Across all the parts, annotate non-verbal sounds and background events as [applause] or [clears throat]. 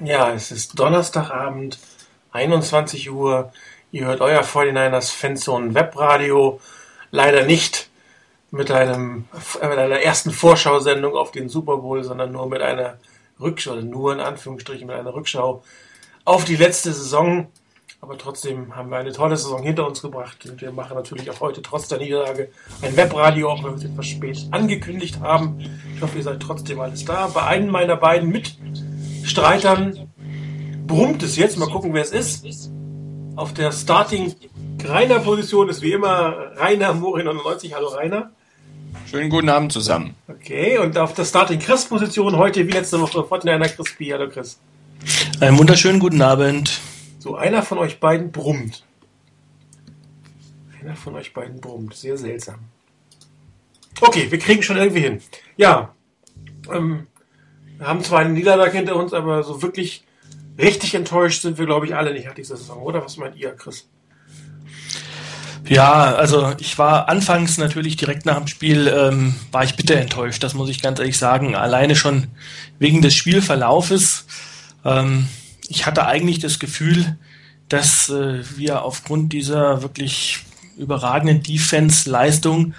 Ja, es ist Donnerstagabend, 21 Uhr. Ihr hört euer 49ers Fanzone Webradio. Leider nicht mit, einem, äh, mit einer ersten Vorschausendung auf den Super Bowl, sondern nur mit einer Rückschau, nur in Anführungsstrichen mit einer Rückschau auf die letzte Saison. Aber trotzdem haben wir eine tolle Saison hinter uns gebracht und wir machen natürlich auch heute trotz der Niederlage ein Webradio, auch wenn wir es etwas spät angekündigt haben. Ich hoffe, ihr seid trotzdem alles da. Bei einem meiner beiden Mitstreitern brummt es jetzt. Mal gucken, wer es ist. Auf der Starting Rainer Position ist wie immer Rainer Mori 99. Hallo Rainer. Schönen guten Abend zusammen. Okay, und auf der Starting Chris Position heute wie letzte Woche Fortnite Chris P. Hallo Chris. Einen wunderschönen guten Abend. So, einer von euch beiden brummt. Einer von euch beiden brummt. Sehr seltsam. Okay, wir kriegen schon irgendwie hin. Ja, ähm, wir haben zwar eine Niederlage hinter uns, aber so wirklich richtig enttäuscht sind wir, glaube ich, alle nicht nach dieser Saison, oder? Was meint ihr, Chris? Ja, also ich war anfangs natürlich direkt nach dem Spiel, ähm, war ich bitter enttäuscht, das muss ich ganz ehrlich sagen. Alleine schon wegen des Spielverlaufes. Ähm, ich hatte eigentlich das Gefühl, dass äh, wir aufgrund dieser wirklich überragenden Defense-Leistung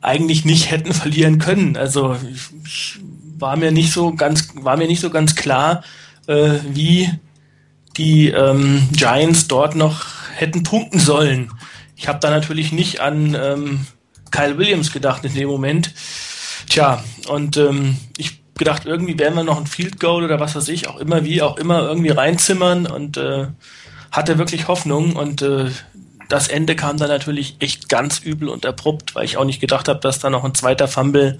eigentlich nicht hätten verlieren können. Also ich, war mir nicht so ganz, war mir nicht so ganz klar, äh, wie die ähm, Giants dort noch hätten punkten sollen. Ich habe da natürlich nicht an ähm, Kyle Williams gedacht in dem Moment. Tja, und ähm, ich gedacht, irgendwie werden wir noch ein Field Goal oder was weiß ich, auch immer wie, auch immer irgendwie reinzimmern und äh, hatte wirklich Hoffnung und äh, das Ende kam dann natürlich echt ganz übel und abrupt, weil ich auch nicht gedacht habe, dass da noch ein zweiter Fumble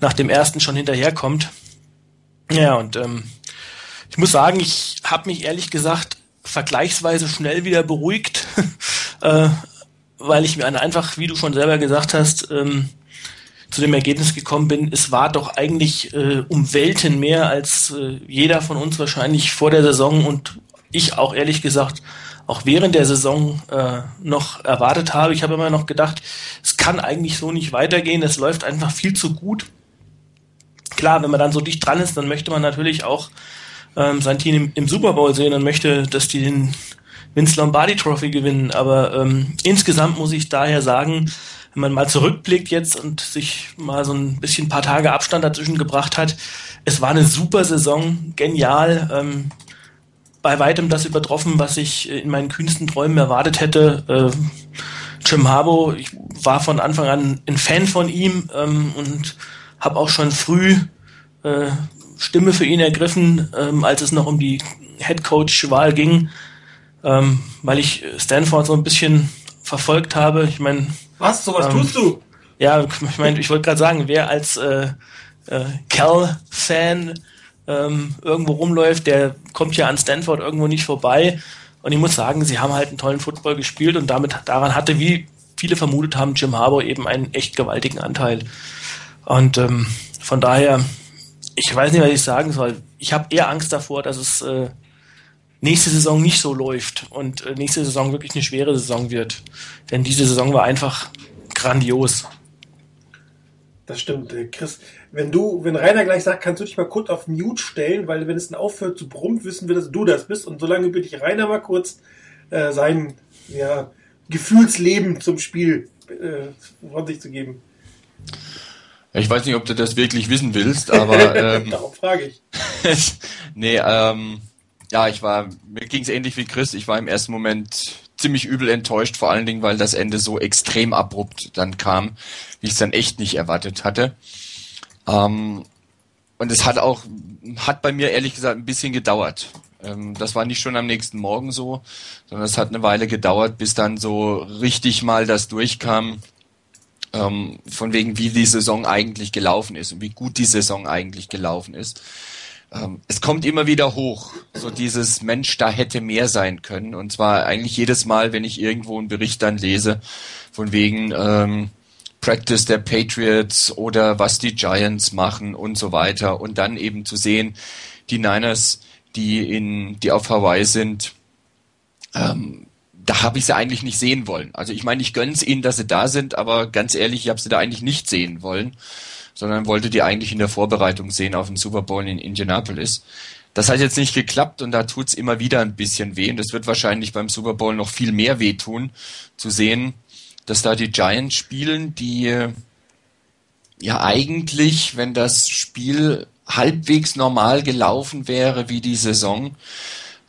nach dem ersten schon hinterherkommt. Ja, und ähm, ich muss sagen, ich habe mich ehrlich gesagt vergleichsweise schnell wieder beruhigt, [laughs] äh, weil ich mir einfach, wie du schon selber gesagt hast, ähm, zu dem Ergebnis gekommen bin, es war doch eigentlich äh, um Welten mehr, als äh, jeder von uns wahrscheinlich vor der Saison und ich auch ehrlich gesagt auch während der Saison äh, noch erwartet habe. Ich habe immer noch gedacht, es kann eigentlich so nicht weitergehen, es läuft einfach viel zu gut. Klar, wenn man dann so dicht dran ist, dann möchte man natürlich auch ähm, sein Team im, im Super Bowl sehen und möchte, dass die den Vince Lombardi Trophy gewinnen. Aber ähm, insgesamt muss ich daher sagen, wenn man mal zurückblickt jetzt und sich mal so ein bisschen ein paar Tage Abstand dazwischen gebracht hat, es war eine super Saison, genial, ähm, bei weitem das übertroffen, was ich in meinen kühnsten Träumen erwartet hätte. Äh, Jim Harbo, ich war von Anfang an ein Fan von ihm ähm, und habe auch schon früh äh, Stimme für ihn ergriffen, ähm, als es noch um die Head Coach Wahl ging, ähm, weil ich Stanford so ein bisschen verfolgt habe. Ich meine, was? Sowas ähm, tust du? Ja, ich meine, ich wollte gerade sagen, wer als äh, äh, Cal-Fan ähm, irgendwo rumläuft, der kommt ja an Stanford irgendwo nicht vorbei. Und ich muss sagen, sie haben halt einen tollen Football gespielt und damit daran hatte, wie viele vermutet haben, Jim Harbour eben einen echt gewaltigen Anteil. Und ähm, von daher, ich weiß nicht, was ich sagen soll. Ich habe eher Angst davor, dass es äh, nächste Saison nicht so läuft und äh, nächste Saison wirklich eine schwere Saison wird. Denn diese Saison war einfach grandios. Das stimmt, äh, Chris. Wenn du, wenn Rainer gleich sagt, kannst du dich mal kurz auf Mute stellen, weil wenn es dann aufhört zu brummen, wissen wir, dass du das bist. Und solange bitte ich Rainer mal kurz äh, sein ja, Gefühlsleben zum Spiel äh, von sich zu geben. Ich weiß nicht, ob du das wirklich wissen willst, aber [laughs] ähm, Darauf frage ich. [laughs] nee, ähm, ja, ich war, mir ging es ähnlich wie Chris. Ich war im ersten Moment ziemlich übel enttäuscht, vor allen Dingen, weil das Ende so extrem abrupt dann kam, wie ich es dann echt nicht erwartet hatte. Ähm, und es hat auch, hat bei mir ehrlich gesagt ein bisschen gedauert. Ähm, das war nicht schon am nächsten Morgen so, sondern es hat eine Weile gedauert, bis dann so richtig mal das durchkam, ähm, von wegen, wie die Saison eigentlich gelaufen ist und wie gut die Saison eigentlich gelaufen ist ähm, es kommt immer wieder hoch, so dieses Mensch, da hätte mehr sein können. Und zwar eigentlich jedes Mal, wenn ich irgendwo einen Bericht dann lese, von wegen ähm, Practice der Patriots oder was die Giants machen und so weiter. Und dann eben zu sehen, die Niners, die in, die auf Hawaii sind, ähm, da habe ich sie eigentlich nicht sehen wollen. Also ich meine, ich gönne es ihnen, dass sie da sind, aber ganz ehrlich, ich habe sie da eigentlich nicht sehen wollen sondern wollte die eigentlich in der Vorbereitung sehen auf den Super Bowl in Indianapolis. Das hat jetzt nicht geklappt und da tut's immer wieder ein bisschen weh. Und das wird wahrscheinlich beim Super Bowl noch viel mehr wehtun, zu sehen, dass da die Giants spielen, die ja eigentlich, wenn das Spiel halbwegs normal gelaufen wäre wie die Saison,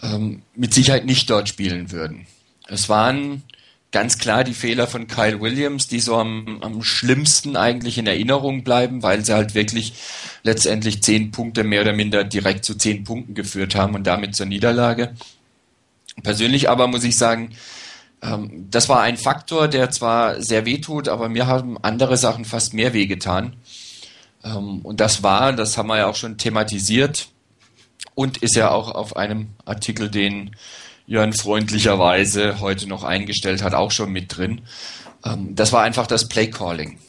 ähm, mit Sicherheit nicht dort spielen würden. Es waren ganz klar die Fehler von Kyle Williams, die so am, am schlimmsten eigentlich in Erinnerung bleiben, weil sie halt wirklich letztendlich zehn Punkte mehr oder minder direkt zu zehn Punkten geführt haben und damit zur Niederlage. Persönlich aber muss ich sagen, ähm, das war ein Faktor, der zwar sehr weh tut, aber mir haben andere Sachen fast mehr wehgetan. Ähm, und das war, das haben wir ja auch schon thematisiert und ist ja auch auf einem Artikel, den Jörn freundlicherweise heute noch eingestellt hat, auch schon mit drin. Ähm, das war einfach das Playcalling.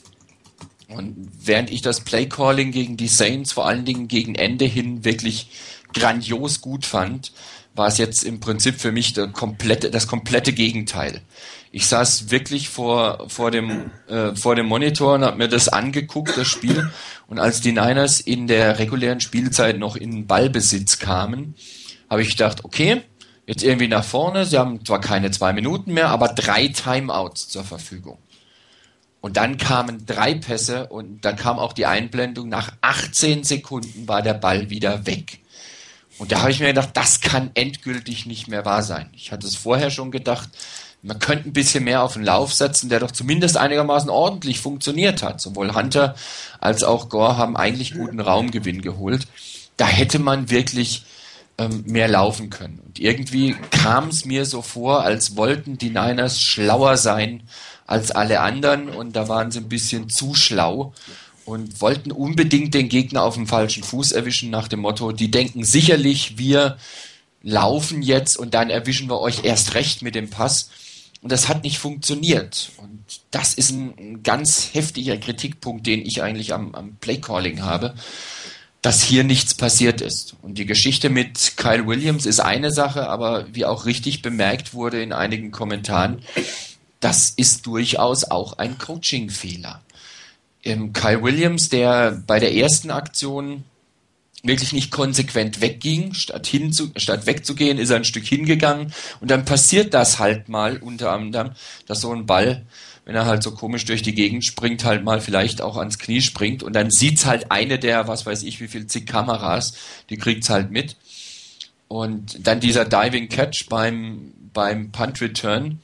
Und während ich das Playcalling gegen die Saints vor allen Dingen gegen Ende hin wirklich grandios gut fand, war es jetzt im Prinzip für mich komplette, das komplette Gegenteil. Ich saß wirklich vor, vor, dem, äh, vor dem Monitor und habe mir das angeguckt, das Spiel. Und als die Niners in der regulären Spielzeit noch in Ballbesitz kamen, habe ich gedacht, okay, jetzt irgendwie nach vorne. Sie haben zwar keine zwei Minuten mehr, aber drei Timeouts zur Verfügung. Und dann kamen drei Pässe und dann kam auch die Einblendung, nach 18 Sekunden war der Ball wieder weg. Und da habe ich mir gedacht, das kann endgültig nicht mehr wahr sein. Ich hatte es vorher schon gedacht, man könnte ein bisschen mehr auf den Lauf setzen, der doch zumindest einigermaßen ordentlich funktioniert hat. Sowohl Hunter als auch Gore haben eigentlich guten Raumgewinn geholt. Da hätte man wirklich ähm, mehr laufen können. Und irgendwie kam es mir so vor, als wollten die Niners schlauer sein als alle anderen und da waren sie ein bisschen zu schlau und wollten unbedingt den Gegner auf dem falschen Fuß erwischen nach dem Motto, die denken sicherlich, wir laufen jetzt und dann erwischen wir euch erst recht mit dem Pass. Und das hat nicht funktioniert. Und das ist ein, ein ganz heftiger Kritikpunkt, den ich eigentlich am, am Playcalling habe dass hier nichts passiert ist. Und die Geschichte mit Kyle Williams ist eine Sache, aber wie auch richtig bemerkt wurde in einigen Kommentaren, das ist durchaus auch ein Coaching-Fehler. Ähm, Kyle Williams, der bei der ersten Aktion wirklich nicht konsequent wegging, statt, hinzu, statt wegzugehen, ist er ein Stück hingegangen und dann passiert das halt mal unter anderem, dass so ein Ball wenn er halt so komisch durch die Gegend springt, halt mal vielleicht auch ans Knie springt und dann sieht's halt eine der, was weiß ich, wie viel zig Kameras, die kriegt's halt mit. Und dann dieser Diving Catch beim, beim Punt Return,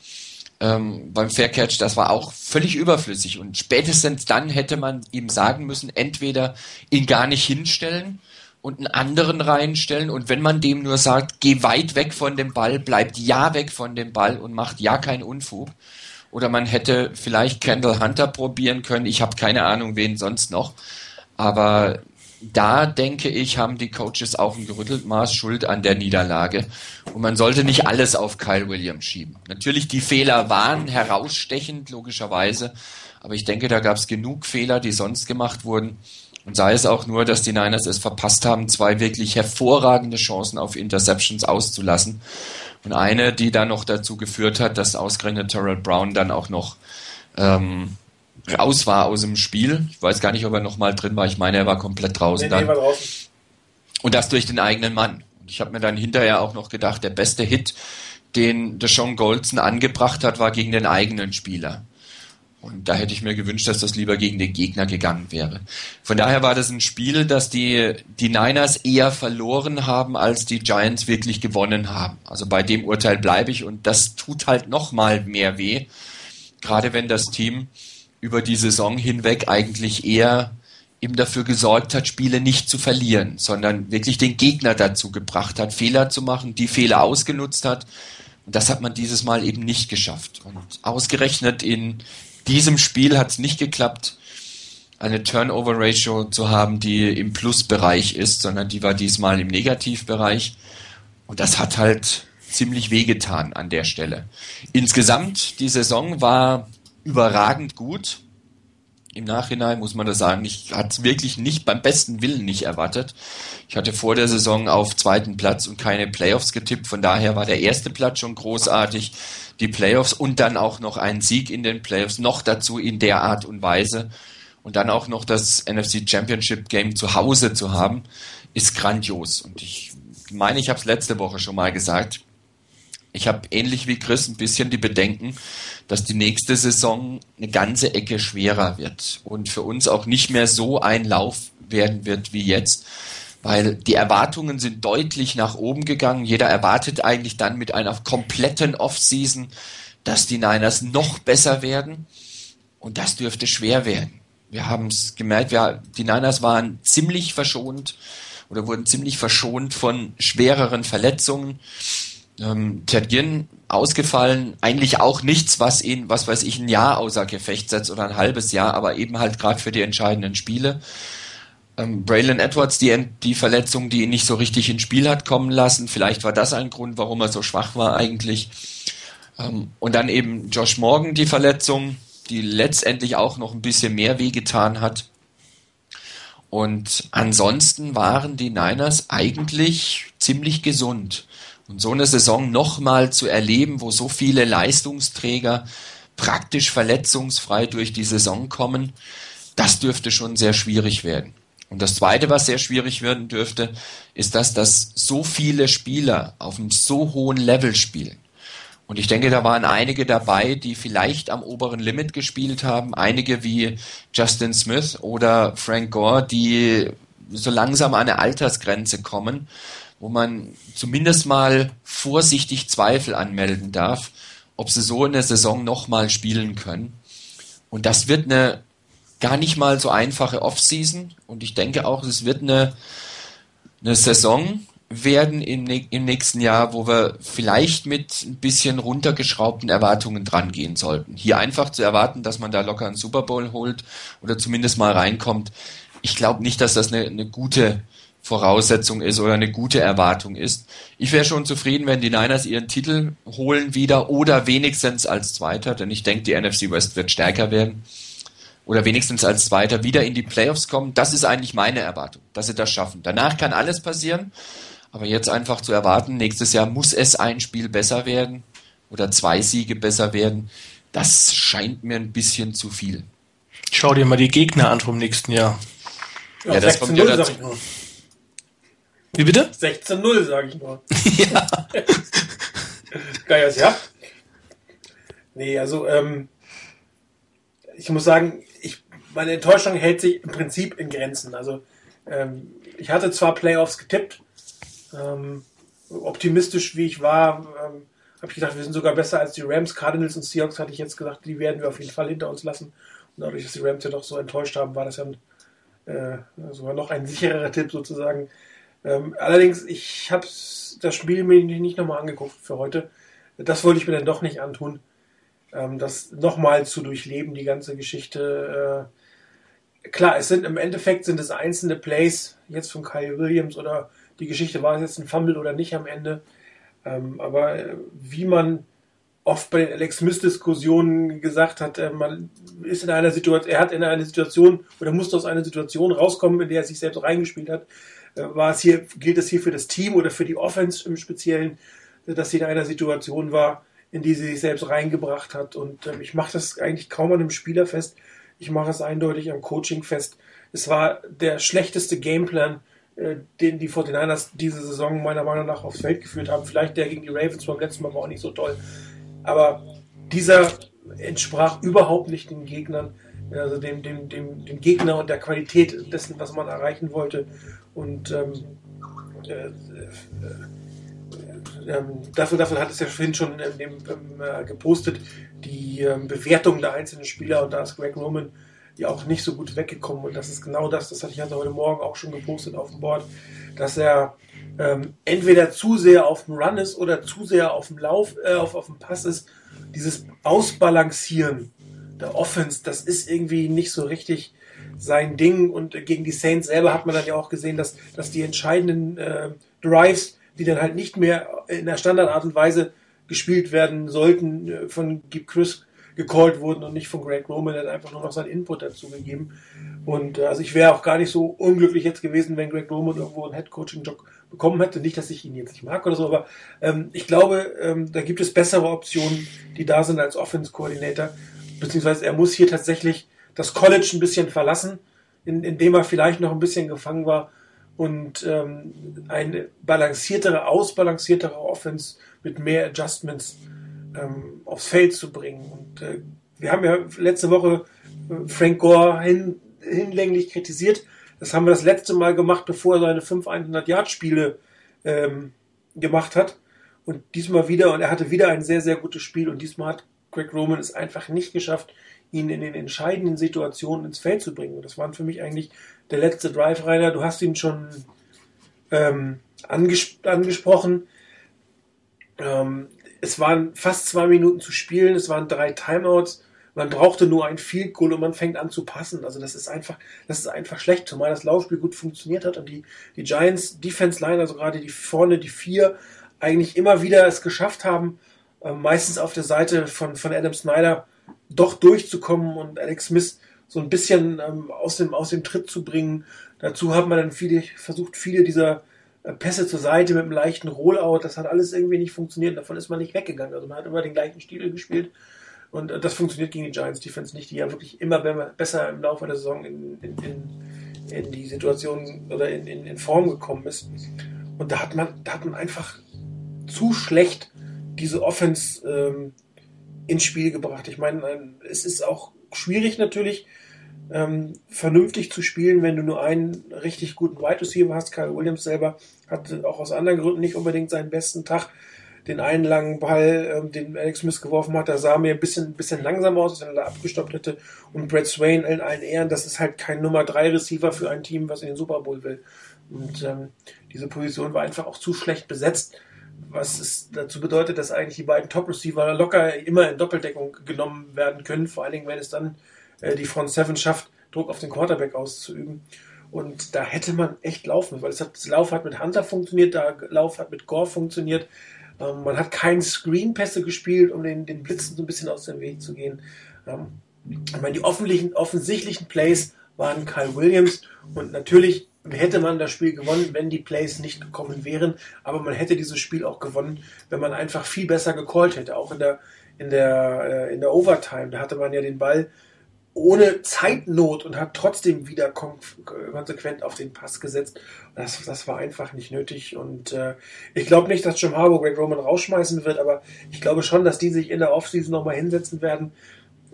ähm, beim Fair Catch, das war auch völlig überflüssig. Und spätestens dann hätte man ihm sagen müssen, entweder ihn gar nicht hinstellen und einen anderen reinstellen. Und wenn man dem nur sagt, geh weit weg von dem Ball, bleibt ja weg von dem Ball und macht ja keinen Unfug, oder man hätte vielleicht Kendall Hunter probieren können. Ich habe keine Ahnung, wen sonst noch. Aber da denke ich, haben die Coaches auch ein gerüttelt Maß Schuld an der Niederlage. Und man sollte nicht alles auf Kyle Williams schieben. Natürlich, die Fehler waren herausstechend, logischerweise. Aber ich denke, da gab es genug Fehler, die sonst gemacht wurden. Und sei es auch nur, dass die Niners es verpasst haben, zwei wirklich hervorragende Chancen auf Interceptions auszulassen. Und eine, die dann noch dazu geführt hat, dass ausgerechnet Terrell Brown dann auch noch ähm, raus war aus dem Spiel. Ich weiß gar nicht, ob er noch mal drin war. Ich meine, er war komplett draußen nee, dann. Nee, war draußen. Und das durch den eigenen Mann. Und ich habe mir dann hinterher auch noch gedacht, der beste Hit, den Deshaun Goldson angebracht hat, war gegen den eigenen Spieler. Und da hätte ich mir gewünscht, dass das lieber gegen den Gegner gegangen wäre. Von daher war das ein Spiel, das die, die Niners eher verloren haben, als die Giants wirklich gewonnen haben. Also bei dem Urteil bleibe ich und das tut halt nochmal mehr weh. Gerade wenn das Team über die Saison hinweg eigentlich eher eben dafür gesorgt hat, Spiele nicht zu verlieren, sondern wirklich den Gegner dazu gebracht hat, Fehler zu machen, die Fehler ausgenutzt hat. Und das hat man dieses Mal eben nicht geschafft. Und ausgerechnet in diesem Spiel hat es nicht geklappt, eine Turnover-Ratio zu haben, die im Plusbereich ist, sondern die war diesmal im Negativbereich. Und das hat halt ziemlich wehgetan an der Stelle. Insgesamt, die Saison war überragend gut. Im Nachhinein muss man das sagen, ich hatte es wirklich nicht beim besten Willen nicht erwartet. Ich hatte vor der Saison auf zweiten Platz und keine Playoffs getippt, von daher war der erste Platz schon großartig die Playoffs und dann auch noch einen Sieg in den Playoffs, noch dazu in der Art und Weise. und dann auch noch das NFC Championship Game zu Hause zu haben, ist grandios. Und ich meine, ich habe es letzte Woche schon mal gesagt. Ich habe ähnlich wie Chris ein bisschen die Bedenken, dass die nächste Saison eine ganze Ecke schwerer wird und für uns auch nicht mehr so ein Lauf werden wird wie jetzt, weil die Erwartungen sind deutlich nach oben gegangen. Jeder erwartet eigentlich dann mit einer kompletten Offseason, dass die Niners noch besser werden und das dürfte schwer werden. Wir haben es gemerkt, wir, die Niners waren ziemlich verschont oder wurden ziemlich verschont von schwereren Verletzungen. Ähm, Ted Ginn ausgefallen, eigentlich auch nichts, was ihn, was weiß ich, ein Jahr außer Gefecht setzt oder ein halbes Jahr, aber eben halt gerade für die entscheidenden Spiele. Ähm, Braylon Edwards, die, die Verletzung, die ihn nicht so richtig ins Spiel hat kommen lassen, vielleicht war das ein Grund, warum er so schwach war eigentlich. Ähm, und dann eben Josh Morgan, die Verletzung, die letztendlich auch noch ein bisschen mehr wehgetan hat. Und ansonsten waren die Niners eigentlich ziemlich gesund. Und so eine Saison nochmal zu erleben, wo so viele Leistungsträger praktisch verletzungsfrei durch die Saison kommen, das dürfte schon sehr schwierig werden. Und das Zweite, was sehr schwierig werden dürfte, ist, dass das so viele Spieler auf einem so hohen Level spielen. Und ich denke, da waren einige dabei, die vielleicht am oberen Limit gespielt haben. Einige wie Justin Smith oder Frank Gore, die so langsam an eine Altersgrenze kommen, wo man zumindest mal vorsichtig Zweifel anmelden darf, ob sie so in der Saison nochmal spielen können. Und das wird eine gar nicht mal so einfache Offseason. Und ich denke auch, es wird eine, eine Saison, werden im, im nächsten Jahr, wo wir vielleicht mit ein bisschen runtergeschraubten Erwartungen dran gehen sollten. Hier einfach zu erwarten, dass man da locker einen Super Bowl holt oder zumindest mal reinkommt. Ich glaube nicht, dass das eine, eine gute Voraussetzung ist oder eine gute Erwartung ist. Ich wäre schon zufrieden, wenn die Niners ihren Titel holen wieder oder wenigstens als Zweiter, denn ich denke, die NFC West wird stärker werden oder wenigstens als Zweiter wieder in die Playoffs kommen. Das ist eigentlich meine Erwartung, dass sie das schaffen. Danach kann alles passieren. Aber jetzt einfach zu erwarten, nächstes Jahr muss es ein Spiel besser werden oder zwei Siege besser werden, das scheint mir ein bisschen zu viel. Schau dir mal die Gegner an vom nächsten Jahr. Ja, ja das kommt ja dazu. Wie bitte? 16-0, sage ich nur. [laughs] ja. [laughs] Geil, ja. Nee, also, ähm, ich muss sagen, meine Enttäuschung hält sich im Prinzip in Grenzen. Also, ähm, ich hatte zwar Playoffs getippt, ähm, optimistisch wie ich war, ähm, habe ich gedacht, wir sind sogar besser als die Rams. Cardinals und Seahawks hatte ich jetzt gesagt, die werden wir auf jeden Fall hinter uns lassen. Und dadurch, dass die Rams ja doch so enttäuscht haben, war das ja äh, sogar noch ein sicherer Tipp sozusagen. Ähm, allerdings, ich habe das Spiel mir nicht nochmal angeguckt für heute. Das wollte ich mir dann doch nicht antun. Ähm, das nochmal zu durchleben, die ganze Geschichte. Äh, klar, es sind im Endeffekt sind es einzelne Plays, jetzt von Kyle Williams oder die Geschichte, war es jetzt ein Fumble oder nicht am Ende. Ähm, aber äh, wie man oft bei den Alex Smith-Diskussionen gesagt hat, äh, man ist in einer Situation, er hat in einer Situation oder musste aus einer Situation rauskommen, in der er sich selbst reingespielt hat. Äh, war es hier, gilt es hier für das Team oder für die Offense im Speziellen, dass sie in einer Situation war, in die sie sich selbst reingebracht hat. Und ähm, ich mache das eigentlich kaum an einem Spieler fest. Ich mache es eindeutig am Coaching fest. Es war der schlechteste Gameplan, äh, den die 49ers diese Saison meiner Meinung nach aufs Feld geführt haben. Vielleicht der gegen die Ravens beim letzten Mal war auch nicht so toll. Aber dieser entsprach überhaupt nicht den Gegnern, also dem, dem, dem, dem Gegner und der Qualität dessen, was man erreichen wollte. Und ähm, äh, äh, ähm, dafür, dafür hat es ja vorhin schon dem, äh, gepostet, die ähm, Bewertung der einzelnen Spieler und da ist Greg Roman ja auch nicht so gut weggekommen. Und das ist genau das, das hatte ich also heute Morgen auch schon gepostet auf dem Board, dass er ähm, entweder zu sehr auf dem Run ist oder zu sehr auf dem Lauf, äh, auf, auf dem Pass ist. Dieses Ausbalancieren der Offense, das ist irgendwie nicht so richtig sein Ding. Und gegen die Saints selber hat man dann ja auch gesehen, dass, dass die entscheidenden äh, Drives, die dann halt nicht mehr in der Standardart und Weise gespielt werden sollten, äh, von Gib Chris gecallt wurden und nicht von Greg Roman. Er hat einfach nur noch seinen Input dazu gegeben. Und äh, also ich wäre auch gar nicht so unglücklich jetzt gewesen, wenn Greg Roman irgendwo einen Head-Coaching-Job bekommen hätte. Nicht, dass ich ihn jetzt nicht mag oder so, aber ähm, ich glaube, ähm, da gibt es bessere Optionen, die da sind als Offense-Coordinator. Beziehungsweise er muss hier tatsächlich das College ein bisschen verlassen, in, in dem er vielleicht noch ein bisschen gefangen war und ähm, eine balanciertere, ausbalanciertere Offense mit mehr Adjustments ähm, aufs Feld zu bringen. Und äh, wir haben ja letzte Woche äh, Frank Gore hin, hinlänglich kritisiert. Das haben wir das letzte Mal gemacht, bevor er seine 5 100-Yard-Spiele ähm, gemacht hat. Und diesmal wieder, und er hatte wieder ein sehr, sehr gutes Spiel. Und diesmal hat Greg Roman es einfach nicht geschafft, ihn in den entscheidenden Situationen ins Feld zu bringen. Und das waren für mich eigentlich der letzte Drive-Reiter. Du hast ihn schon ähm, anges angesprochen. Ähm, es waren fast zwei Minuten zu spielen, es waren drei Timeouts. Man brauchte nur ein Field Goal und man fängt an zu passen. Also das ist einfach, das ist einfach schlecht, zumal das Laufspiel gut funktioniert hat und die, die Giants Defense Line, also gerade die vorne, die vier, eigentlich immer wieder es geschafft haben, äh, meistens auf der Seite von, von Adam Snyder doch durchzukommen und Alex Smith so ein bisschen ähm, aus, dem, aus dem Tritt zu bringen. Dazu hat man dann viele, versucht, viele dieser äh, Pässe zur Seite mit einem leichten Rollout. Das hat alles irgendwie nicht funktioniert. Davon ist man nicht weggegangen. Also man hat immer den gleichen Stil gespielt. Und äh, das funktioniert gegen die Giants Defense nicht, die ja wirklich immer besser im Laufe der Saison in, in, in, in die Situation oder in, in, in Form gekommen ist. Und da hat man, da hat man einfach zu schlecht diese Offense ähm, ins Spiel gebracht. Ich meine, es ist auch schwierig natürlich, ähm, vernünftig zu spielen, wenn du nur einen richtig guten Wide Receiver hast. Kyle Williams selber hat auch aus anderen Gründen nicht unbedingt seinen besten Tag. Den einen langen Ball, ähm, den Alex Smith geworfen hat, da sah mir ein bisschen, ein bisschen langsam aus, als wenn er da abgestoppt hätte. Und Brad Swain in allen Ehren, das ist halt kein Nummer 3 Receiver für ein Team, was in den Super Bowl will. Und ähm, diese Position war einfach auch zu schlecht besetzt was es dazu bedeutet, dass eigentlich die beiden Top-Receiver locker immer in Doppeldeckung genommen werden können, vor allen Dingen, wenn es dann äh, die Front Seven schafft, Druck auf den Quarterback auszuüben. Und da hätte man echt laufen, weil hat, das Lauf hat mit Hunter funktioniert, der Lauf hat mit Gore funktioniert. Ähm, man hat keinen Screen-Pässe gespielt, um den, den Blitzen so ein bisschen aus dem Weg zu gehen. Ähm, ich meine, die offensichtlichen Plays waren Kyle Williams und natürlich hätte man das Spiel gewonnen, wenn die Plays nicht gekommen wären. Aber man hätte dieses Spiel auch gewonnen, wenn man einfach viel besser gecallt hätte. Auch in der, in der, äh, in der Overtime. Da hatte man ja den Ball ohne Zeitnot und hat trotzdem wieder konsequent auf den Pass gesetzt. Das, das war einfach nicht nötig. Und äh, ich glaube nicht, dass Jim Harbour Greg Roman rausschmeißen wird, aber ich glaube schon, dass die sich in der Offseason nochmal hinsetzen werden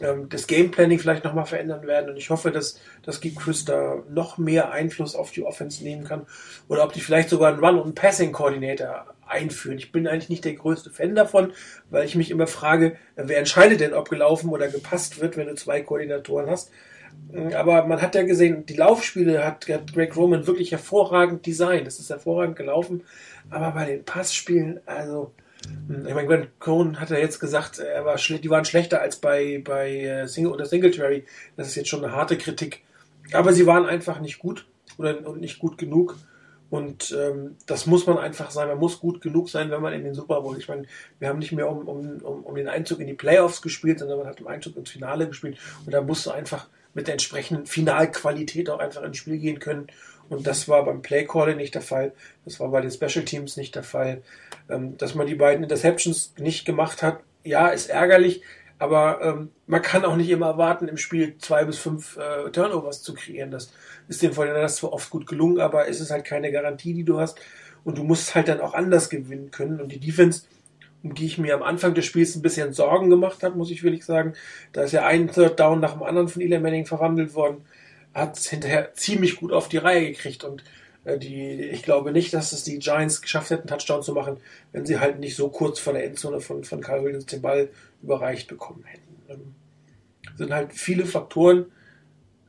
ähm, das Gameplanning vielleicht nochmal verändern werden. Und ich hoffe, dass, dass Geek Chris da noch mehr Einfluss auf die Offense nehmen kann. Oder ob die vielleicht sogar einen Run- und Passing-Coordinator einführen. Ich bin eigentlich nicht der größte Fan davon, weil ich mich immer frage, wer entscheidet denn, ob gelaufen oder gepasst wird, wenn du zwei Koordinatoren hast. Ähm, aber man hat ja gesehen, die Laufspiele hat, Greg Roman wirklich hervorragend designt. Das ist hervorragend gelaufen. Aber bei den Passspielen, also ich meine, Grant Cohn hat ja jetzt gesagt, er war die waren schlechter als bei, bei äh, Single oder Singletary. Das ist jetzt schon eine harte Kritik. Aber sie waren einfach nicht gut oder nicht gut genug. Und ähm, das muss man einfach sein. Man muss gut genug sein, wenn man in den Super Bowl. Ich meine, wir haben nicht mehr um, um, um, um den Einzug in die Playoffs gespielt, sondern man hat im Einzug ins Finale gespielt. Und da musst du einfach mit der entsprechenden Finalqualität auch einfach ins Spiel gehen können. Und das war beim Play Calling nicht der Fall. Das war bei den Special Teams nicht der Fall. Ähm, dass man die beiden Interceptions nicht gemacht hat, ja, ist ärgerlich. Aber ähm, man kann auch nicht immer erwarten, im Spiel zwei bis fünf äh, Turnovers zu kreieren. Das ist den das zwar oft gut gelungen, aber es ist halt keine Garantie, die du hast. Und du musst halt dann auch anders gewinnen können. Und die Defense, um die ich mir am Anfang des Spiels ein bisschen Sorgen gemacht habe, muss ich wirklich sagen, da ist ja ein Third Down nach dem anderen von Eli Manning verwandelt worden hat es hinterher ziemlich gut auf die Reihe gekriegt und äh, die, ich glaube nicht, dass es die Giants geschafft hätten, Touchdown zu machen, wenn sie halt nicht so kurz vor der Endzone von, von Carl Williams den Ball überreicht bekommen hätten. Ähm, sind halt viele Faktoren,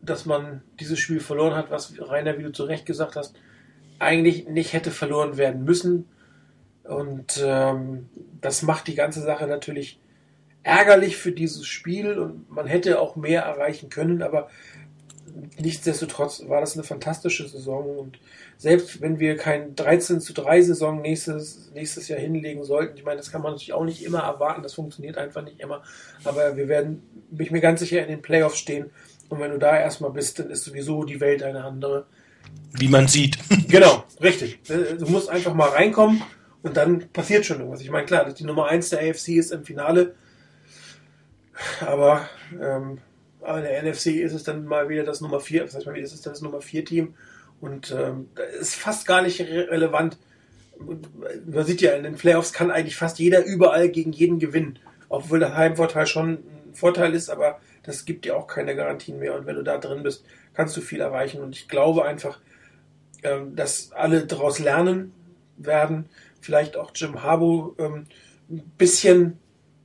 dass man dieses Spiel verloren hat, was Rainer, wie du zu Recht gesagt hast, eigentlich nicht hätte verloren werden müssen. Und ähm, das macht die ganze Sache natürlich ärgerlich für dieses Spiel und man hätte auch mehr erreichen können, aber nichtsdestotrotz war das eine fantastische Saison und selbst wenn wir kein 13 zu 3 Saison nächstes, nächstes Jahr hinlegen sollten, ich meine, das kann man natürlich auch nicht immer erwarten, das funktioniert einfach nicht immer, aber wir werden, bin ich mir ganz sicher, in den Playoffs stehen und wenn du da erstmal bist, dann ist sowieso die Welt eine andere. Wie man sieht. [laughs] Genau, richtig. Du musst einfach mal reinkommen und dann passiert schon irgendwas. Ich meine, klar, die Nummer 1 der AFC ist im Finale, aber ähm, Aber in der NFC ist es dann mal wieder das Nummer 4, das heißt mal wieder, ist es das Nummer 4 Team. Und ähm, ist fast gar nicht re relevant. Man sieht ja, in den Playoffs kann eigentlich fast jeder überall gegen jeden gewinnen. Obwohl der Heimvorteil schon ein Vorteil ist, aber das gibt dir auch keine Garantien mehr. Und wenn du da drin bist, kannst du viel erreichen. Und ich glaube einfach, ähm, dass alle daraus lernen werden. Vielleicht auch Jim Harbaugh ähm, ein bisschen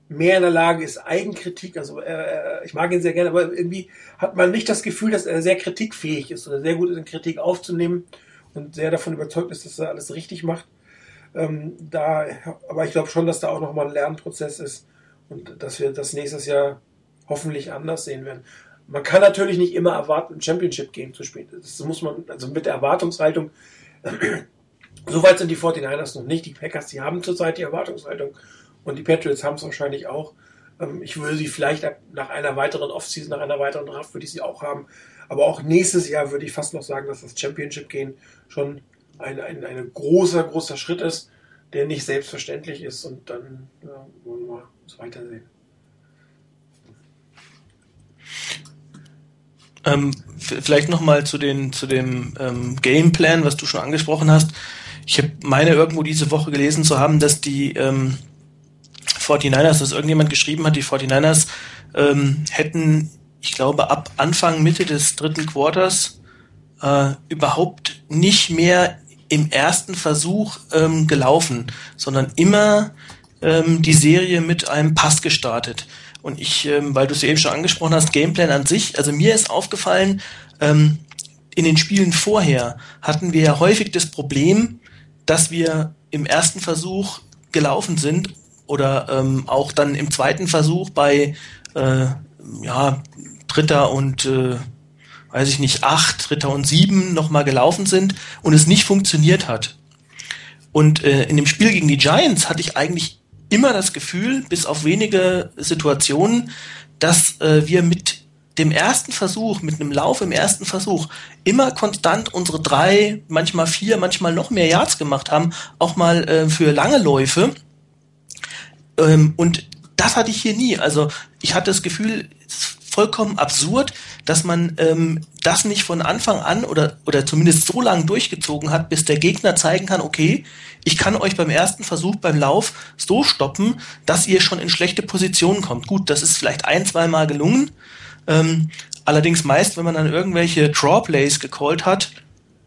mehr in der Lage ist, Eigenkritik, also äh, ich mag ihn sehr gerne, aber irgendwie hat man nicht das Gefühl, dass er sehr kritikfähig ist oder sehr gut in Kritik aufzunehmen und sehr davon überzeugt ist, dass er alles richtig macht. Ähm, da, aber ich glaube schon, dass da auch nochmal ein Lernprozess ist und dass wir das nächstes Jahr hoffentlich anders sehen werden. Man kann natürlich nicht immer erwarten, ein Championship-Game zu spielen. Das muss man, also mit der Erwartungshaltung, [clears throat] so weit sind die 49ers noch nicht. Die Packers, die haben zurzeit die Erwartungshaltung und die Patriots haben es wahrscheinlich auch. Ähm, ich würde sie vielleicht nach einer weiteren Offseason, nach einer weiteren Draft, würde ich sie auch haben. Aber auch nächstes Jahr würde ich fast noch sagen, dass das Championship-Game schon ein, ein, ein großer, großer Schritt ist, der nicht selbstverständlich ist. Und dann ja, wollen wir mal weitersehen. Ähm, vielleicht nochmal zu, zu dem ähm, Gameplan, was du schon angesprochen hast. Ich meine irgendwo diese Woche gelesen zu haben, dass die ähm, 49ers, dass irgendjemand geschrieben hat, die 49ers ähm, hätten, ich glaube, ab Anfang, Mitte des dritten Quarters äh, überhaupt nicht mehr im ersten Versuch ähm, gelaufen, sondern immer ähm, die Serie mit einem Pass gestartet. Und ich, ähm, weil du es eben schon angesprochen hast, Gameplan an sich, also mir ist aufgefallen, ähm, in den Spielen vorher hatten wir ja häufig das Problem, dass wir im ersten Versuch gelaufen sind oder ähm, auch dann im zweiten Versuch bei äh, ja, Dritter und äh, weiß ich nicht, acht, Dritter und sieben nochmal gelaufen sind und es nicht funktioniert hat. Und äh, in dem Spiel gegen die Giants hatte ich eigentlich immer das Gefühl, bis auf wenige Situationen, dass äh, wir mit dem ersten Versuch, mit einem Lauf im ersten Versuch, immer konstant unsere drei, manchmal vier, manchmal noch mehr Yards gemacht haben, auch mal äh, für lange Läufe. Ähm, und das hatte ich hier nie. Also ich hatte das Gefühl, vollkommen absurd, dass man ähm, das nicht von Anfang an oder, oder zumindest so lange durchgezogen hat, bis der Gegner zeigen kann, okay, ich kann euch beim ersten Versuch beim Lauf so stoppen, dass ihr schon in schlechte Positionen kommt. Gut, das ist vielleicht ein, zwei Mal gelungen. Ähm, allerdings meist, wenn man dann irgendwelche Draw Plays gecallt hat.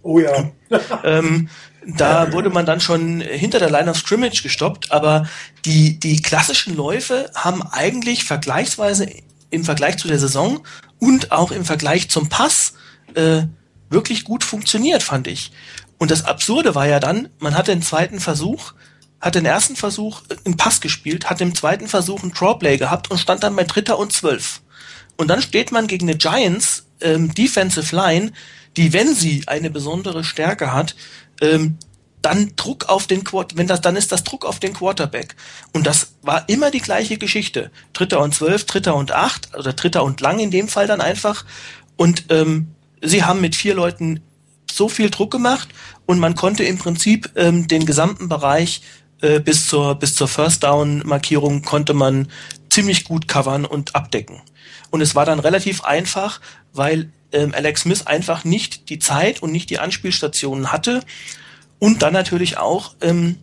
Oh ja. [laughs] ähm, da wurde man dann schon hinter der Line of Scrimmage gestoppt, aber die, die klassischen Läufe haben eigentlich vergleichsweise im Vergleich zu der Saison und auch im Vergleich zum Pass äh, wirklich gut funktioniert, fand ich. Und das Absurde war ja dann, man hat den zweiten Versuch, hat den ersten Versuch einen Pass gespielt, hat im zweiten Versuch einen Drawplay gehabt und stand dann bei Dritter und Zwölf. Und dann steht man gegen eine Giants ähm, Defensive Line, die, wenn sie eine besondere Stärke hat, ähm, dann Druck auf den Quarterback, wenn das, dann ist das Druck auf den Quarterback. Und das war immer die gleiche Geschichte. Dritter und zwölf, Dritter und acht, oder Dritter und lang in dem Fall dann einfach. Und ähm, sie haben mit vier Leuten so viel Druck gemacht und man konnte im Prinzip ähm, den gesamten Bereich äh, bis zur bis zur First Down Markierung konnte man ziemlich gut covern und abdecken. Und es war dann relativ einfach, weil ähm, Alex Smith einfach nicht die Zeit und nicht die Anspielstationen hatte und dann natürlich auch ähm,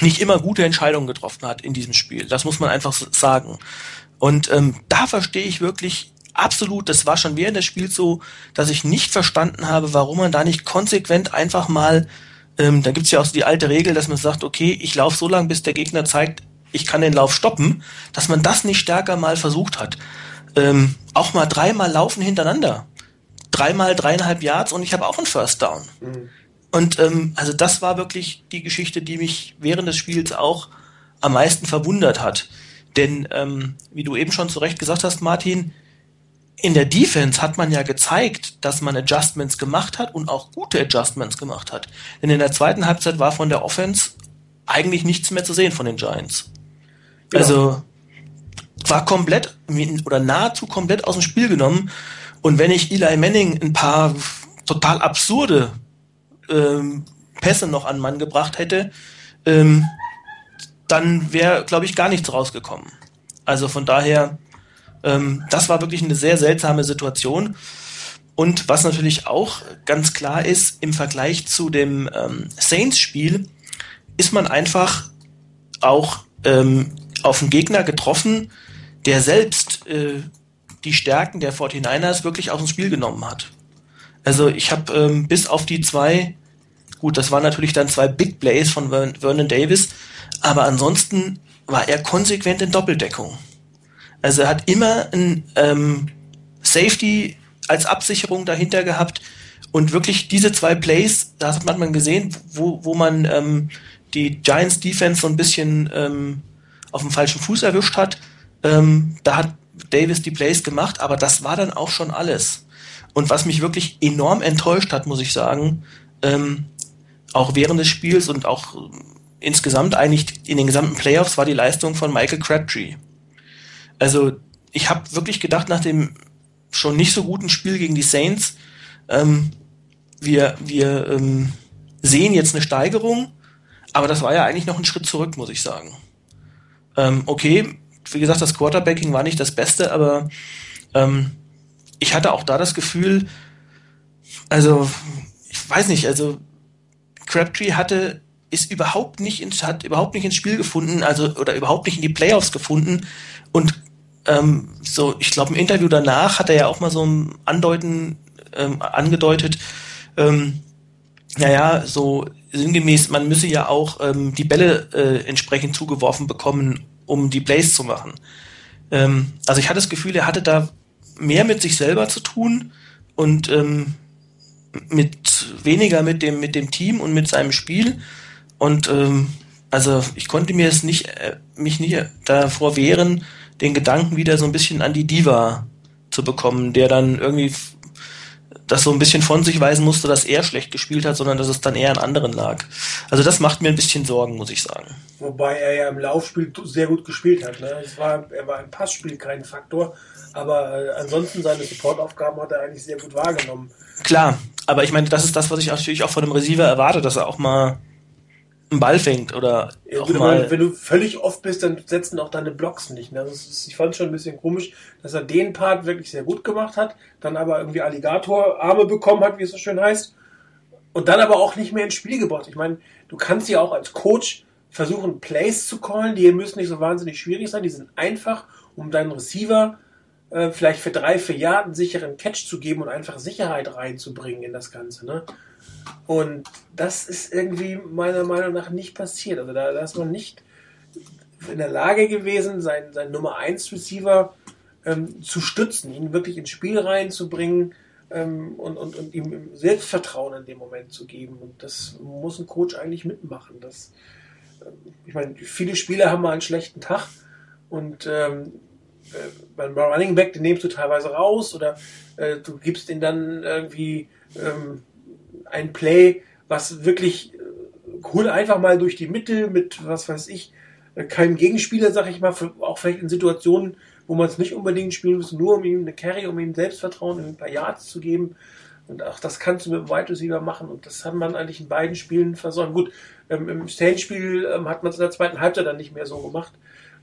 nicht immer gute Entscheidungen getroffen hat in diesem Spiel. Das muss man einfach sagen. Und ähm, da verstehe ich wirklich absolut, das war schon während des Spiels so, dass ich nicht verstanden habe, warum man da nicht konsequent einfach mal, ähm, da gibt's ja auch so die alte Regel, dass man sagt, okay, ich laufe so lange, bis der Gegner zeigt, ich kann den Lauf stoppen, dass man das nicht stärker mal versucht hat. Ähm, auch mal dreimal laufen hintereinander. Dreimal dreieinhalb Yards und ich habe auch einen First Down. Mhm. Und ähm, also das war wirklich die Geschichte, die mich während des Spiels auch am meisten verwundert hat. Denn ähm, wie du eben schon zu Recht gesagt hast, Martin, in der Defense hat man ja gezeigt, dass man Adjustments gemacht hat und auch gute Adjustments gemacht hat. Denn in der zweiten Halbzeit war von der Offense eigentlich nichts mehr zu sehen von den Giants. Ja. Also war komplett oder nahezu komplett aus dem Spiel genommen. Und wenn ich Eli Manning ein paar total absurde ähm, Pässe noch an Mann gebracht hätte, ähm, dann wäre, glaube ich, gar nichts rausgekommen. Also von daher Ähm, das war wirklich eine sehr seltsame Situation. Und was natürlich auch ganz klar ist, im Vergleich zu dem ähm, Saints-Spiel ist man einfach auch ähm, auf einen Gegner getroffen, der selbst äh, die Stärken der 49ers wirklich aus dem Spiel genommen hat. Also ich habe ähm, bis auf die zwei, gut, das waren natürlich dann zwei Big Plays von Vernon Davis, aber ansonsten war er konsequent in Doppeldeckung. Also er hat immer ein ähm, Safety als Absicherung dahinter gehabt und wirklich diese zwei Plays, da hat man gesehen, wo, wo man ähm, die Giants Defense so ein bisschen ähm, auf dem falschen Fuß erwischt hat. Ähm, da hat Davis die Plays gemacht, aber das war dann auch schon alles. Und was mich wirklich enorm enttäuscht hat, muss ich sagen, ähm, auch während des Spiels und auch insgesamt eigentlich in den gesamten Playoffs war die Leistung von Michael Crabtree. Also ich habe wirklich gedacht, nach dem schon nicht so guten Spiel gegen die Saints, ähm, wir, wir ähm, sehen jetzt eine Steigerung, aber das war ja eigentlich noch ein Schritt zurück, muss ich sagen. Ähm, okay, wie gesagt, das Quarterbacking war nicht das Beste, aber ähm, ich hatte auch da das Gefühl, also ich weiß nicht, also Crabtree hatte ist überhaupt nicht ins, hat überhaupt nicht ins Spiel gefunden, also oder überhaupt nicht in die Playoffs gefunden. Und ähm, so, ich glaube, im Interview danach hat er ja auch mal so ein Andeuten ähm, angedeutet, ähm, naja, so sinngemäß, man müsse ja auch ähm, die Bälle äh, entsprechend zugeworfen bekommen, um die Plays zu machen. Ähm, also ich hatte das Gefühl, er hatte da mehr mit sich selber zu tun und ähm, mit weniger mit dem mit dem Team und mit seinem Spiel und ähm, also ich konnte mir es nicht äh, mich nicht davor wehren, den Gedanken wieder so ein bisschen an die Diva zu bekommen, der dann irgendwie das so ein bisschen von sich weisen musste, dass er schlecht gespielt hat, sondern dass es dann eher an anderen lag. Also das macht mir ein bisschen Sorgen, muss ich sagen. Wobei er ja im Laufspiel sehr gut gespielt hat. Ne? Es war, er war im Passspiel kein Faktor, aber äh, ansonsten seine Supportaufgaben hat er eigentlich sehr gut wahrgenommen. Klar, aber ich meine, das ist das, was ich natürlich auch von einem Receiver erwarte, dass er auch mal einen Ball fängt oder ja, auch mal. Wenn du völlig oft bist, dann setzen auch deine Blocks nicht. Ne? Ist, ich fand es schon ein bisschen komisch, dass er den Part wirklich sehr gut gemacht hat, dann aber irgendwie Alligatorarme bekommen hat, wie es so schön heißt, und dann aber auch nicht mehr ins Spiel gebracht. Ich meine, du kannst ja auch als Coach versuchen, Plays zu callen, die müssen nicht so wahnsinnig schwierig sein, die sind einfach, um deinen Receiver äh, vielleicht für drei, vier Jahre einen sicheren Catch zu geben und einfach Sicherheit reinzubringen in das Ganze. Ne? Und das ist irgendwie meiner Meinung nach nicht passiert. Also da, da ist man nicht in der Lage gewesen, seinen, seinen Nummer 1 Receiver ähm, zu stützen, ihn wirklich ins Spiel reinzubringen ähm, und, und, und ihm Selbstvertrauen in dem Moment zu geben. Und das muss ein Coach eigentlich mitmachen. Das, äh, ich meine, viele Spieler haben mal einen schlechten Tag und ähm, äh, beim Running Back, den nimmst du teilweise raus oder äh, du gibst ihn dann irgendwie ähm, ein Play, was wirklich cool äh, einfach mal durch die Mitte mit, was weiß ich, äh, keinem Gegenspieler, sag ich mal, auch vielleicht in Situationen, wo man es nicht unbedingt spielen muss, nur um ihm eine Carry, um ihm Selbstvertrauen, um ihm ein paar Yards zu geben. Und auch das kannst du mit dem Wide Receiver machen. Und das hat man eigentlich in beiden Spielen versäumt. Gut, ähm, im Saints-Spiel ähm, hat man es in der zweiten Halbzeit dann nicht mehr so gemacht.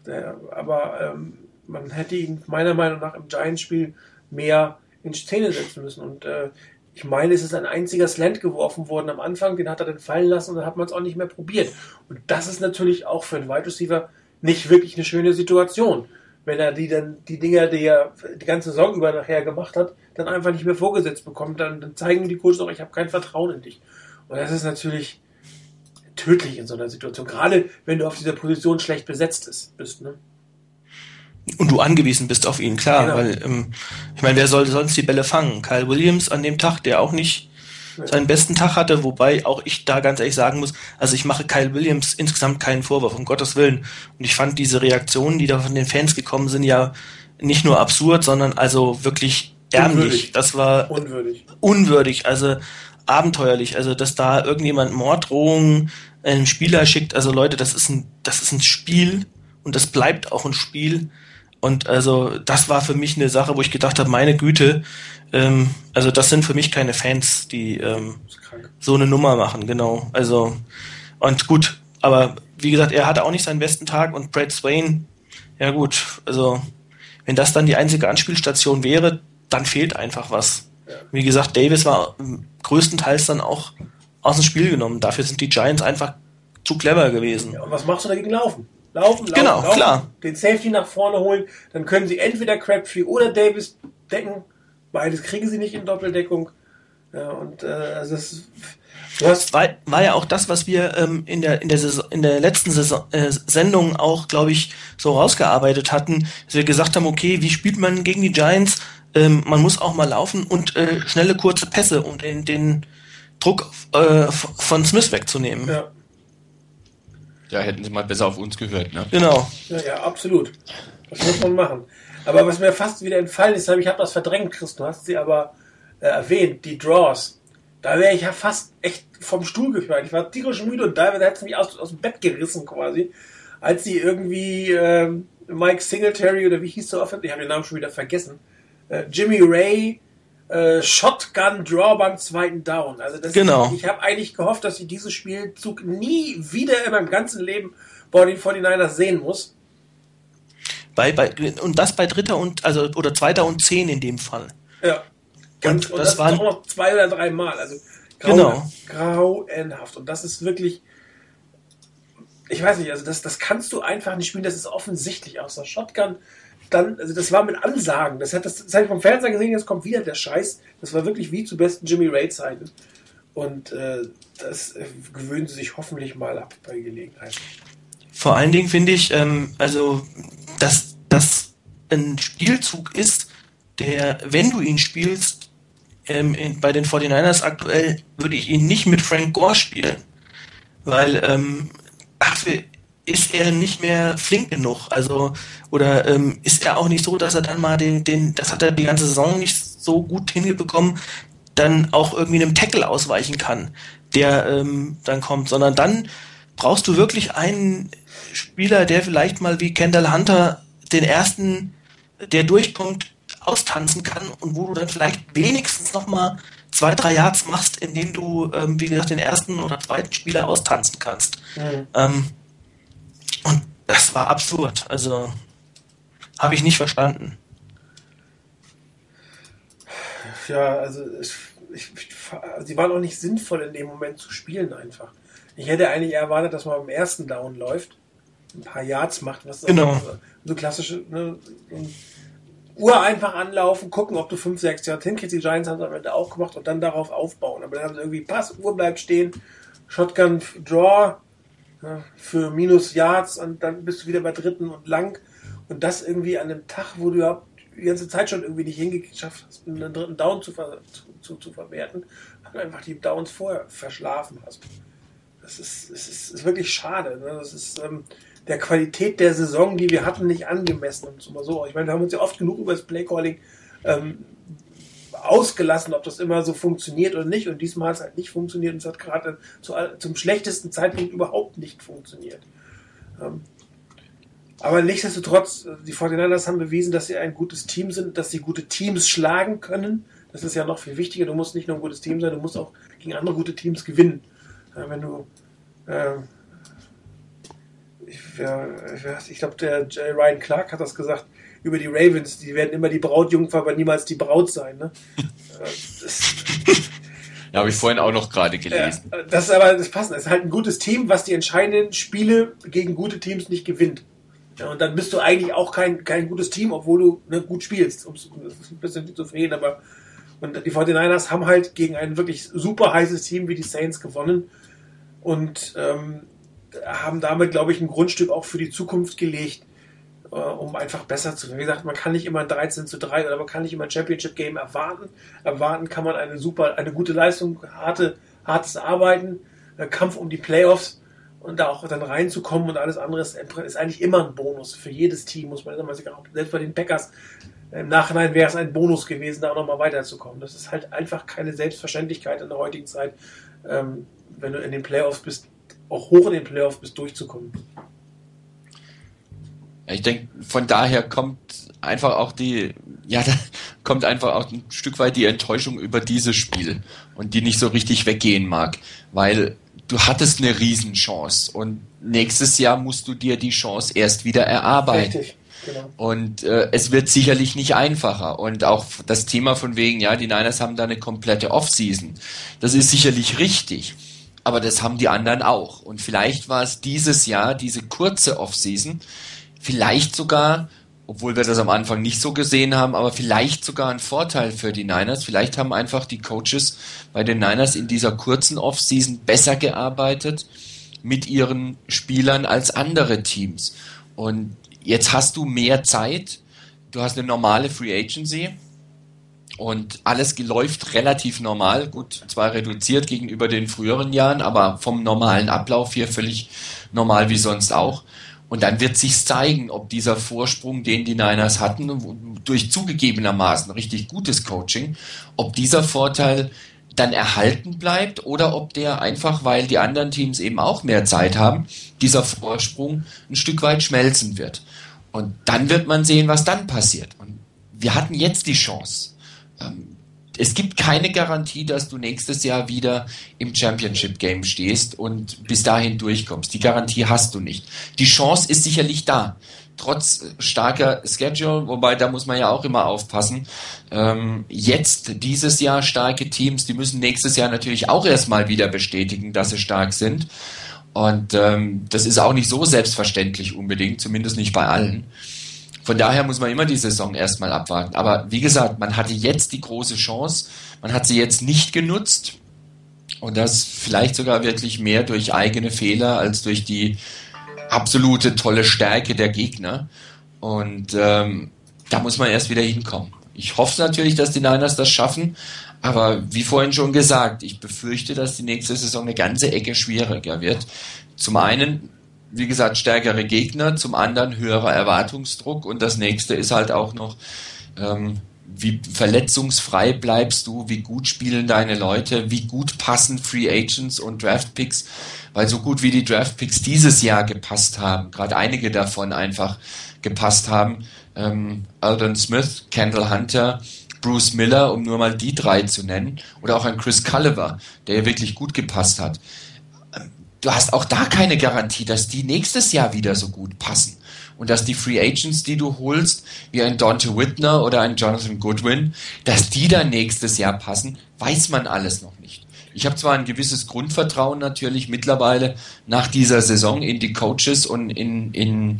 Äh, aber ähm, man hätte ihn meiner Meinung nach im Giants-Spiel mehr in Szene setzen müssen. Und äh, ich meine, es ist ein einziger Slant geworfen worden am Anfang, den hat er dann fallen lassen und dann hat man es auch nicht mehr probiert. Und das ist natürlich auch für einen Wide Receiver nicht wirklich eine schöne Situation, wenn er die dann die Dinger, die er die ganze Saison über nachher gemacht hat, dann einfach nicht mehr vorgesetzt bekommt. Dann, dann zeigen die Coaches auch, ich habe kein Vertrauen in dich. Und das ist natürlich tödlich in so einer Situation, gerade wenn du auf dieser Position schlecht besetzt bist. Ne? Und du angewiesen bist auf ihn, klar, genau. weil ähm, ich meine, wer soll sonst die Bälle fangen? Kyle Williams an dem Tag, der auch nicht seinen besten Tag hatte, wobei auch ich da ganz ehrlich sagen muss, also ich mache Kyle Williams insgesamt keinen Vorwurf, um Gottes Willen. Und ich fand diese Reaktionen, die da von den Fans gekommen sind, ja nicht nur absurd, sondern also wirklich ärmlich. Unwürdig. Das war unwürdig. unwürdig, also abenteuerlich. Also dass da irgendjemand Morddrohungen einem Spieler schickt, also Leute, das ist ein, das ist ein Spiel und das bleibt auch ein Spiel. Und also das war für mich eine Sache, wo ich gedacht habe, meine Güte, ähm, also das sind für mich keine Fans, die ähm, so eine Nummer machen, genau. Also und gut, aber wie gesagt, er hatte auch nicht seinen besten Tag und Brad Swain, ja gut, also wenn das dann die einzige Anspielstation wäre, dann fehlt einfach was. Ja. Wie gesagt, Davis war größtenteils dann auch aus dem Spiel genommen. Dafür sind die Giants einfach zu clever gewesen. Ja, und was machst du dagegen laufen? Laufen, laufen, genau, laufen, klar. den Safety nach vorne holen, dann können sie entweder Crabtree oder Davis decken. Beides kriegen sie nicht in Doppeldeckung. Ja, und äh, also das, das war, war ja auch das, was wir ähm, in, der, in, der Saison, in der letzten Saison, äh, Sendung auch, glaube ich, so rausgearbeitet hatten, dass wir gesagt haben, okay, wie spielt man gegen die Giants? Ähm, man muss auch mal laufen und äh, schnelle, kurze Pässe, um den, den Druck äh, von Smith wegzunehmen. Ja. Ja, hätten sie mal besser auf uns gehört, ne? Genau. Ja, ja, absolut. Das muss man machen. Aber was mir fast wieder entfallen ist, ich habe das verdrängt, Chris, du hast sie aber äh, erwähnt, die Draws. Da wäre ich ja fast echt vom Stuhl gefallen. Ich war tierisch müde und da hat es mich aus, aus dem Bett gerissen quasi, als sie irgendwie äh, Mike Singletary oder wie hieß der Offense, ich habe den Namen schon wieder vergessen, äh, Jimmy Ray äh, Shotgun Draw beim zweiten Down. Also das, genau. ich habe eigentlich gehofft, dass ich diesen Spielzug nie wieder in meinem ganzen Leben bei den 49ers sehen muss. Bei, bei, und das bei dritter und, also, oder zweiter und zehn in dem Fall. Ja. Ganz, und, und das, das waren noch zwei oder drei Mal. Also grauenhaft, genau. grauenhaft. Und das ist wirklich, ich weiß nicht, also das, das kannst du einfach nicht spielen. Das ist offensichtlich aus der Shotgun dann, also das war mit Ansagen. Das hat das, das habe ich vom Fernseher gesehen, jetzt kommt wieder der Scheiß. Das war wirklich wie zu besten Jimmy Ray-Zeiten. Und äh, das äh, gewöhnen sie sich hoffentlich mal ab bei Gelegenheit. Vor allen Dingen finde ich, ähm, also, dass das ein Spielzug ist, der, wenn du ihn spielst, ähm, in, bei den 49ers aktuell, würde ich ihn nicht mit Frank Gore spielen. Weil ähm, dafür ist er nicht mehr flink genug. Also, oder ähm, ist er auch nicht so, dass er dann mal den, den, das hat er die ganze Saison nicht so gut hingekommen, dann auch irgendwie einem Tackle ausweichen kann, der ähm, dann kommt, sondern dann brauchst du wirklich einen Spieler, der vielleicht mal wie Kendall Hunter den ersten, der durchkommt, austanzen kann und wo du dann vielleicht wenigstens noch mal zwei, drei Yards machst, indem du, ähm, wie gesagt, den ersten oder zweiten Spieler austanzen kannst. Mhm. Ähm, und das war absurd. Also habe ich nicht verstanden. Ja, also ich, ich, sie waren auch nicht sinnvoll in dem Moment zu spielen einfach. Ich hätte eigentlich erwartet, dass man beim ersten Down läuft, ein paar Yards macht, was genau. so, so klassische ne, Uhr einfach anlaufen, gucken, ob du 5, 6 Yards hinkriegst. Die Giants haben es am Ende auch gemacht und dann darauf aufbauen. Aber dann haben sie irgendwie Pass, Uhr bleibt stehen, Shotgun Draw, für minus Yards und dann bist du wieder bei dritten und lang. Und das irgendwie an einem Tag, wo du ja die ganze Zeit schon irgendwie nicht hingeschafft hast, einen dritten Down zu, ver zu, zu, verwerten, weil du einfach die Downs vorher verschlafen hast. Das ist, das ist, ist wirklich schade. Ne? Das ist ähm, der Qualität der Saison, die wir hatten, nicht angemessen. Und so. Ich meine, wir haben uns ja oft genug über das Playcalling ähm, ausgelassen, ob das immer so funktioniert oder nicht. Und diesmal hat es halt nicht funktioniert und es hat gerade zu, zum schlechtesten Zeitpunkt überhaupt nicht funktioniert. Ähm, aber nichtsdestotrotz, die 49ers haben bewiesen, dass sie ein gutes Team sind, dass sie gute Teams schlagen können. Das ist ja noch viel wichtiger. Du musst nicht nur ein gutes Team sein, du musst auch gegen andere gute Teams gewinnen. Ja, wenn du äh, ich, ja, ich glaube, der Ryan Clark hat das gesagt, über die Ravens. Die werden immer die Brautjungfer, aber niemals die Braut sein. Ne? [laughs] ja, habe ich vorhin auch noch gerade gelesen. Ja, das ist aber das passt. Es ist halt ein gutes Team, was die entscheidenden Spiele gegen gute Teams nicht gewinnt. Ja, und dann bist du eigentlich auch kein, kein gutes Team, obwohl du ne, gut spielst. Um ein bisschen zu verhehlen, aber und die 49ers haben halt gegen ein wirklich super heißes Team wie die Saints gewonnen und ähm, haben damit, glaube ich, ein Grundstück auch für die Zukunft gelegt, äh, um einfach besser zu werden. Wie gesagt, man kann nicht immer ein 13 zu 3 oder man kann nicht immer ein Championship Game erwarten. Erwarten kann man eine super, eine gute Leistung, harte, hartes Arbeiten, äh, Kampf um die Playoffs und da auch dann reinzukommen und alles andere ist, ist eigentlich immer ein Bonus für jedes Team, muss man sagen. Selbst bei den Packers im Nachhinein wäre es ein Bonus gewesen, da auch nochmal weiterzukommen. Das ist halt einfach keine Selbstverständlichkeit in der heutigen Zeit, ähm, wenn du in den Playoffs bist, auch hoch in den Playoffs bist, durchzukommen. Ich denke, von daher kommt einfach auch die, ja, da kommt einfach auch ein Stück weit die Enttäuschung über dieses Spiel und die nicht so richtig weggehen mag, weil du hattest eine Riesenchance und nächstes Jahr musst du dir die Chance erst wieder erarbeiten. Richtig. Genau. Und äh, es wird sicherlich nicht einfacher. Und auch das Thema von wegen, ja, die Niners haben da eine komplette Offseason. Das ist sicherlich richtig. Aber das haben die anderen auch. Und vielleicht war es dieses Jahr, diese kurze Offseason, vielleicht sogar, obwohl wir das am Anfang nicht so gesehen haben, aber vielleicht sogar ein Vorteil für die Niners. Vielleicht haben einfach die Coaches bei den Niners in dieser kurzen Offseason besser gearbeitet mit ihren Spielern als andere Teams. Und jetzt hast du mehr Zeit. Du hast eine normale Free Agency und alles läuft relativ normal. Gut, zwar reduziert gegenüber den früheren Jahren, aber vom normalen Ablauf hier völlig normal wie sonst auch. Und dann wird sich zeigen, ob dieser Vorsprung, den die Niners hatten, durch zugegebenermaßen richtig gutes Coaching, ob dieser Vorteil dann erhalten bleibt oder ob der einfach, weil die anderen Teams eben auch mehr Zeit haben, dieser Vorsprung ein Stück weit schmelzen wird. Und dann wird man sehen, was dann passiert. Und wir hatten jetzt die Chance, ähm, es gibt keine Garantie, dass du nächstes Jahr wieder im Championship Game stehst und bis dahin durchkommst. Die Garantie hast du nicht. Die Chance ist sicherlich da. Trotz starker Schedule, wobei da muss man ja auch immer aufpassen. Ähm, jetzt dieses Jahr starke Teams, die müssen nächstes Jahr natürlich auch erstmal wieder bestätigen, dass sie stark sind. Und ähm, das ist auch nicht so selbstverständlich unbedingt, zumindest nicht bei allen. Von daher muss man immer die Saison erstmal abwarten. Aber wie gesagt, man hatte jetzt die große Chance, man hat sie jetzt nicht genutzt und das vielleicht sogar wirklich mehr durch eigene Fehler als durch die absolute tolle Stärke der Gegner. Und ähm, da muss man erst wieder hinkommen. Ich hoffe natürlich, dass die Niners das schaffen, aber wie vorhin schon gesagt, ich befürchte, dass die nächste Saison eine ganze Ecke schwieriger wird. Zum einen wie gesagt, stärkere Gegner, zum anderen höherer Erwartungsdruck und das nächste ist halt auch noch, ähm, wie verletzungsfrei bleibst du, wie gut spielen deine Leute, wie gut passen Free Agents und Draft Picks, weil so gut wie die Draft Picks dieses Jahr gepasst haben, gerade einige davon einfach gepasst haben, ähm, Aldon Smith, Kendall Hunter, Bruce Miller, um nur mal die drei zu nennen, oder auch ein Chris Culliver, der wirklich gut gepasst hat du hast auch da keine Garantie, dass die nächstes Jahr wieder so gut passen. Und dass die Free Agents, die du holst, wie ein Dante Whitner oder ein Jonathan Goodwin, dass die dann nächstes Jahr passen, weiß man alles noch nicht. Ich habe zwar ein gewisses Grundvertrauen natürlich mittlerweile nach dieser Saison in die Coaches und in, in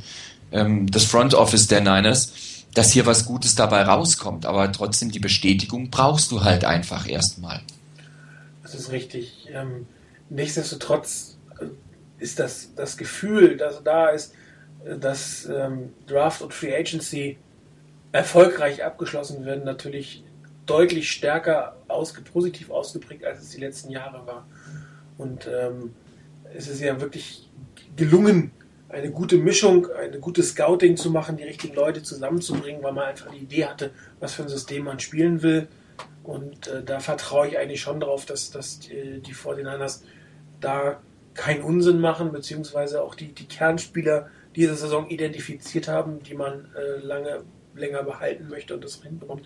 ähm, das Front Office der Niners, dass hier was Gutes dabei rauskommt, aber trotzdem die Bestätigung brauchst du halt einfach erstmal. Das ist richtig. Ähm, nichtsdestotrotz ist das, das Gefühl, das da ist, dass ähm, Draft und Free Agency erfolgreich abgeschlossen werden, natürlich deutlich stärker ausge positiv ausgeprägt, als es die letzten Jahre war. Und ähm, es ist ja wirklich gelungen, eine gute Mischung, eine gute Scouting zu machen, die richtigen Leute zusammenzubringen, weil man einfach die Idee hatte, was für ein System man spielen will. Und äh, da vertraue ich eigentlich schon darauf, dass, dass die, die 49ers da keinen Unsinn machen, beziehungsweise auch die, die Kernspieler dieser Saison identifiziert haben, die man äh, lange länger behalten möchte und das hinbekommt.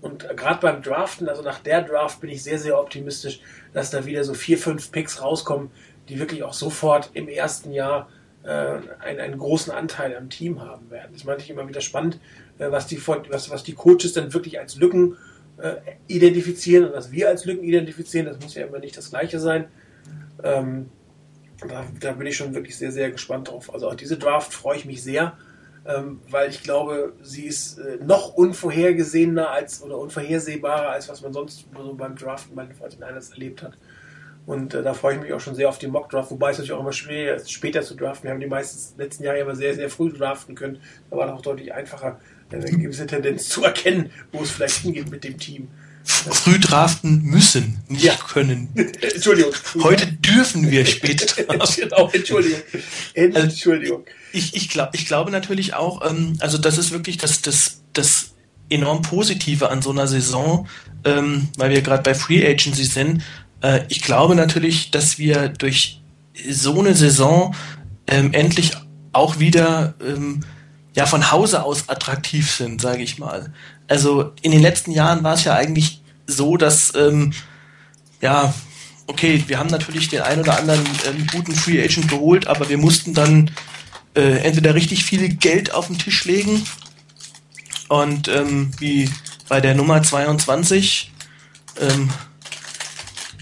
Und äh, gerade beim Draften, also nach der Draft bin ich sehr, sehr optimistisch, dass da wieder so vier, fünf Picks rauskommen, die wirklich auch sofort im ersten Jahr äh, einen, einen großen Anteil am Team haben werden. Das meinte ich immer wieder spannend, äh, was, die, was, was die Coaches dann wirklich als Lücken äh, identifizieren und was wir als Lücken identifizieren. Das muss ja immer nicht das Gleiche sein. Ähm, da, da, bin ich schon wirklich sehr, sehr gespannt drauf. Also auch diese Draft freue ich mich sehr, ähm, weil ich glaube, sie ist äh, noch unvorhergesehener als oder unvorhersehbarer, als was man sonst so beim Draften bei den 49ers erlebt hat. Und äh, da freue ich mich auch schon sehr auf die Mock-Draft, wobei es natürlich auch immer schwer ist, später zu draften. Wir haben die meisten letzten Jahre immer sehr, sehr früh draften können. Da war auch deutlich einfacher, eine gewisse Tendenz zu erkennen, wo es vielleicht hingeht mit dem Team früh draften müssen, nicht ja. können. [laughs] Entschuldigung. Heute dürfen wir spät [laughs] genau, Entschuldigung. Entschuldigung. Also, ich, ich, glaub, ich glaube natürlich auch, ähm, also das ist wirklich das, das, das enorm Positive an so einer Saison, ähm, weil wir gerade bei Free Agency sind. Äh, ich glaube natürlich, dass wir durch so eine Saison ähm, endlich auch wieder ähm, ja von Hause aus attraktiv sind, sage ich mal. Also in den letzten Jahren war es ja eigentlich so, dass ähm, ja okay, wir haben natürlich den ein oder anderen ähm, guten Free Agent geholt, aber wir mussten dann äh, entweder richtig viel Geld auf den Tisch legen und ähm, wie bei der Nummer 22, ähm,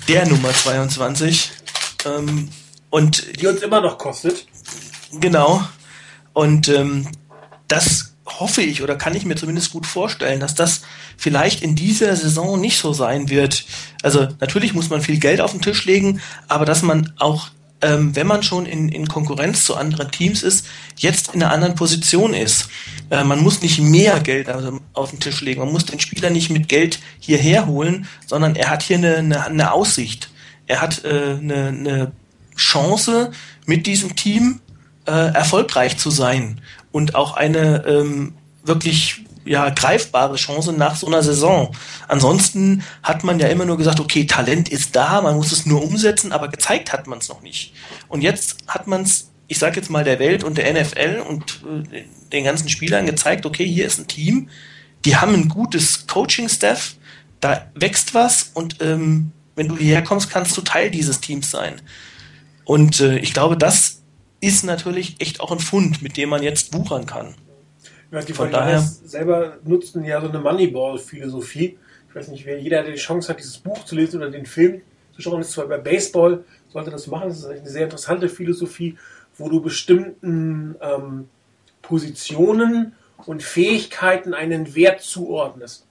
der Nummer 22, ähm, und die uns immer noch kostet. Genau. Und ähm, das hoffe ich oder kann ich mir zumindest gut vorstellen, dass das vielleicht in dieser Saison nicht so sein wird. Also natürlich muss man viel Geld auf den Tisch legen, aber dass man auch, ähm, wenn man schon in, in Konkurrenz zu anderen Teams ist, jetzt in einer anderen Position ist. Äh, man muss nicht mehr Geld auf den Tisch legen. Man muss den Spieler nicht mit Geld hierher holen, sondern er hat hier eine, eine, eine Aussicht. Er hat äh, eine, eine Chance mit diesem Team äh, erfolgreich zu sein und auch eine ähm, wirklich ja, greifbare Chance nach so einer Saison. Ansonsten hat man ja immer nur gesagt, okay, Talent ist da, man muss es nur umsetzen, aber gezeigt hat man es noch nicht. Und jetzt hat man es, ich sage jetzt mal der Welt und der NFL und äh, den ganzen Spielern gezeigt, okay, hier ist ein Team, die haben ein gutes Coaching-Staff, da wächst was und ähm, wenn du hierher kommst, kannst du Teil dieses Teams sein. Und äh, ich glaube, das ist natürlich echt auch ein Fund, mit dem man jetzt wuchern kann. Ja, die von daher selber nutzten ja so eine Moneyball-Philosophie. Ich weiß nicht, wer jeder, der die Chance hat, dieses Buch zu lesen oder den Film zu schauen, ist zwar bei Baseball, sollte das machen. Das ist eine sehr interessante Philosophie, wo du bestimmten ähm, Positionen und Fähigkeiten einen Wert zuordnest.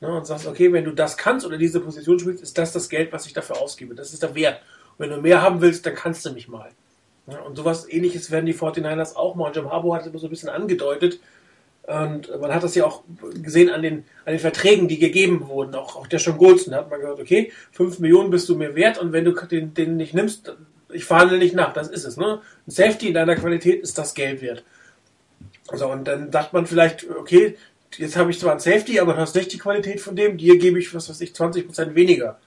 Ne, und sagst, okay, wenn du das kannst oder diese Position spielst, ist das das Geld, was ich dafür ausgebe. Das ist der Wert. Und wenn du mehr haben willst, dann kannst du mich mal. Ja, und sowas ähnliches werden die 49ers auch machen. Jim Harbour hat es immer so ein bisschen angedeutet. Und man hat das ja auch gesehen an den, an den Verträgen, die gegeben wurden. Auch, auch der Sean Goldson, hat man gesagt, okay, 5 Millionen bist du mir wert und wenn du den, den nicht nimmst, ich verhandle nicht nach. Das ist es. Ne? Ein Safety in deiner Qualität ist das Geld wert. So, und dann sagt man vielleicht, okay, jetzt habe ich zwar ein Safety, aber du hast nicht die Qualität von dem, dir gebe ich, was weiß ich, 20% weniger.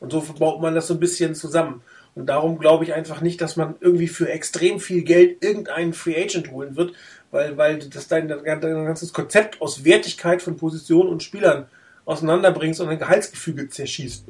Und so baut man das so ein bisschen zusammen. Und darum glaube ich einfach nicht, dass man irgendwie für extrem viel Geld irgendeinen Free Agent holen wird, weil, weil das dein, dein ganzes Konzept aus Wertigkeit von Positionen und Spielern auseinanderbringst und ein Gehaltsgefüge zerschießt.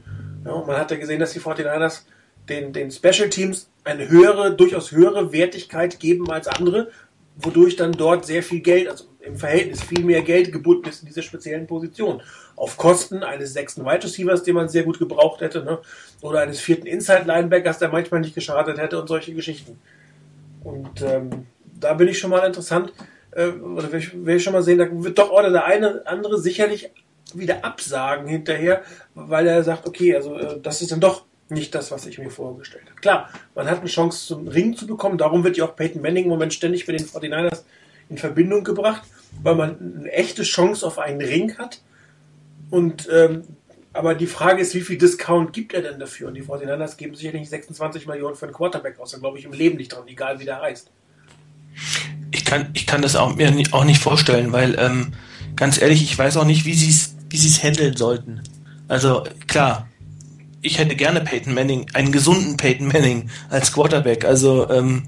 Ja, man hat ja gesehen, dass die 49ers den, den Special Teams eine höhere, durchaus höhere Wertigkeit geben als andere, wodurch dann dort sehr viel Geld, also im Verhältnis viel mehr Geld gebunden ist in dieser speziellen Position. Auf Kosten eines sechsten Wide Receivers, den man sehr gut gebraucht hätte, ne? oder eines vierten Inside Linebackers, der manchmal nicht geschadet hätte und solche Geschichten. Und ähm, da bin ich schon mal interessant, äh, oder will ich, will ich schon mal sehen, da wird doch oder der eine andere sicherlich wieder absagen hinterher, weil er sagt, okay, also äh, das ist dann doch nicht das, was ich mir vorgestellt habe. Klar, man hat eine Chance zum Ring zu bekommen, darum wird ja auch Peyton Manning im Moment ständig mit den 49ers in Verbindung gebracht, weil man eine echte Chance auf einen Ring hat. Und ähm, aber die Frage ist, wie viel Discount gibt er denn dafür? Und die 49ers geben sicherlich nicht 26 Millionen für einen Quarterback aus. Da glaube ich im Leben nicht dran, egal wie der heißt. Ich kann, ich kann das auch, mir auch nicht vorstellen, weil ähm, ganz ehrlich, ich weiß auch nicht, wie sie es wie sie's handeln sollten. Also klar, ich hätte gerne Peyton Manning, einen gesunden Peyton Manning als Quarterback. Also ähm,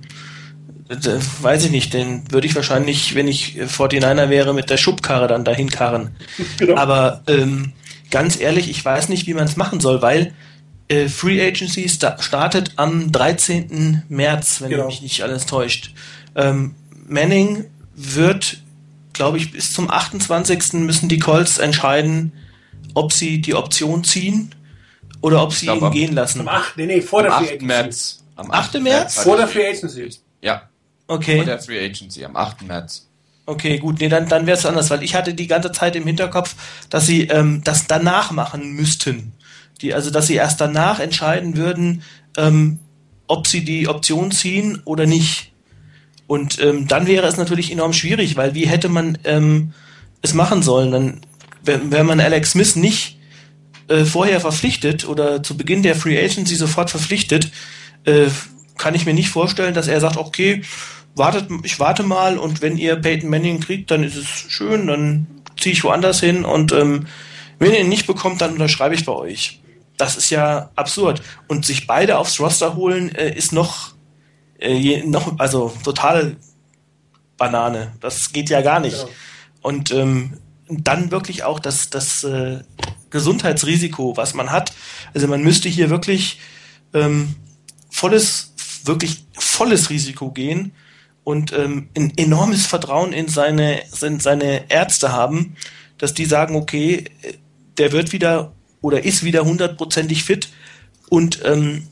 weiß ich nicht, den würde ich wahrscheinlich, wenn ich 49er wäre, mit der Schubkarre dann dahin karren. [laughs] Genau. Aber ähm, ganz ehrlich, ich weiß nicht, wie man es machen soll, weil äh, Free Agency sta startet am 13. März, wenn genau. mich nicht alles täuscht. Ähm, Manning wird, glaube ich, bis zum 28. müssen die Colts entscheiden, ob sie die Option ziehen oder ob sie glaub, ihn gehen lassen. Am 8. Nee, nee, vor am der Free Agency. März. Am 8. März? Vor der Free Agency. Ja. Okay. Vor der Free Agency am 8. März. Okay, gut, nee, dann, dann wäre es anders, weil ich hatte die ganze Zeit im Hinterkopf, dass sie ähm, das danach machen müssten. Die, also, dass sie erst danach entscheiden würden, ähm, ob sie die Option ziehen oder nicht. Und ähm, dann wäre es natürlich enorm schwierig, weil wie hätte man ähm, es machen sollen? Dann, wenn, wenn man Alex Smith nicht äh, vorher verpflichtet oder zu Beginn der Free Agency sofort verpflichtet, äh, kann ich mir nicht vorstellen, dass er sagt, okay, wartet, ich warte mal und wenn ihr Peyton Manning kriegt, dann ist es schön, dann ziehe ich woanders hin und ähm, wenn ihr ihn nicht bekommt, dann unterschreibe ich bei euch. Das ist ja absurd. Und sich beide aufs Roster holen, äh, ist noch, äh, je, noch, also total Banane. Das geht ja gar nicht. Ja. Und ähm, dann wirklich auch das, das äh, Gesundheitsrisiko, was man hat. Also man müsste hier wirklich ähm, volles, wirklich volles Risiko gehen und ähm, ein enormes Vertrauen in seine, in seine Ärzte haben, dass die sagen, okay, der wird wieder oder ist wieder hundertprozentig fit und ähm,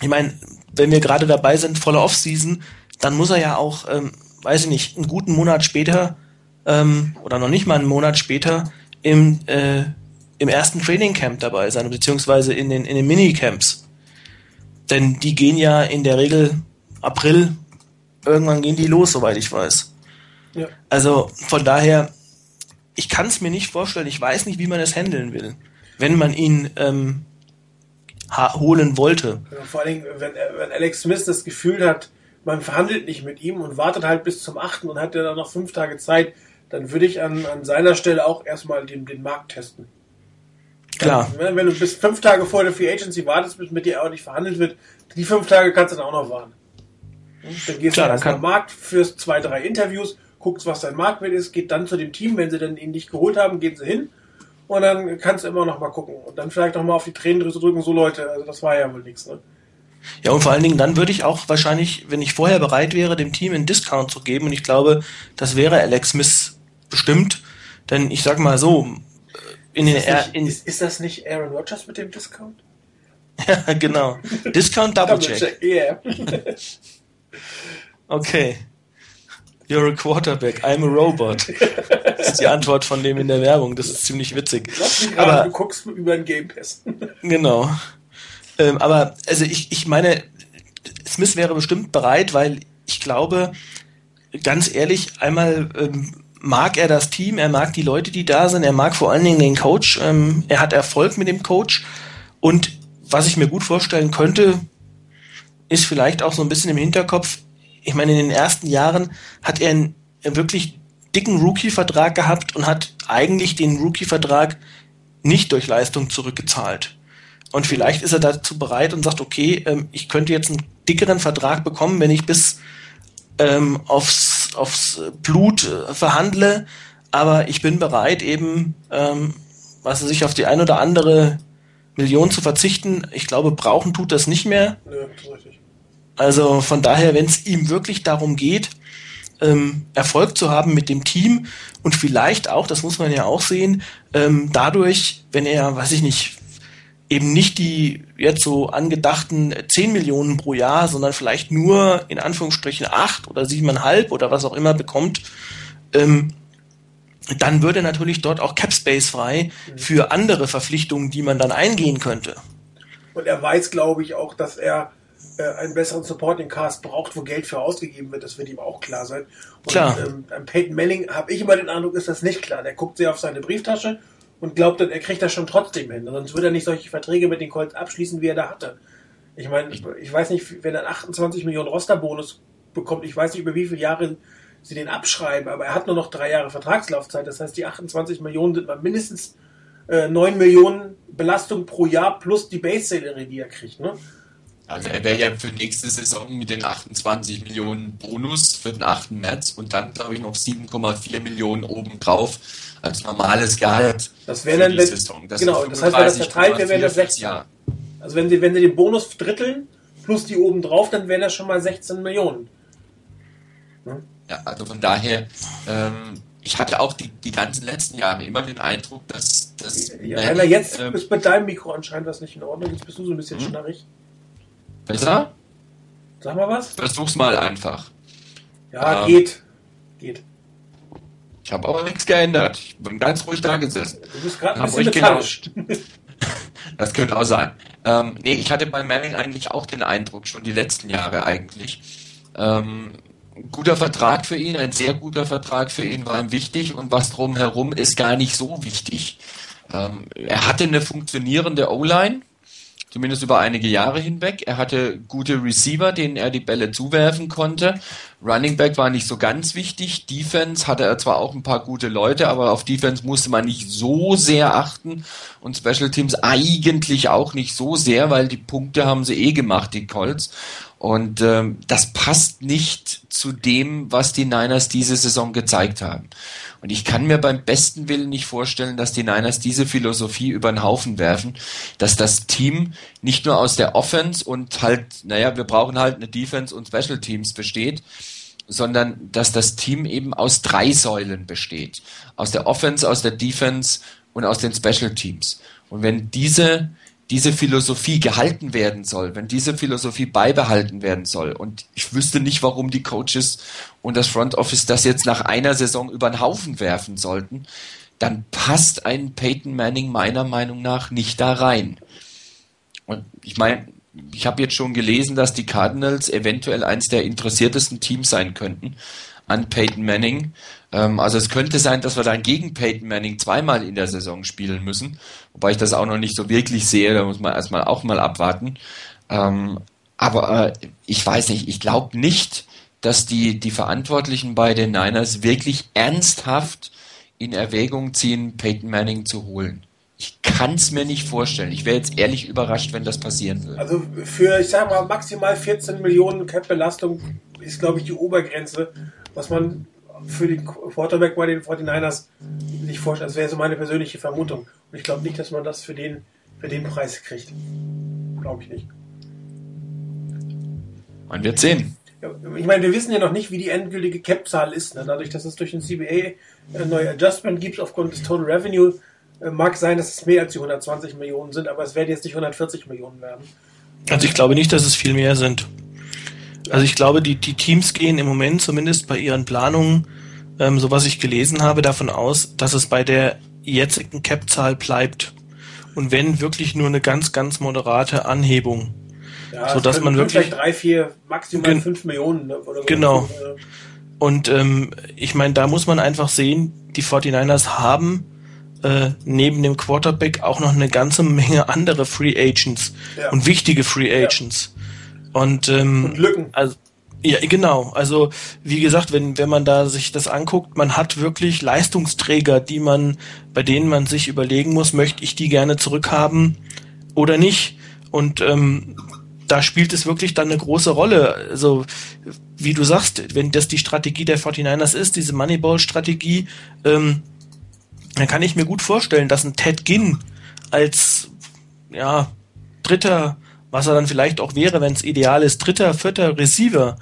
ich meine, wenn wir gerade dabei sind, voller Offseason, dann muss er ja auch, ähm, weiß ich nicht, einen guten Monat später ähm, oder noch nicht mal einen Monat später im, äh, im ersten Training Camp dabei sein, beziehungsweise in den, in den Minicamps. Denn die gehen ja in der Regel April, irgendwann gehen die los, soweit ich weiß. Ja. Also von daher, ich kann es mir nicht vorstellen, ich weiß nicht, wie man es handeln will, wenn man ihn ähm, holen wollte. Ja, vor allen Dingen, wenn, wenn Alex Smith das Gefühl hat, man verhandelt nicht mit ihm und wartet halt bis zum 8. und hat ja dann noch fünf Tage Zeit, dann würde ich an, an seiner Stelle auch erstmal den, den Markt testen. Klar. Wenn, wenn du bis fünf Tage vor der Free Agency wartest, bis mit dir auch nicht verhandelt wird, die fünf Tage kannst du dann auch noch warten. Dann gehst Klar, du erstmal am Markt, führst zwei, drei Interviews, guckst, was dein Marktwert ist, geht dann zu dem Team, wenn sie dann ihn nicht geholt haben, gehen sie hin und dann kannst du immer noch mal gucken und dann vielleicht noch mal auf die Tränendrüse drücken, so Leute, also das war ja wohl nichts, ne? Ja, und vor allen Dingen dann würde ich auch wahrscheinlich, wenn ich vorher bereit wäre, dem Team einen Discount zu geben, und ich glaube, das wäre Alex Smith bestimmt, denn ich sag mal so, in den ist, das nicht, in ist, ist, das nicht Aaron Rodgers mit dem Discount? [laughs] ja, genau. Discount [laughs] Double, Double Check. check. Yeah. [laughs] okay. You're a quarterback, I'm a robot. Das ist die Antwort von dem in der Werbung. Das ist ziemlich witzig. Aber du guckst über den Game Pass. genau. Ähm, aber also ich, ich meine, Smith wäre bestimmt bereit, weil ich glaube, ganz ehrlich, einmal ähm, mag er das Team, er mag die Leute, die da sind, er mag vor allen Dingen den Coach, ähm, er hat Erfolg mit dem Coach und was ich mir gut vorstellen könnte, ist vielleicht auch so ein bisschen im Hinterkopf, ich meine, in den ersten Jahren hat er einen wirklich dicken Rookie-Vertrag gehabt und hat eigentlich den Rookie-Vertrag nicht durch Leistung zurückgezahlt. Und vielleicht ist er dazu bereit und sagt, okay, ähm, ich könnte jetzt einen dickeren Vertrag bekommen, wenn ich bis ähm, aufs, aufs Blut äh, verhandle, aber ich bin bereit, eben, ähm, was weiß ich, auf die ein oder andere Million zu verzichten. Ich glaube, brauchen tut das nicht mehr. Ja, richtig. Also von daher, wenn es ihm wirklich darum geht, ähm, Erfolg zu haben mit dem Team und vielleicht auch, das muss man ja auch sehen, ähm, dadurch, wenn er, weiß ich nicht, eben nicht die jetzt so angedachten 10 Millionen pro Jahr, sondern vielleicht nur in Anführungsstrichen 8 oder 7,5 oder was auch immer bekommt, ähm, dann würde natürlich dort auch Capspace frei für andere Verpflichtungen, die man dann eingehen könnte. Und er weiß, glaube ich, auch, dass er einen besseren Supporting Cast braucht, wo Geld für ausgegeben wird, das wird ihm auch klar sein. Und, klar. Ähm, Peyton Manning, habe ich immer den Eindruck, ist das nicht klar. Der guckt sehr auf seine Brieftasche und glaubt dann, er kriegt das schon trotzdem hin. Sonst würde er nicht solche Verträge mit den Colts abschließen, wie er da hatte. Ich meine, ich, ich weiß nicht, wenn er 28 Millionen Rosterbonus bekommt, ich weiß nicht, über wie viele Jahre sie den abschreiben, aber er hat nur noch drei Jahre Vertragslaufzeit. Das heißt, die 28 Millionen sind mal mindestens äh, 9 Millionen Belastung pro Jahr plus die Base-Salary, die er kriegt. Ne? Also er wäre ja für nächste Saison mit den 28 Millionen Bonus für den 8. März und dann, glaube ich, noch 7,4 Millionen obendrauf als normales Gehalt. Das wäre dann, wenn, Saison. Das genau, das heißt, wenn das verteilt wäre, wäre das 16. Jahr. Also wenn sie, wenn sie den Bonus dritteln, plus die obendrauf, dann wären das schon mal 16 Millionen. Hm? Ja, also von daher, ähm, ich hatte auch die, die ganzen letzten Jahre immer den Eindruck, dass das. Ja, ja, jetzt ähm, ist mit deinem Mikro anscheinend was nicht in Ordnung. Jetzt bist du so ein bisschen hm? schnarrig. Besser? Sag mal was. Versuch's mal einfach. Ja, ähm, geht. Geht. Ich habe aber nichts geändert. Ich bin ganz ruhig da gesessen. Du bist gerade ein bisschen metallisch. [laughs] Das könnte auch sein. Ähm, nee, ich hatte bei Manning eigentlich auch den Eindruck, schon die letzten Jahre eigentlich. Ähm, guter Vertrag für ihn, ein sehr guter Vertrag für ihn war ihm wichtig und was drumherum ist gar nicht so wichtig. Ähm, er hatte eine funktionierende O-Line, zumindest über einige Jahre hinweg. Er hatte gute Receiver, denen er die Bälle zuwerfen konnte. Running Back war nicht so ganz wichtig. Defense hatte er zwar auch ein paar gute Leute, aber auf Defense musste man nicht so sehr achten und Special Teams eigentlich auch nicht so sehr, weil die Punkte haben sie eh gemacht, die Colts. Und ähm, das passt nicht zu dem, was die Niners diese Saison gezeigt haben. Und ich kann mir beim besten Willen nicht vorstellen, dass die Niners diese Philosophie über den Haufen werfen, dass das Team nicht nur aus der Offense und halt, naja, wir brauchen halt eine Defense und Special Teams besteht, sondern dass das Team eben aus drei Säulen besteht. Aus der Offense, aus der Defense und aus den Special Teams. Und wenn diese, diese Philosophie gehalten werden soll, wenn diese Philosophie beibehalten werden soll, und ich wüsste nicht, warum die Coaches und das Front Office das jetzt nach einer Saison über den Haufen werfen sollten, dann passt ein Peyton Manning meiner Meinung nach nicht da rein. Und ich meine, ich habe jetzt schon gelesen, dass die Cardinals eventuell eins der interessiertesten Teams sein könnten an Peyton Manning. Ähm, also es könnte sein, dass wir dann gegen Peyton Manning zweimal in der Saison spielen müssen, wobei ich das auch noch nicht so wirklich sehe, da muss man erstmal auch mal abwarten. Ähm, aber äh, ich weiß nicht, ich glaube nicht, dass die, die Verantwortlichen bei den Niners wirklich ernsthaft in Erwägung ziehen, Peyton Manning zu holen. Ich kann es mir nicht vorstellen. Ich wäre jetzt ehrlich überrascht, wenn das passieren würde. Also für, ich sag mal, maximal 14 Millionen Cap-Belastung ist, glaube ich, die Obergrenze, was man für den Quarterback bei den 49ers nicht vorstellt. Das wäre so meine persönliche Vermutung. Und ich glaube nicht, dass man das für den, für den Preis kriegt. Glaube ich nicht. Man wird sehen. Ich meine, wir wissen ja noch nicht, wie die endgültige Cap-Zahl ist. Ne? Dadurch, dass es durch den CBA ein neue Adjustment gibt aufgrund des Total Revenue, äh, mag sein, dass es mehr als die 120 Millionen sind, aber es werden jetzt nicht 140 Millionen werden. Also ich glaube nicht, dass es viel mehr sind. Also ich glaube, die, die Teams gehen im Moment zumindest bei ihren Planungen, ähm, so was ich gelesen habe, davon aus, dass es bei der jetzigen Cap-Zahl bleibt. Und wenn wirklich nur eine ganz, ganz moderate Anhebung. Ja, so dass man wirklich vielleicht drei, vier, maximal fünf Millionen ne, oder so. Genau. Und ähm, ich meine, da muss man einfach sehen, die 49ers haben äh, neben dem Quarterback auch noch eine ganze Menge andere Free Agents Ja. und wichtige Free Agents. Und, ähm, Und Lücken. Also, ja, genau. Also, wie gesagt, wenn, wenn man da sich das anguckt, man hat wirklich Leistungsträger, die man, bei denen man sich überlegen muss, möchte ich die gerne zurückhaben oder nicht? Und ähm, da spielt es wirklich dann eine große Rolle. Also, wie du sagst, wenn das die Strategie der 49ers ist, diese Moneyball-Strategie, ähm, dann kann ich mir gut vorstellen, dass ein Ted Ginn als ja, dritter, was er dann vielleicht auch wäre, wenn es ideal ist, dritter, vierter Receiver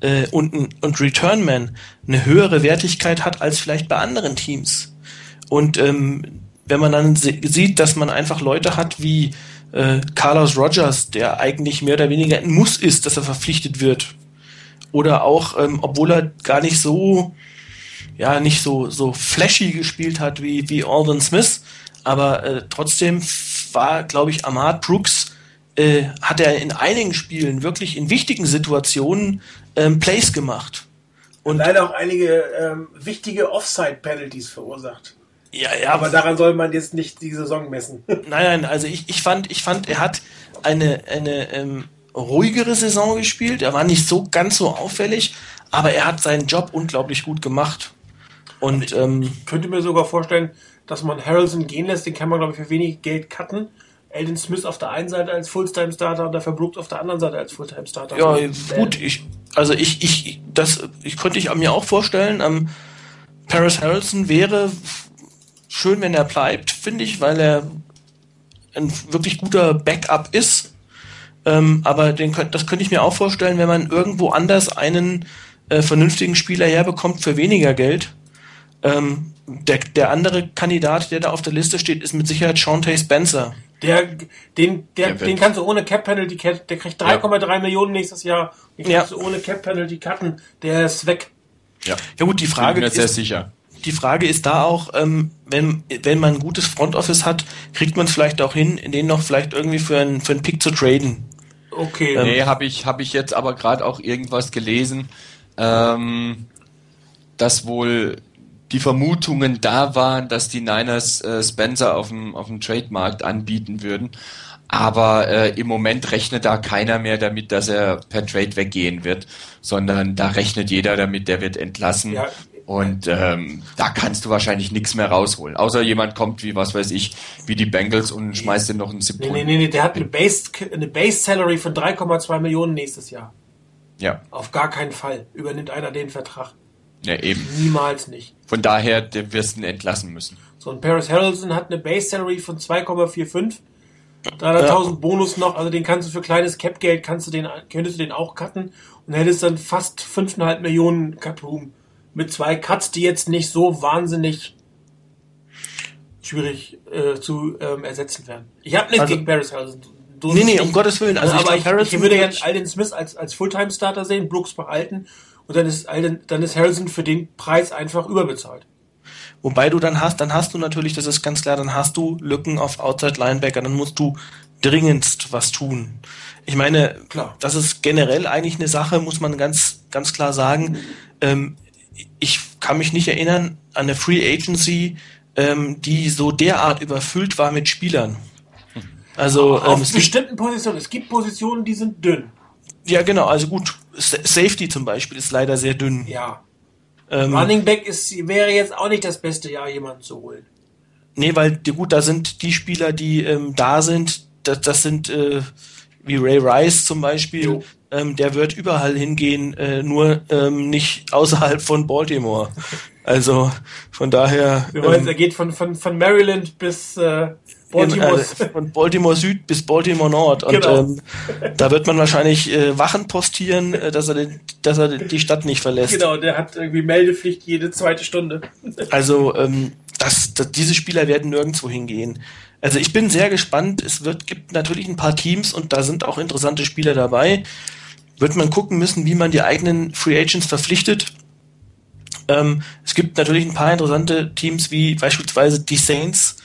äh, und, und Returnman eine höhere Wertigkeit hat als vielleicht bei anderen Teams. Und ähm, wenn man dann sieht, dass man einfach Leute hat wie äh, Carlos Rogers, der eigentlich mehr oder weniger ein Muss ist, dass er verpflichtet wird. Oder auch, ähm, obwohl er gar nicht so, ja, nicht so, so flashy gespielt hat wie, wie Alden Smith, aber äh, trotzdem war, glaube ich, Ahmad Brooks, äh, hat er in einigen Spielen wirklich in wichtigen Situationen ähm, Plays gemacht. Und leider auch einige ähm, wichtige Offside-Penalties verursacht. Ja, ja, Aber daran soll man jetzt nicht die Saison messen. [laughs] Nein, nein, also ich, ich fand, ich fand, er hat eine, eine ähm, ruhigere Saison gespielt. Er war nicht so ganz so auffällig, aber er hat seinen Job unglaublich gut gemacht. Und ähm, Ich könnte mir sogar vorstellen, dass man Harrelson gehen lässt. Den kann man, glaube ich, für wenig Geld cutten. Elden Smith auf der einen Seite als Fulltime-Starter und dafür Brooks auf der anderen Seite als Fulltime-Starter. ja, gut, ich, also ich, ich, das, ich könnte ich mir auch vorstellen, ähm, Paris Harrelson wäre schön, wenn er bleibt, finde ich, weil er ein wirklich guter Backup ist. Ähm, aber den das könnte ich mir auch vorstellen, wenn man irgendwo anders einen äh, vernünftigen Spieler herbekommt für weniger Geld. Ähm, der, der andere Kandidat, der da auf der Liste steht, ist mit Sicherheit Shante Spencer. Der, den, der, Der den kannst du ohne Cap Penalty, der kriegt 3,3 Millionen nächstes Jahr. Den Ja. kannst du ohne Cap Penalty cutten. Der ist weg. Ja, Ja gut, die Frage bin mir sehr ist, sicher. die Frage ist da auch, ähm, wenn, wenn man ein gutes Front Office hat, kriegt man es vielleicht auch hin, den noch vielleicht irgendwie für einen, für einen Pick zu traden. Okay. Ähm, Nee, habe ich, hab ich jetzt aber gerade auch irgendwas gelesen, ähm, dass wohl die Vermutungen da waren, dass die Niners äh, Spencer auf dem, auf dem Trademarkt anbieten würden. Aber äh, im Moment rechnet da keiner mehr damit, dass er per Trade weggehen wird, sondern da rechnet jeder damit, der wird entlassen. Ja. Und ähm, da kannst du wahrscheinlich nichts mehr rausholen. Außer jemand kommt wie, was weiß ich, wie die Bengals und schmeißt dir noch einen Nee, Siebten. nee, nee, nee, der hat eine Base, eine Base Salary von 3,2 Millionen nächstes Jahr. Ja, Auf gar keinen Fall übernimmt einer den Vertrag. Ja, eben. Niemals nicht. Von daher, der wirst du ihn entlassen müssen. So, und Paris Harrelson hat eine Base Salary von 2,45. 300.000 ja. Bonus noch, also den kannst du für kleines Cap-Geld, kannst du den, könntest du den auch cutten und hättest dann fast 5,5 Millionen Cap-Room mit zwei Cuts, die jetzt nicht so wahnsinnig schwierig äh, zu ähm, ersetzen werden. Ich habe nichts also, gegen Barris Harrison. Du nee, nee, um Gottes Willen. Also, aber ich, ich, ich würde ja Alden Smith als, als Fulltime-Starter sehen, Brooks behalten und dann ist, dann ist Harrison für den Preis einfach überbezahlt. Wobei du dann hast, dann hast du natürlich, das ist ganz klar, dann hast du Lücken auf Outside Linebacker, dann musst du dringendst was tun. Ich meine, klar. das ist generell eigentlich eine Sache, muss man ganz, ganz klar sagen. Ähm, ich kann mich nicht erinnern an eine Free Agency, ähm, die so derart überfüllt war mit Spielern. Also auf ähm, bestimmten Positionen. Es gibt Positionen, die sind dünn. Ja, genau. Also gut, Safety zum Beispiel ist leider sehr dünn. Ja. Ähm, Running Back ist, wäre jetzt auch nicht das beste Jahr, jemanden zu holen. Nee, weil gut, da sind die Spieler, die ähm, da sind, das, das sind äh, wie Ray Rice zum Beispiel, ähm, der wird überall hingehen, äh, nur ähm, nicht außerhalb von Baltimore. [laughs] Also von daher. Ähm, er geht von, von, von Maryland bis äh, Baltimore. Äh, von Baltimore Süd bis Baltimore Nord. Und genau. ähm, da wird man wahrscheinlich äh, Wachen postieren, äh, dass, er den, dass er die Stadt nicht verlässt. Genau, der hat irgendwie Meldepflicht jede zweite Stunde. [laughs] Also ähm, das, das, diese Spieler werden nirgendwo hingehen. Also ich bin sehr gespannt. Es wird, gibt natürlich ein paar Teams und da sind auch interessante Spieler dabei. Wird man gucken müssen, wie man die eigenen Free Agents verpflichtet. Ähm, es gibt natürlich ein paar interessante Teams wie beispielsweise die Saints,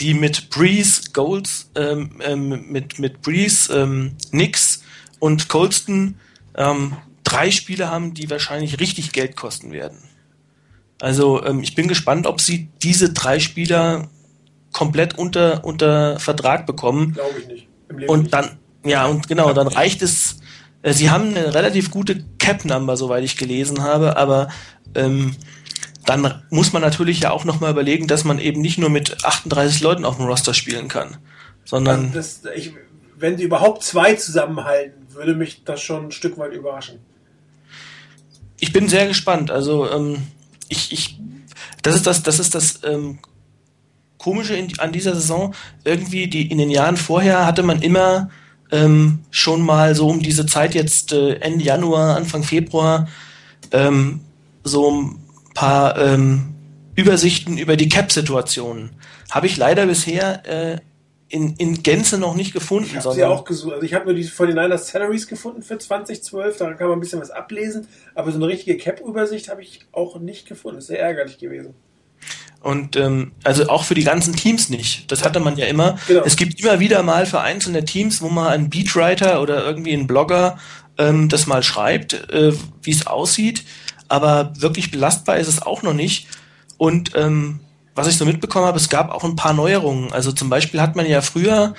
die mit Breeze, Golds, ähm, ähm, mit, mit Breeze, ähm, Nix und Colston ähm, drei Spiele haben, die wahrscheinlich richtig Geld kosten werden. Also ähm, ich bin gespannt, ob sie diese drei Spieler komplett unter, unter Vertrag bekommen. Glaube ich nicht. und dann, ja, und genau, dann reicht es. Äh, sie haben eine relativ gute Cap-Number, soweit ich gelesen habe, aber ähm, dann muss man natürlich ja auch nochmal überlegen, dass man eben nicht nur mit 38 Leuten auf dem Roster spielen kann, sondern. Also das, ich, wenn sie überhaupt zwei zusammenhalten, würde mich das schon ein Stück weit überraschen. Ich bin sehr gespannt. Also ähm, ich, ich, das ist das, das ist das ähm, Komische in, an dieser Saison, irgendwie die in den Jahren vorher hatte man immer ähm, schon mal so um diese Zeit jetzt äh, Ende Januar, Anfang Februar ähm, so paar ähm, Übersichten über die Cap-Situationen. Habe ich leider bisher äh, in, in Gänze noch nicht gefunden. Ich habe sie auch gesucht. Also ich habe nur die von den Niners Salaries gefunden für 2012, da kann man ein bisschen was ablesen, aber so eine richtige Cap-Übersicht habe ich auch nicht gefunden. Das ist sehr ärgerlich gewesen. Und ähm, also auch für die ganzen Teams nicht. Das hatte man ja immer. Genau. Es gibt immer wieder mal für einzelne Teams, wo mal ein Beatwriter oder irgendwie ein Blogger ähm, das mal schreibt, äh, wie es aussieht. Aber wirklich belastbar ist es auch noch nicht. Und ähm, was ich so mitbekommen habe, es gab auch ein paar Neuerungen. Also zum Beispiel hat man ja früher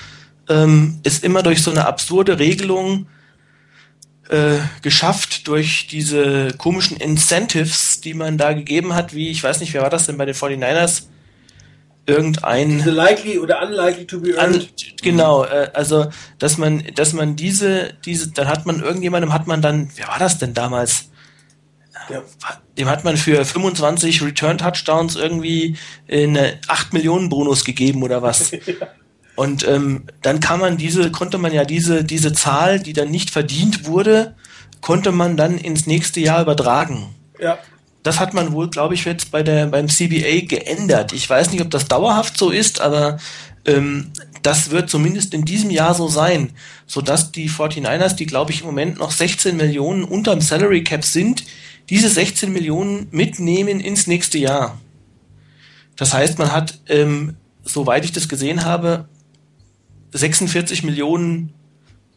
ähm, ist immer durch so eine absurde Regelung äh, geschafft durch diese komischen Incentives, die man da gegeben hat, wie, ich weiß nicht, wer war das denn bei den 49ers? Irgendein. Diese likely oder unlikely to be earned. An, genau, äh, also, dass man, dass man diese, diese, dann hat man irgendjemandem hat man dann, wer war das denn damals? Ja. Dem hat man für 25 Return Touchdowns irgendwie eine 8 Millionen Bonus gegeben oder was. [laughs] ja. Und ähm, dann kann man diese, konnte man ja diese, diese Zahl, die dann nicht verdient wurde, konnte man dann ins nächste Jahr übertragen. Ja. Das hat man wohl, glaube ich, jetzt bei der, beim CBA geändert. Ich weiß nicht, ob das dauerhaft so ist, aber ähm, das wird zumindest in diesem Jahr so sein, sodass die 49ers, die glaube ich im Moment noch 16 Millionen unterm Salary Cap sind, diese 16 Millionen mitnehmen ins nächste Jahr. Das heißt, man hat, ähm, soweit ich das gesehen habe, 46 Millionen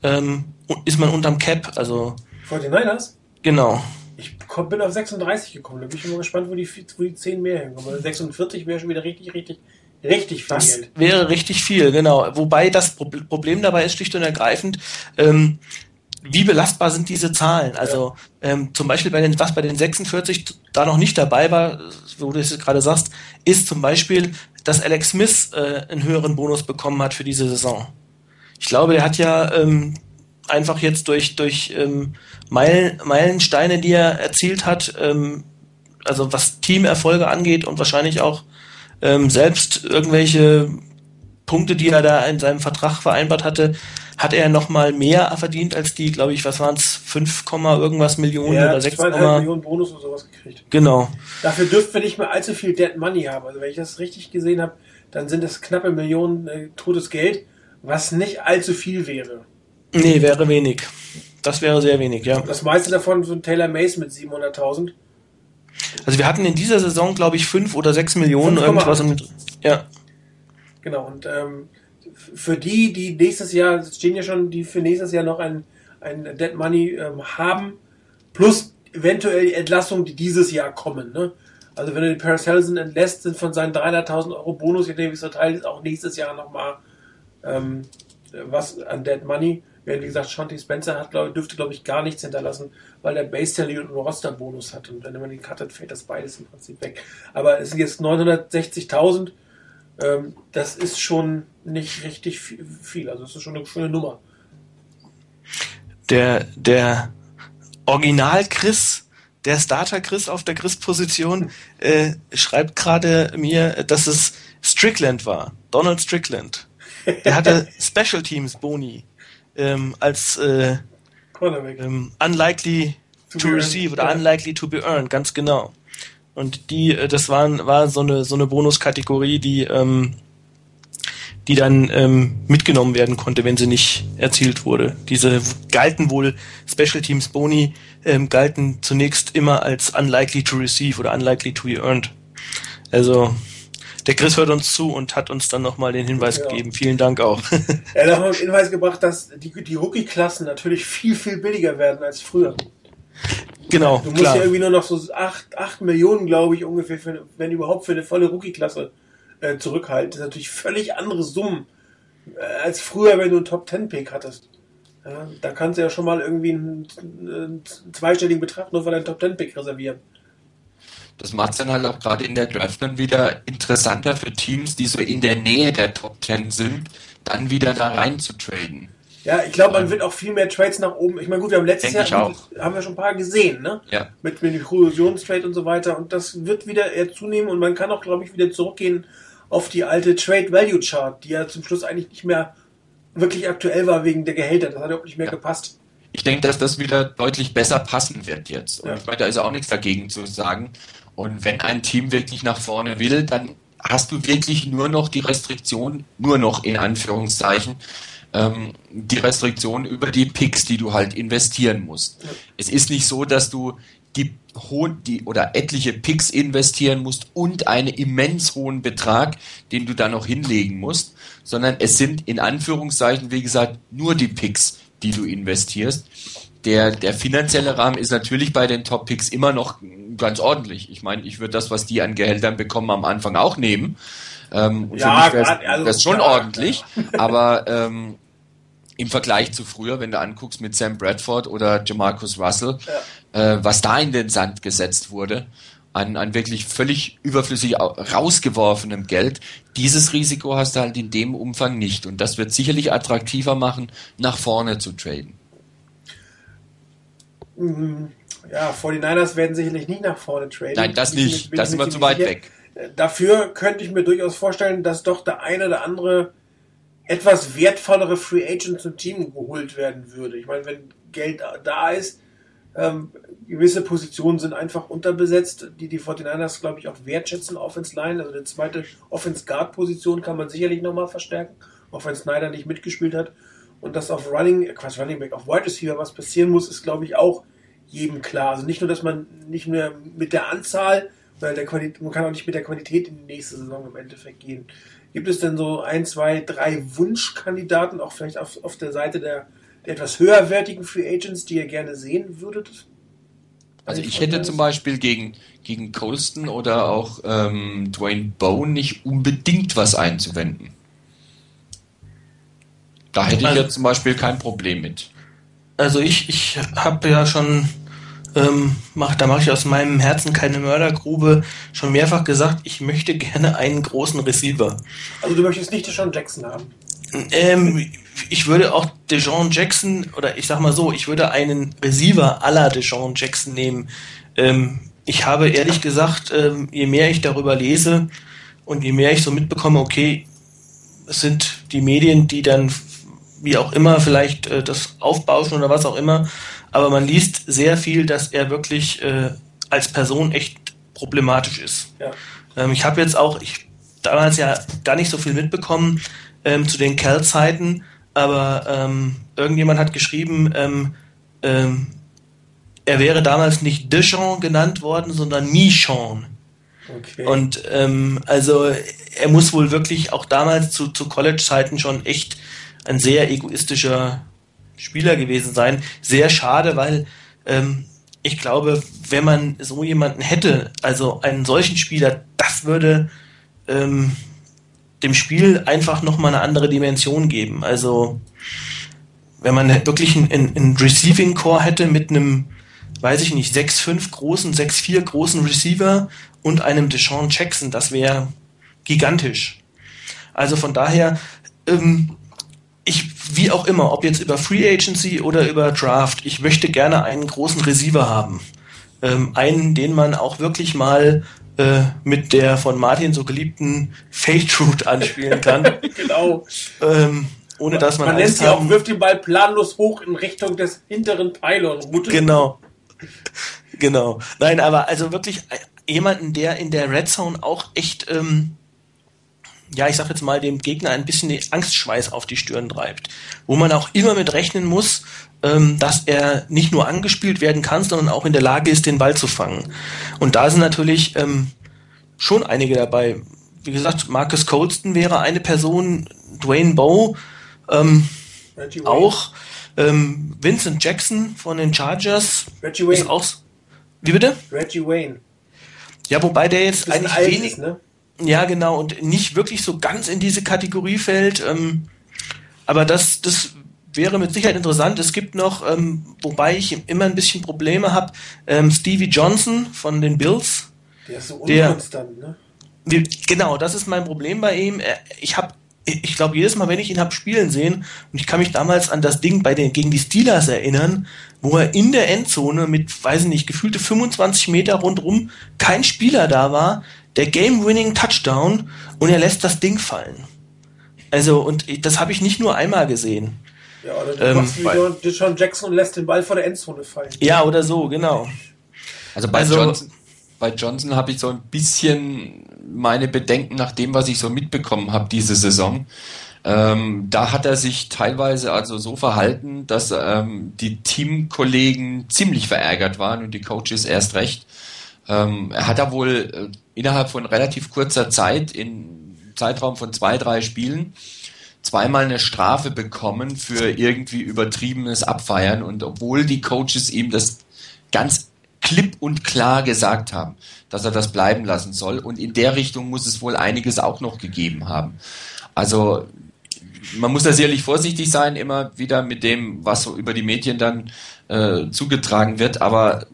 ähm, ist man unterm Cap, also. 49ers? Genau. Ich bin auf 36 gekommen, da bin ich immer gespannt, wo die, wo die 10 mehr hinkommen. 46 wäre schon wieder richtig, richtig, richtig viel das wäre richtig viel, genau. Wobei das Problem dabei ist schlicht und ergreifend, ähm, wie belastbar sind diese Zahlen? Also ähm, zum Beispiel bei den, was bei den 46 da noch nicht dabei war, wo du es gerade sagst, ist zum Beispiel, dass Alex Smith äh, einen höheren Bonus bekommen hat für diese Saison. Ich glaube, er hat ja ähm, einfach jetzt durch, durch ähm, Meilen, Meilensteine, die er erzielt hat, ähm, also was Teamerfolge angeht und wahrscheinlich auch ähm, selbst irgendwelche Punkte, die er da in seinem Vertrag vereinbart hatte, hat er noch mal mehr verdient als die, glaube ich, was waren es, 5, irgendwas Millionen Ja, oder 6, 2,5 Millionen Bonus oder sowas gekriegt. genau. Dafür dürften wir nicht mehr allzu viel Dead Money haben. Also wenn ich das richtig gesehen habe, dann sind es knappe Millionen äh, totes Geld, was nicht allzu viel wäre. Nee, wäre wenig. Das wäre sehr wenig, ja. Das meiste davon von Taylor Mace mit 700.000. Also wir hatten in dieser Saison, glaube ich, 5 oder 6 Millionen 5,8. irgendwas. Und, ja, Genau, und ähm, für die, die nächstes Jahr, es stehen ja schon, die für nächstes Jahr noch ein, ein Dead Money ähm, haben, plus eventuell die Entlassungen, die dieses Jahr kommen. Ne? Also wenn du den Paris Hilton entlässt, sind von seinen 300.000 Euro Bonus, je nachdem wie es verteilt ist, auch nächstes Jahr nochmal ähm, was an Dead Money. Während, wie gesagt, Shanti Spencer hat, glaub, dürfte, glaube ich, gar nichts hinterlassen, weil der Base Salary und einen Roster-Bonus hat. Und wenn man den cuttet, fällt das beides im Prinzip weg. Aber es sind jetzt 960.000. Ähm, das ist schon nicht richtig viel. Also, es ist schon eine schöne Nummer. der, der Original Chris, der Starter Chris auf der Chris-Position, äh, schreibt gerade mir, dass es Strickland war. Donald Strickland. Der hatte [laughs] Special Teams Boni ähm, als äh, ähm, unlikely To to, receive oder ja. unlikely to be earned, ganz genau. Und die, äh, das waren, war so eine so eine Bonuskategorie, die ähm, die dann ähm, mitgenommen werden konnte, wenn sie nicht erzielt wurde. Diese galten wohl Special Teams Boni ähm, galten zunächst immer als unlikely to receive oder unlikely to be earned. Also der Chris hört uns zu und hat uns dann nochmal den Hinweis Ja. gegeben. Vielen Dank auch. [laughs] Er hat auch den Hinweis gebracht, dass die, die Rookie-Klassen natürlich viel, viel billiger werden als früher. genau, Du musst klar. ja irgendwie nur noch so 8, 8 Millionen, glaube ich, ungefähr, für, wenn überhaupt für eine volle Rookie-Klasse äh, zurückhalten. Das sind natürlich völlig andere Summen äh, als früher, wenn du einen Top-10-Pick hattest. Ja, da kannst du ja schon mal irgendwie einen, einen zweistelligen Betrag nur für deinen Top-10-Pick reservieren. Das macht es dann halt auch gerade in der Draft dann wieder interessanter für Teams, die so in der Nähe der Top 10 sind, dann wieder da rein zu traden. Ja, ich glaube, man wird auch viel mehr Trades nach oben. Ich meine, gut, wir haben letztes Denk Jahr haben wir schon ein paar gesehen, ne? Ja. Mit, mit dem Kollusionstrade und so weiter. Und das wird wieder eher zunehmen und man kann auch, glaube ich, wieder zurückgehen auf die alte Trade Value Chart, die ja zum Schluss eigentlich nicht mehr wirklich aktuell war wegen der Gehälter. Das hat auch nicht mehr Ja. gepasst. Ich denke, dass das wieder deutlich besser passen wird jetzt. Und Ja. ich meine, da ist auch nichts dagegen zu sagen. Und wenn ein Team wirklich nach vorne will, dann hast du wirklich nur noch die Restriktion, nur noch in Anführungszeichen, ähm, die Restriktion über die Picks, die du halt investieren musst. Ja. Es ist nicht so, dass du die hohen, die oder etliche Picks investieren musst und einen immens hohen Betrag, den du da noch hinlegen musst, sondern es sind in Anführungszeichen, wie gesagt, nur die Picks, die du investierst. Der, der finanzielle Rahmen ist natürlich bei den Top-Picks immer noch ganz ordentlich. Ich meine, ich würde das, was die an Gehältern bekommen, am Anfang auch nehmen. Ähm, und Ja, für mich wäre grad, also, schon ja, ordentlich, aber ähm, im Vergleich zu früher, wenn du anguckst mit Sam Bradford oder Jamarcus Russell, äh, was da in den Sand gesetzt wurde, an, an wirklich völlig überflüssig au- rausgeworfenem Geld, dieses Risiko hast du halt in dem Umfang nicht. Und das wird sicherlich attraktiver machen, nach vorne zu traden. Mhm. Ja, 49ers werden sicherlich nicht nach vorne traden. Nein, das nicht. mir- bin Da ich sind wir zu weit sicher. weg. Äh, Dafür könnte ich mir durchaus vorstellen, dass doch der eine oder andere etwas wertvollere Free Agent zum Team geholt werden würde. Ich meine, wenn Geld da ist, ähm, gewisse Positionen sind einfach unterbesetzt, die die 49ers, glaube ich, auch wertschätzen, Offense Line. Also eine zweite Offense Guard Position kann man sicherlich nochmal verstärken, auch wenn Snyder nicht mitgespielt hat. Und dass auf Running, äh, Quatsch, Running Back, auf Wide Receiver was passieren muss, ist, glaube ich, auch jedem klar. Also nicht nur, dass man nicht mehr mit der Anzahl, weil der Qualität, man kann auch nicht mit der Qualität in die nächste Saison im Endeffekt gehen. Gibt es denn so ein, zwei, drei Wunschkandidaten, auch vielleicht auf, auf der Seite der, der etwas höherwertigen Free Agents, die ihr gerne sehen würdet? Also ich hätte zum Beispiel gegen, gegen Colston oder auch ähm, Dwayne Bone nicht unbedingt was einzuwenden. Da hätte ich Also- jetzt zum Beispiel kein Problem mit. Also ich, ich habe ja schon, ähm, mach, da mache ich aus meinem Herzen keine Mördergrube, schon mehrfach gesagt, ich möchte gerne einen großen Receiver. Also du möchtest nicht Deshaun Jackson haben. Ähm, ich würde auch Deshaun Jackson, oder ich sag mal so, ich würde einen Receiver aller Deshaun Jackson nehmen. Ähm, ich habe ehrlich gesagt, ähm, je mehr ich darüber lese und je mehr ich so mitbekomme, okay, es sind die Medien, die dann wie auch immer vielleicht äh, das aufbauschen oder was auch immer. Aber man liest sehr viel, dass er wirklich äh, als Person echt problematisch ist. Ja. Ähm, ich habe jetzt auch, ich damals ja gar nicht so viel mitbekommen ähm, zu den Kerl-Zeiten, aber ähm, irgendjemand hat geschrieben, ähm, ähm, er wäre damals nicht Deschamps genannt worden, sondern Michon. Okay. Und ähm, also er muss wohl wirklich auch damals zu, zu College-Zeiten schon echt ein sehr egoistischer Spieler gewesen sein. Sehr schade, weil ähm, ich glaube, wenn man so jemanden hätte, also einen solchen Spieler, das würde ähm, dem Spiel einfach nochmal eine andere Dimension geben. Also wenn man wirklich einen, einen Receiving Core hätte mit einem, weiß ich nicht, 6-5 großen, 6-4 großen Receiver und einem Deshaun Jackson, das wäre gigantisch. Also von daher, ähm, ich, wie auch immer, ob jetzt über Free Agency oder über Draft, ich möchte gerne einen großen Receiver haben. Ähm, einen, den man auch wirklich mal äh, mit der von Martin so geliebten Fate Route anspielen kann. [laughs] genau. Ähm, ohne dass man. Man nennt sie auch, wirft den Ball planlos hoch in Richtung des hinteren Pylon. Genau. Genau. Nein, aber also wirklich äh, jemanden, der in der Red Zone auch echt ähm, ja, ich sag jetzt mal, dem Gegner ein bisschen den Angstschweiß auf die Stirn treibt. Wo man auch immer mit rechnen muss, ähm, dass er nicht nur angespielt werden kann, sondern auch in der Lage ist, den Ball zu fangen. Und da sind natürlich ähm, schon einige dabei. Wie gesagt, Marcus Colston wäre eine Person, Dwayne Bowe ähm, auch, ähm, Vincent Jackson von den Chargers Reggie Wayne. ist auch. Wie bitte? Reggie Wayne. Ja, wobei der jetzt eigentlich wenig. Ne? Ja, genau, und nicht wirklich so ganz in diese Kategorie fällt. Ähm, aber das, das wäre mit Sicherheit interessant. Es gibt noch, ähm, wobei ich immer ein bisschen Probleme habe, ähm, Stevie Johnson von den Bills. Der ist so unkonstant, ne? Wie, genau, das ist mein Problem bei ihm. Ich habe ich glaube, jedes Mal, wenn ich ihn habe spielen sehen, und ich kann mich damals an das Ding bei den, gegen die Steelers erinnern, wo er in der Endzone mit, weiß ich nicht, gefühlte 25 Meter rundrum kein Spieler da war, der Game-Winning Touchdown und er lässt das Ding fallen. Also, und das habe ich nicht nur einmal gesehen. Ja, oder du ähm, machst wie John Jackson und lässt den Ball vor der Endzone fallen. Ja, oder so, genau. Also bei also, Johnson, bei Johnson habe ich so ein bisschen meine Bedenken nach dem, was ich so mitbekommen habe diese Saison. Ähm, da hat er sich teilweise also so verhalten, dass ähm, die Teamkollegen ziemlich verärgert waren und die Coaches erst recht. Ähm, er hat da wohl äh, innerhalb von relativ kurzer Zeit, in Zeitraum von zwei, drei Spielen, zweimal eine Strafe bekommen für irgendwie übertriebenes Abfeiern und obwohl die Coaches ihm das ganz klipp und klar gesagt haben, dass er das bleiben lassen soll und in der Richtung muss es wohl einiges auch noch gegeben haben. Also man muss da sicherlich vorsichtig sein, immer wieder mit dem, was so über die Medien dann äh, zugetragen wird, aber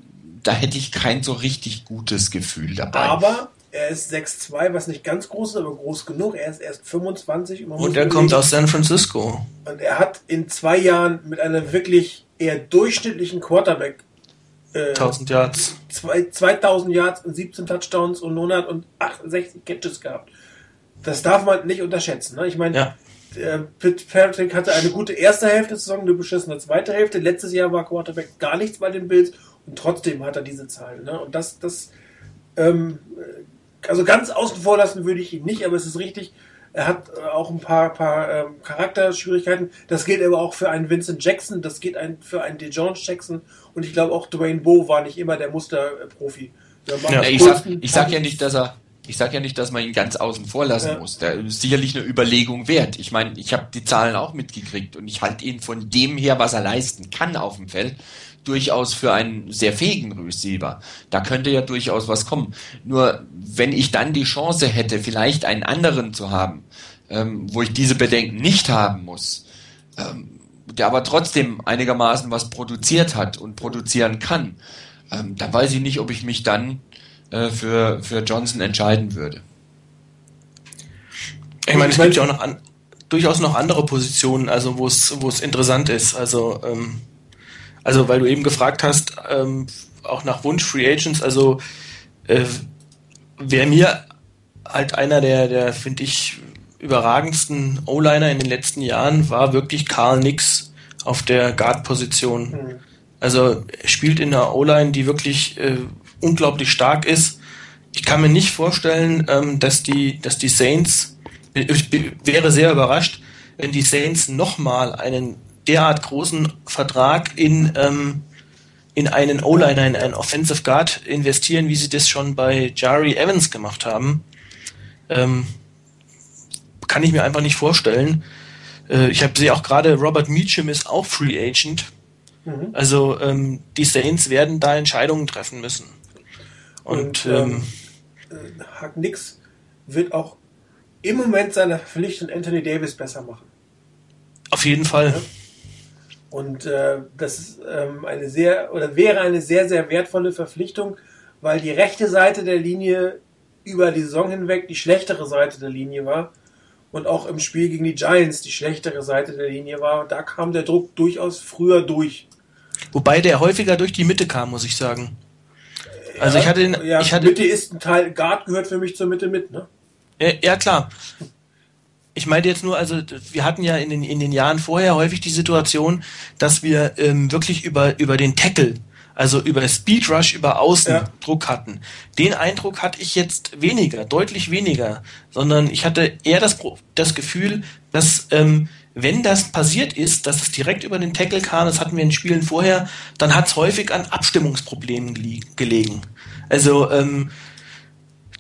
da hätte ich kein so richtig gutes Gefühl dabei. Aber er ist 6'2, was nicht ganz groß ist, aber groß genug. Er ist erst 25. Und, und er kommt aus San Francisco. Und er hat in zwei Jahren mit einem wirklich eher durchschnittlichen Quarterback äh, 1000 Yards. 2000 Yards und 17 Touchdowns und 168 Catches gehabt. Das darf man nicht unterschätzen. Ne? Ich meine, ja. Fitzpatrick hatte eine gute erste Hälfte der Saison, eine beschissene zweite Hälfte. Letztes Jahr war Quarterback gar nichts bei den Bills und trotzdem hat er diese Zahlen. Ne? Und das, das, ähm, also ganz außen vor lassen würde ich ihn nicht, aber es ist richtig, er hat äh, auch ein paar, paar ähm, Charakterschwierigkeiten. Das gilt aber auch für einen Vincent Jackson, das geht ein, für einen DeJohn Jackson und ich glaube auch Dwayne Bowe war nicht immer der Musterprofi. Ja, ich, sag, ich sag ja nicht, dass er ich sage ja nicht, dass man ihn ganz außen vor lassen ja. muss. Der ist sicherlich eine Überlegung wert. Ich meine, ich habe die Zahlen auch mitgekriegt und ich halte ihn von dem her, was er leisten kann auf dem Feld, durchaus für einen sehr fähigen Receiver. Da könnte ja durchaus was kommen. Nur wenn ich dann die Chance hätte, vielleicht einen anderen zu haben, ähm, wo ich diese Bedenken nicht haben muss, ähm, der aber trotzdem einigermaßen was produziert hat und produzieren kann, ähm, dann weiß ich nicht, ob ich mich dann äh, für, für Johnson entscheiden würde. Ich meine, es gibt ja auch noch an, durchaus noch andere Positionen, also wo es wo es interessant ist. Also ähm, also weil du eben gefragt hast, ähm, auch nach Wunsch Free Agents, also äh, wäre mir halt einer der, der finde ich, überragendsten O-Liner in den letzten Jahren war wirklich Karl Nix auf der Guard-Position. Mhm. Also er spielt in einer O-Line, die wirklich äh, unglaublich stark ist. Ich kann mir nicht vorstellen, ähm, dass die, dass die Saints, ich wäre sehr überrascht, wenn die Saints nochmal einen derart großen Vertrag in, ähm, in einen O-Liner, in einen Offensive Guard investieren, wie sie das schon bei Jari Evans gemacht haben. Ähm, kann ich mir einfach nicht vorstellen. Äh, ich habe sehe auch gerade, Robert Meacham ist auch Free Agent. Mhm. Also ähm, die Saints werden da Entscheidungen treffen müssen. Und, Und ähm, ähm, Hack Nix wird auch im Moment seine Verpflichtung Anthony Davis besser machen. Auf jeden Fall. Ja. Und äh, das ist ähm, eine sehr oder wäre eine sehr, sehr wertvolle Verpflichtung, weil die rechte Seite der Linie über die Saison hinweg die schlechtere Seite der Linie war und auch im Spiel gegen die Giants die schlechtere Seite der Linie war. Da kam der Druck durchaus früher durch. Wobei der häufiger durch die Mitte kam, muss ich sagen. Also ich hatte den, ja, ich hatte Mitte ist ein Teil, Guard gehört für mich zur Mitte mit, ne? Ja, klar. Ich meinte jetzt nur, also wir hatten ja in den, in den Jahren vorher häufig die Situation, dass wir ähm, wirklich über, über den Tackle, also über Speed Rush, über Außen ja. Druck hatten. Den Eindruck hatte ich jetzt weniger, deutlich weniger, sondern ich hatte eher das, das Gefühl, dass ähm, wenn das passiert ist, dass es direkt über den Tackle kam, das hatten wir in Spielen vorher, dann hat es häufig an Abstimmungsproblemen gelegen. Also ähm,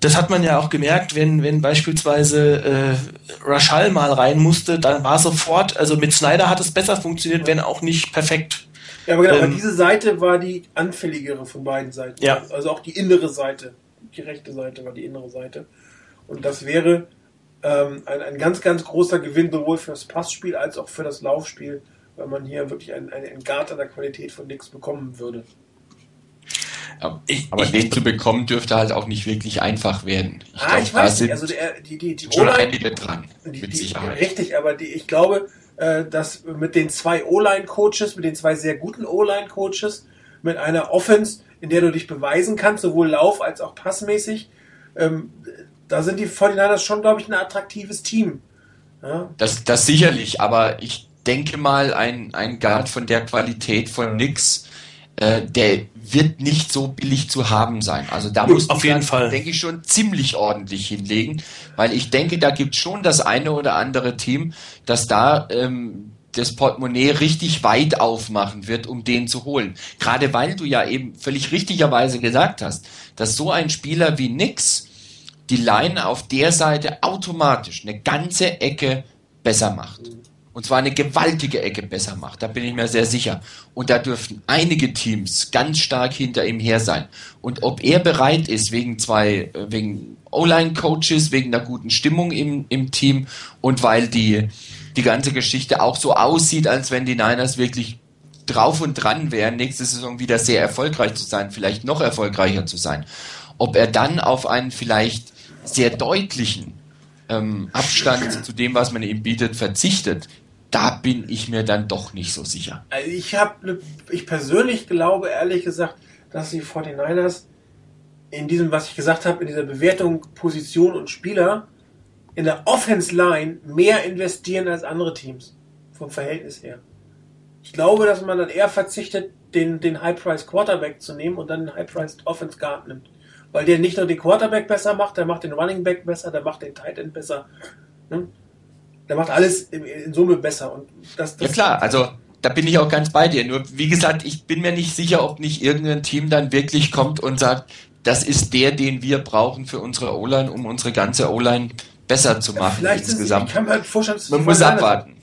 das hat man ja auch gemerkt, wenn, wenn beispielsweise äh, Rashal mal rein musste, dann war sofort, also mit Snyder hat es besser funktioniert, wenn auch nicht perfekt. Ja, aber genau, ähm, aber diese Seite war die anfälligere von beiden Seiten. Ja. Also auch die innere Seite. Die rechte Seite war die innere Seite. Und das wäre ähm, ein, ein ganz, ganz großer Gewinn sowohl für das Passspiel als auch für das Laufspiel, weil man hier wirklich einen, einen Guard an der Qualität von Nix bekommen würde. Aber ich, den ich, zu bekommen dürfte halt auch nicht wirklich einfach werden. Ich ah, glaub, ich weiß nicht. Also der, die, die, die schon einige dran, die, mit Sicherheit. richtig, aber die, ich glaube, äh, dass mit den zwei O-Line-Coaches, mit den zwei sehr guten O-Line-Coaches, mit einer Offense, in der du dich beweisen kannst, sowohl lauf- als auch passmäßig, ähm, da sind die 49ers schon, glaube ich, ein attraktives Team. Ja? Das, das sicherlich, aber ich denke mal, ein, ein Guard von der Qualität von Nix, äh, der wird nicht so billig zu haben sein. Also da muss auf jeden Fall, denke ich, schon ziemlich ordentlich hinlegen, weil ich denke, da gibt schon das eine oder andere Team, das da ähm, das Portemonnaie richtig weit aufmachen wird, um den zu holen. Gerade weil du ja eben völlig richtigerweise gesagt hast, dass so ein Spieler wie Nix die Line auf der Seite automatisch eine ganze Ecke besser macht. Und zwar eine gewaltige Ecke besser macht. Da bin ich mir sehr sicher. Und da dürften einige Teams ganz stark hinter ihm her sein. Und ob er bereit ist, wegen zwei, äh, wegen O-Line-Coaches, wegen einer guten Stimmung im, im Team und weil die, die ganze Geschichte auch so aussieht, als wenn die Niners wirklich drauf und dran wären, nächste Saison wieder sehr erfolgreich zu sein, vielleicht noch erfolgreicher zu sein. Ob er dann auf einen vielleicht sehr deutlichen ähm, Abstand zu dem, was man ihm bietet, verzichtet, da bin ich mir dann doch nicht so sicher. Also ich habe, ich persönlich glaube ehrlich gesagt, dass die 49ers in diesem, was ich gesagt habe, in dieser Bewertung Position und Spieler in der Offense Line mehr investieren als andere Teams vom Verhältnis her. Ich glaube, dass man dann eher verzichtet, den, den High-Price Quarterback zu nehmen und dann den High-Price Offense Guard nimmt. Weil der nicht nur den Quarterback besser macht, der macht den Running Back besser, der macht den Tight End besser. Ne? Der macht alles in, in Summe besser. Und das, das ja klar, also da bin ich auch ganz bei dir. Nur wie gesagt, ich bin mir nicht sicher, ob nicht irgendein Team dann wirklich kommt und sagt, das ist der, den wir brauchen für unsere O-Line, um unsere ganze O-Line besser zu machen ja, insgesamt. ich kann mir halt Man muss abwarten.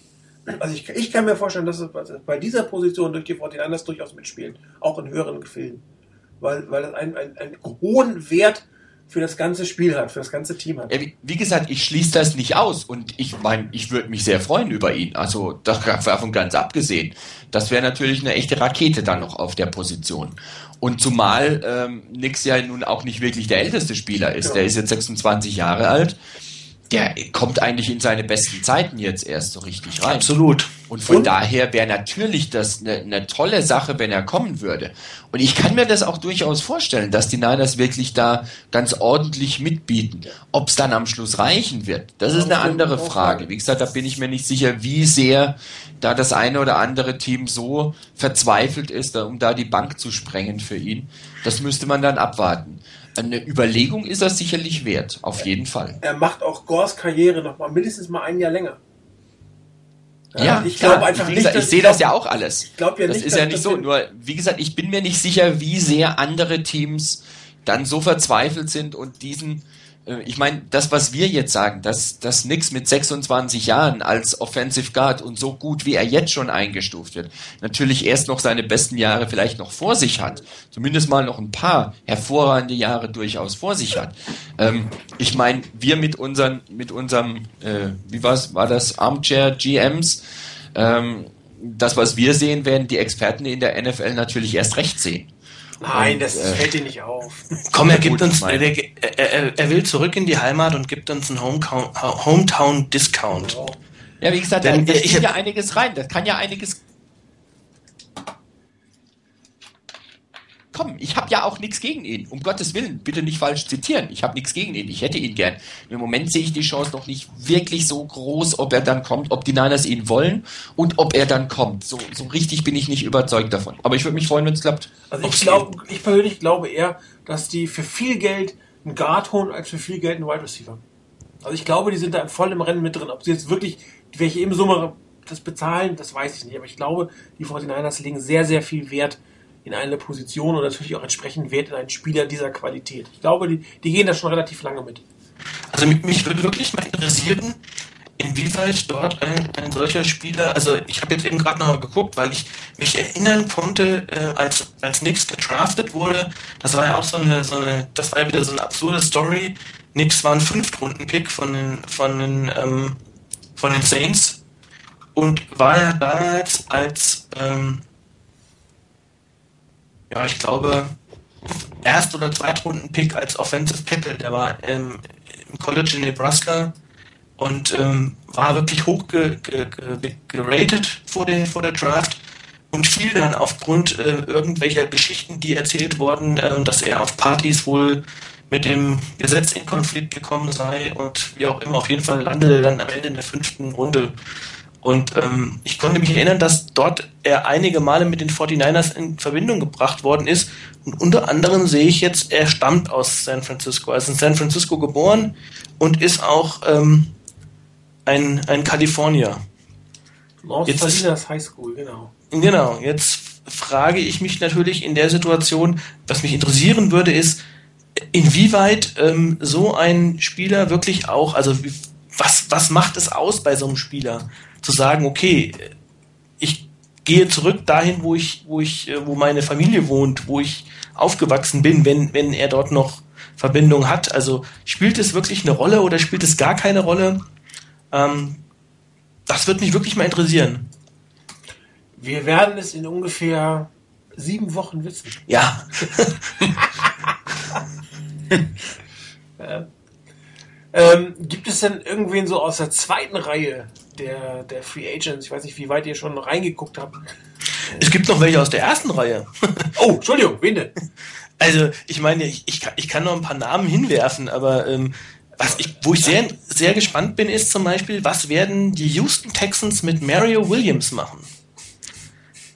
Also ich, ich, kann mir vorstellen, dass es bei dieser Position durch die 49ers durchaus mitspielen, auch in höheren Gefilden. Weil, weil das einen, einen, einen hohen Wert für das ganze Spiel hat, für das ganze Team hat. Wie, wie gesagt, ich schließe das nicht aus und ich meine, ich würde mich sehr freuen über ihn. Also davon ganz abgesehen. Das wäre natürlich eine echte Rakete dann noch auf der Position. Und zumal ähm, Nix ja nun auch nicht wirklich der älteste Spieler ist. Ja. Der ist jetzt 26 Jahre alt. Der kommt eigentlich in seine besten Zeiten jetzt erst so richtig rein. Absolut. Und von und? daher wäre natürlich das eine, eine tolle Sache, wenn er kommen würde. Und ich kann mir das auch durchaus vorstellen, dass die Niners wirklich da ganz ordentlich mitbieten. Ob es dann am Schluss reichen wird, das ist eine andere Frage. Wie gesagt, da bin ich mir nicht sicher, wie sehr da das eine oder andere Team so verzweifelt ist, um da die Bank zu sprengen für ihn. Das müsste man dann abwarten eine Überlegung ist das sicherlich wert, auf jeden Fall. Er macht auch Gors Karriere noch mal mindestens mal ein Jahr länger. Ja, ja ich glaube einfach wie gesagt, nicht. Ich sehe das ja auch alles. Ich glaube ja das nicht. Das ist ja nicht so. Nur, wie gesagt, ich bin mir nicht sicher, wie sehr andere Teams dann so verzweifelt sind und diesen ich meine, das, was wir jetzt sagen, dass, dass Nix mit 26 Jahren als Offensive Guard und so gut wie er jetzt schon eingestuft wird, natürlich erst noch seine besten Jahre vielleicht noch vor sich hat, zumindest mal noch ein paar hervorragende Jahre durchaus vor sich hat. Ähm, ich meine, wir mit unseren, mit unserem, äh, wie war's, war das Armchair GMs, ähm, das, was wir sehen, werden die Experten in der NFL natürlich erst recht sehen. Nein, das äh, fällt dir nicht auf. Komm, er gibt uns, er, er, er, will zurück in die Heimat und gibt uns einen Hometown-Discount. Ja, wie gesagt, Denn, da, da ja einiges rein. Das kann ja einiges komm, ich habe ja auch nichts gegen ihn. Um Gottes Willen, bitte nicht falsch zitieren. Ich habe nichts gegen ihn. Ich hätte ihn gern. Im Moment sehe ich die Chance noch nicht wirklich so groß, ob er dann kommt, ob die Niners ihn wollen und ob er dann kommt. So, so richtig bin ich nicht überzeugt davon. Aber ich würde mich freuen, wenn es klappt. Also ich glaube, ich persönlich glaube eher, dass die für viel Geld einen Guard holen als für viel Geld einen Wide Receiver. Also ich glaube, die sind da voll im Rennen mit drin. Ob sie jetzt wirklich, welche eben Summe das bezahlen, das weiß ich nicht. Aber ich glaube, die 49ers legen sehr, sehr viel Wert in eine Position und natürlich auch entsprechend Wert in einen Spieler dieser Qualität. Ich glaube, die, die gehen da schon relativ lange mit. Also mich, mich würde wirklich mal interessieren, inwieweit dort ein, ein solcher Spieler, also ich habe jetzt eben gerade noch mal geguckt, weil ich mich erinnern konnte, äh, als, als Nix gedraftet wurde, das war ja auch so eine, so eine, das war ja wieder so eine absurde Story. Nix war ein Fünftrunden-Pick von den, von den, ähm, von den Saints und war ja damals als, ähm, ja, ich glaube, Erst- oder Zweitrunden-Pick als Offensive Tackle. Der war ähm, im College in Nebraska und ähm, war wirklich hoch ge, ge, ge, geratet vor der, vor der Draft und fiel dann aufgrund äh, irgendwelcher Geschichten, die erzählt wurden, äh, dass er auf Partys wohl mit dem Gesetz in Konflikt gekommen sei und wie auch immer, auf jeden Fall landete er dann am Ende in der fünften Runde und ähm, ich konnte mich erinnern, dass dort er einige Male mit den 49ers in Verbindung gebracht worden ist. Und unter anderem sehe ich jetzt, er stammt aus San Francisco. Er ist in San Francisco geboren und ist auch ähm, ein, ein Kalifornier. Aus jetzt, Salinas High School, genau. Genau, jetzt frage ich mich natürlich in der Situation, was mich interessieren würde, ist, inwieweit ähm, so ein Spieler wirklich auch, also was, was macht es aus bei so einem Spieler? Zu sagen, okay, ich gehe zurück dahin, wo ich, wo ich, äh, wo meine Familie wohnt, wo ich aufgewachsen bin, wenn, wenn er dort noch Verbindung hat. Also spielt es wirklich eine Rolle oder spielt es gar keine Rolle? Ähm, das wird mich wirklich mal interessieren. Wir werden es in ungefähr sieben Wochen wissen. Ja. [laughs] [laughs] ähm, gibt es denn irgendwen so aus der zweiten Reihe, der, der Free Agents. Ich weiß nicht, wie weit ihr schon reingeguckt habt. Es gibt noch welche aus der ersten Reihe. [laughs] oh, Entschuldigung, wen denn? [laughs] Also, ich meine, ich, ich, kann, ich kann noch ein paar Namen hinwerfen, aber ähm, was ich, wo ich sehr, sehr gespannt bin, ist zum Beispiel, was werden die Houston Texans mit Mario Williams machen?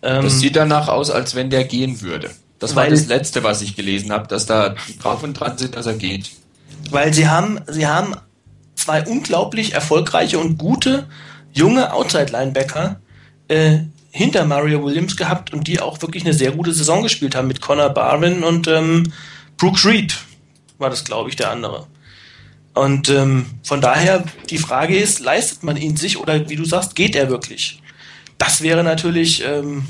Ähm, das sieht danach aus, als wenn der gehen würde. Das war das Letzte, was ich gelesen habe, dass da drauf und dran sind, dass er geht. Weil sie haben, sie haben zwei unglaublich erfolgreiche und gute junge Outside-Linebacker äh, hinter Mario Williams gehabt und die auch wirklich eine sehr gute Saison gespielt haben mit Connor Barwin und ähm, Brooks Reed war das, glaube ich, der andere. Und ähm, von daher die Frage ist, leistet man ihn sich oder wie du sagst, geht er wirklich? Das wäre natürlich, ähm,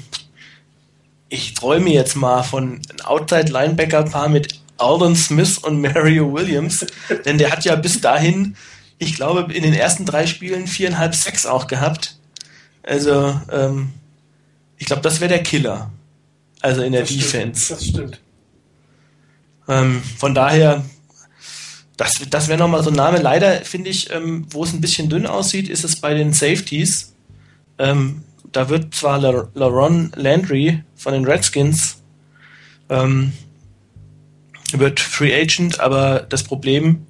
ich träume jetzt mal von einem Outside-Linebacker-Paar mit Alden Smith und Mario Williams, denn der hat ja bis dahin ich glaube, in den ersten drei Spielen viereinhalb Sex auch gehabt. Also, ähm, ich glaube, das wäre der Killer. Also in der das Defense. Stimmt, das stimmt. Ähm, von daher, das, das wäre nochmal so ein Name. Leider finde ich, ähm, wo es ein bisschen dünn aussieht, ist es bei den Safeties. Ähm, da wird zwar LaRon Landry von den Redskins ähm, wird Free Agent, aber das Problem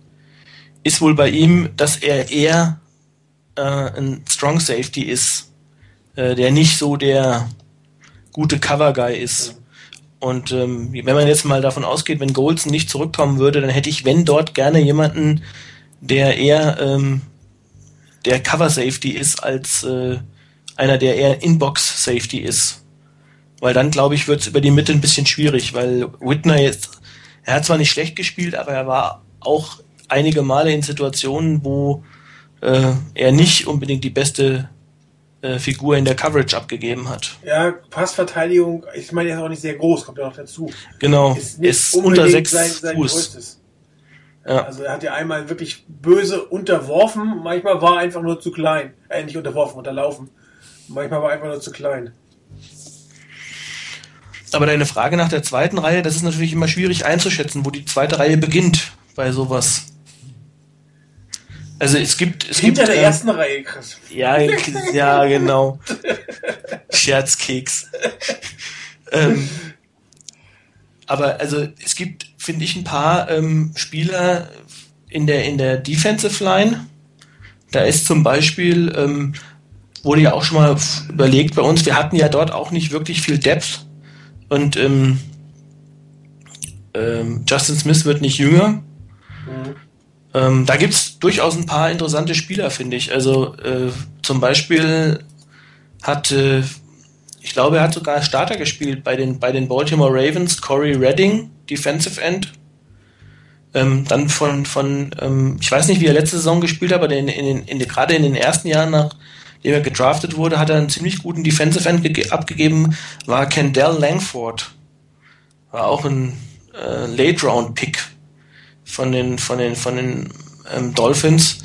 ist wohl bei ihm, dass er eher äh, ein Strong Safety ist, äh, der nicht so der gute Cover Guy ist. Und ähm, wenn man jetzt mal davon ausgeht, wenn Golson nicht zurückkommen würde, dann hätte ich, wenn dort gerne jemanden, der eher ähm, der Cover Safety ist, als äh, einer, der eher Inbox Safety ist. Weil dann, glaube ich, wird es über die Mitte ein bisschen schwierig, weil Whitner jetzt, er hat zwar nicht schlecht gespielt, aber er war auch einige Male in Situationen, wo äh, er nicht unbedingt die beste äh, Figur in der Coverage abgegeben hat. Ja, Passverteidigung, ich meine, er ist auch nicht sehr groß, kommt ja noch dazu. Genau, ist, ist unter sechs sein, sein Fuß. Größtes. Ja. Also er hat ja einmal wirklich böse unterworfen, manchmal war er einfach nur zu klein. Äh, nicht unterworfen, unterlaufen. Manchmal war er einfach nur zu klein. Aber deine Frage nach der zweiten Reihe, das ist natürlich immer schwierig einzuschätzen, wo die zweite Reihe beginnt bei sowas. Also es gibt es hinter gibt, der ähm, ersten Reihe, Chris. Ja, ja, genau. Scherzkeks. ähm, aber also es gibt, finde ich, ein paar ähm, Spieler in der in der Defensive Line. Da ist zum Beispiel ähm, wurde ja auch schon mal überlegt bei uns. Wir hatten ja dort auch nicht wirklich viel Depth und ähm, ähm, Justin Smith wird nicht jünger. Mhm. Ähm, da gibt's durchaus ein paar interessante Spieler, finde ich. Also äh, zum Beispiel hat, äh, ich glaube, er hat sogar Starter gespielt bei den, bei den Baltimore Ravens, Corey Redding, Defensive End. Ähm, dann von, von ähm, ich weiß nicht, wie er letzte Saison gespielt hat, aber in, in, in, gerade in den ersten Jahren, nachdem er gedraftet wurde, hat er einen ziemlich guten Defensive End abgegeben, war Kendall Langford. War auch ein äh, Late-Round-Pick von den, von den, von den ähm, Dolphins.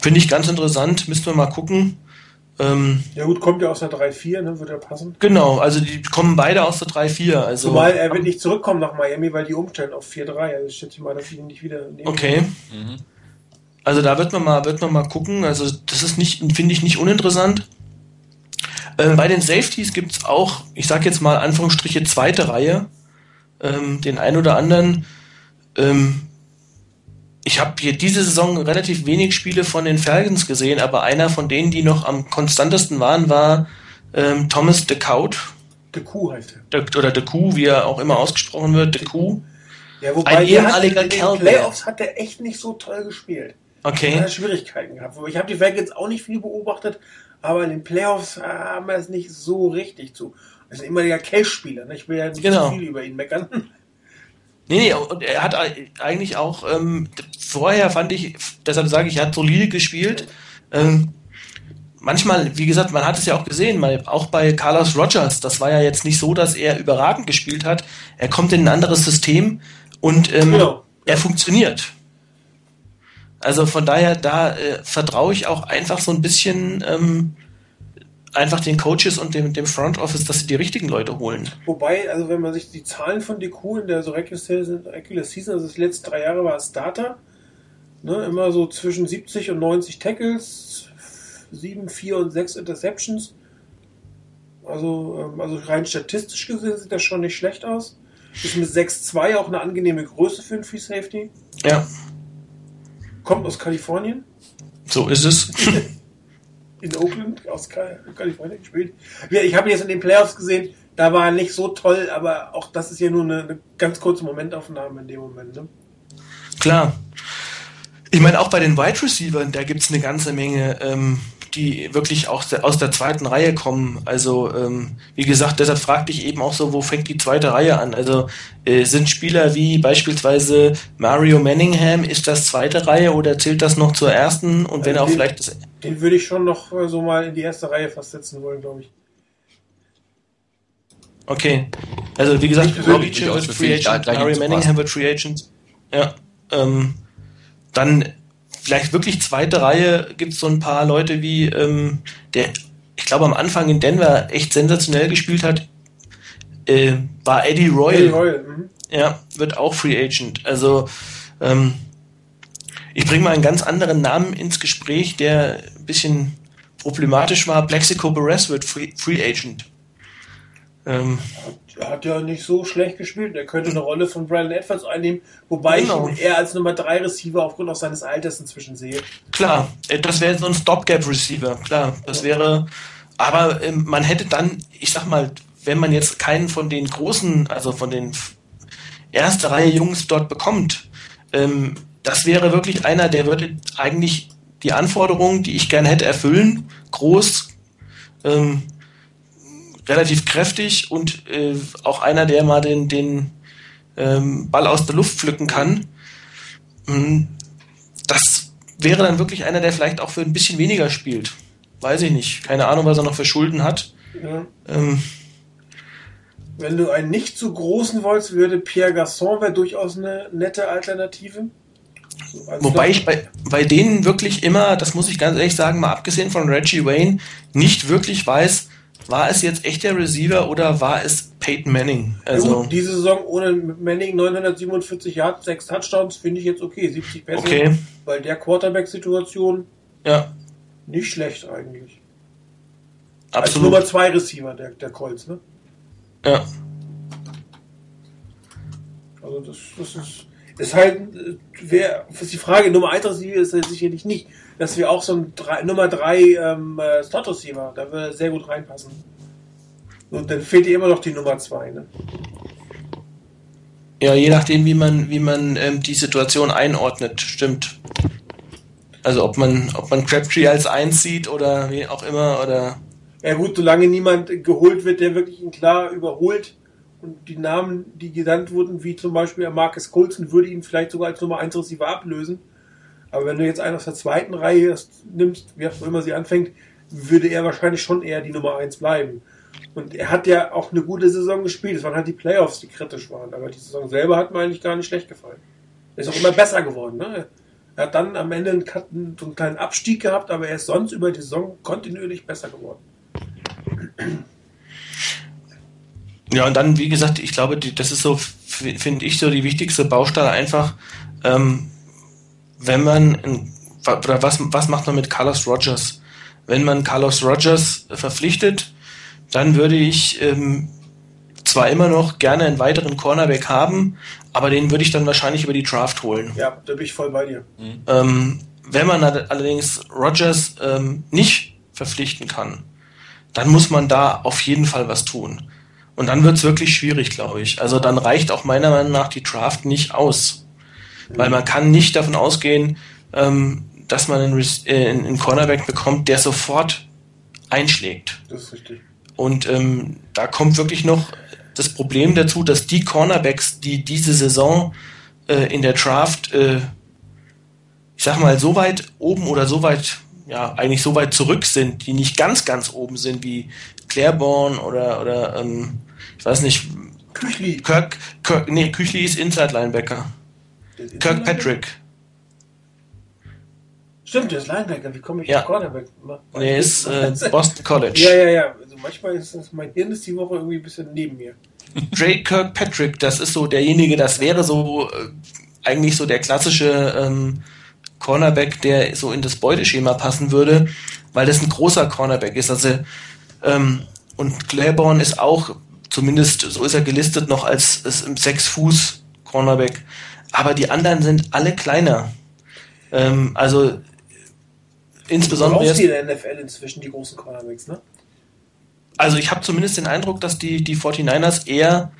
Finde ich ganz interessant, müssen wir mal gucken. Ähm, ja gut, kommt ja aus der 3-4, ne? Wird ja passen. Genau, also die kommen beide aus der 3-4. Also, Zumal er wird nicht zurückkommen nach Miami, weil die umstellen auf 4-3. Also ich schätze mal, dass ich ihn nicht wieder nehmen Okay. Mhm. Also da wird man mal, wird man mal gucken. Also das ist nicht, finde ich, nicht uninteressant. Ähm, bei den Safeties gibt es auch, ich sage jetzt mal Anführungsstriche zweite Reihe, ähm, den ein oder anderen. Ähm, ich habe hier diese Saison relativ wenig Spiele von den Falcons gesehen, aber einer von denen, die noch am konstantesten waren, war ähm, Thomas DeCout. DeCou heißt er. De, oder DeCou, wie er auch immer ausgesprochen wird, DeCou. Ja, wobei ein ehemaliger hat, in den Playoffs hat er echt nicht so toll gespielt. Okay. Er hat Schwierigkeiten gehabt. Ich habe die Falcons auch nicht viel beobachtet, aber in den Playoffs haben wir es nicht so richtig zu. Das ist ein ehemaliger Cash-Spieler. Ne? Ich will ja nicht genau. zu viel über ihn meckern. Nee, nee, und er hat eigentlich auch, ähm, vorher fand ich, deshalb sage ich, er hat solide gespielt. Ähm, manchmal, wie gesagt, man hat es ja auch gesehen, mal, auch bei Carlos Rogers, das war ja jetzt nicht so, dass er überragend gespielt hat. Er kommt in ein anderes System und ähm, genau. er funktioniert. Also von daher, da äh, vertraue ich auch einfach so ein bisschen ähm, einfach den Coaches und dem, dem Front Office, dass sie die richtigen Leute holen. Wobei, also wenn man sich die Zahlen von Deku in der so Regular Season, also die letzten drei Jahre war es Starter, ne, immer so zwischen 70 und 90 Tackles, 7, 4 und 6 Interceptions. Also, ähm, also rein statistisch gesehen sieht das schon nicht schlecht aus. Ist mit 6-2 auch eine angenehme Größe für einen Free Safety. Ja. Kommt aus Kalifornien. So ist es. [laughs] in Oakland aus Kalifornien gespielt. Ich habe ihn jetzt in den Playoffs gesehen, da war er nicht so toll, aber auch das ist ja nur eine, eine ganz kurze Momentaufnahme in dem Moment. Ne? Klar. Ich meine, auch bei den Wide Receivers, da gibt es eine ganze Menge ähm, die wirklich auch aus der zweiten Reihe kommen. Also ähm, wie gesagt, deshalb fragte ich eben auch so, wo fängt die zweite Reihe an? Also äh, sind Spieler wie beispielsweise Mario Manningham, ist das zweite Reihe oder zählt das noch zur ersten? Und wenn also auch vielleicht das. Den würde ich schon noch äh, so mal in die erste Reihe fast setzen wollen, glaube ich. Okay. Also wie gesagt, Robbie wird Free Agent, Mario Manningham wird Free Agent. Ja. Ähm, dann vielleicht wirklich zweite Reihe gibt es so ein paar Leute wie ähm, der, ich glaube am Anfang in Denver echt sensationell gespielt hat, äh, war Eddie Royal. Eddie Royal mhm. Ja, wird auch Free Agent. Also ähm, Ich bringe mal einen ganz anderen Namen ins Gespräch, der ein bisschen problematisch war. Plexico Perez wird Free, Free Agent. Ähm, er hat ja nicht so schlecht gespielt. Er könnte eine Rolle von Brandon Edwards einnehmen, wobei genau. ich ihn eher als Nummer 3 Receiver aufgrund auch seines Alters inzwischen sehe. Klar, äh, das wäre so ein Stopgap Receiver, klar. Das wäre, aber ähm, man hätte dann, ich sag mal, wenn man jetzt keinen von den großen, also von den erste Reihe Jungs dort bekommt, ähm, das wäre wirklich einer, der würde eigentlich die Anforderungen, die ich gerne hätte, erfüllen. Groß, ähm, relativ kräftig und äh, auch einer, der mal den, den ähm, Ball aus der Luft pflücken kann. Mhm. Das wäre dann wirklich einer, der vielleicht auch für ein bisschen weniger spielt. Weiß ich nicht. Keine Ahnung, was er noch für Schulden hat. Ja. Ähm, Wenn du einen nicht zu großen wolltest, würde Pierre Gasson wäre durchaus eine nette Alternative. Wobei ich bei, bei denen wirklich immer, das muss ich ganz ehrlich sagen, mal abgesehen von Reggie Wayne, nicht wirklich weiß, war es jetzt echt der Receiver oder war es Peyton Manning? Also gut, diese Saison ohne Manning 947 Yards, 6 Touchdowns finde ich jetzt okay, 70 Pässe. Okay. Weil der Quarterback-Situation ja. nicht schlecht eigentlich. Absolut. Als Nummer 2 Receiver der, der Colts, ne? Ja. Also das, das ist ist halt, wer, die Frage Nummer 1 Receiver ist sicherlich nicht, dass wir auch so ein drei, Nummer 3 ähm, äh, Slot Receiver, da würde er sehr gut reinpassen. Und dann fehlt dir immer noch die Nummer 2, ne? Ja, je nachdem, wie man, wie man ähm, die Situation einordnet, stimmt. Also ob man, ob man Crabtree als 1 sieht oder wie auch immer, oder. Ja gut, solange niemand geholt wird, der wirklich ihn klar überholt, und die Namen, die genannt wurden, wie zum Beispiel Marcus Colson, würde ihn vielleicht sogar als Nummer 1 Receiver ablösen. Aber wenn du jetzt einen aus der zweiten Reihe nimmst, wie auch immer sie anfängt, würde er wahrscheinlich schon eher die Nummer 1 bleiben. Und er hat ja auch eine gute Saison gespielt. Es waren halt die Playoffs, die kritisch waren. Aber die Saison selber hat mir eigentlich gar nicht schlecht gefallen. Er ist auch immer besser geworden. Ne? Er hat dann am Ende einen, so einen kleinen Abstieg gehabt, aber er ist sonst über die Saison kontinuierlich besser geworden. Ja, und dann, wie gesagt, ich glaube, die, das ist so, finde ich, so die wichtigste Baustelle einfach, ähm, wenn man, oder was, was macht man mit Carlos Rogers? Wenn man Carlos Rogers verpflichtet, dann würde ich ähm, zwar immer noch gerne einen weiteren Cornerback haben, aber den würde ich dann wahrscheinlich über die Draft holen. Ja, da bin ich voll bei dir. Mhm. Ähm, wenn man allerdings Rogers ähm, nicht verpflichten kann, dann muss man da auf jeden Fall was tun. Und dann wird es wirklich schwierig, glaube ich. Also dann reicht auch meiner Meinung nach die Draft nicht aus. Weil man kann nicht davon ausgehen, ähm, dass man einen, äh, einen Cornerback bekommt, der sofort einschlägt. Das ist richtig. Und ähm, da kommt wirklich noch das Problem dazu, dass die Cornerbacks, die diese Saison äh, in der Draft, äh, ich sag mal, so weit oben oder so weit, ja, eigentlich so weit zurück sind, die nicht ganz, ganz oben sind, wie Claiborne oder, oder ähm, ich weiß nicht. Küchli. Kirk, Kirk, nee, Küchli ist Inside Linebacker. Kirkpatrick. Stimmt, der ist Linebacker. Wie komme ich ja. Cornerback? Nee, ist [laughs] äh, Boston College. Ja, ja, ja. Also manchmal ist das, mein Hirn ist die Woche irgendwie ein bisschen neben mir. Drake Kirkpatrick, das ist so derjenige, das wäre so äh, eigentlich so der klassische ähm, Cornerback, der so in das Beuteschema passen würde, weil das ein großer Cornerback ist. Also ähm, und Claiborne ist auch Zumindest so ist er gelistet noch als, als im 6 Cornerback. Aber die anderen sind alle kleiner. Ähm, also insbesondere. Du die in der NFL inzwischen, die großen Cornerbacks, ne? Also ich habe zumindest den Eindruck, dass die, die 49ers eher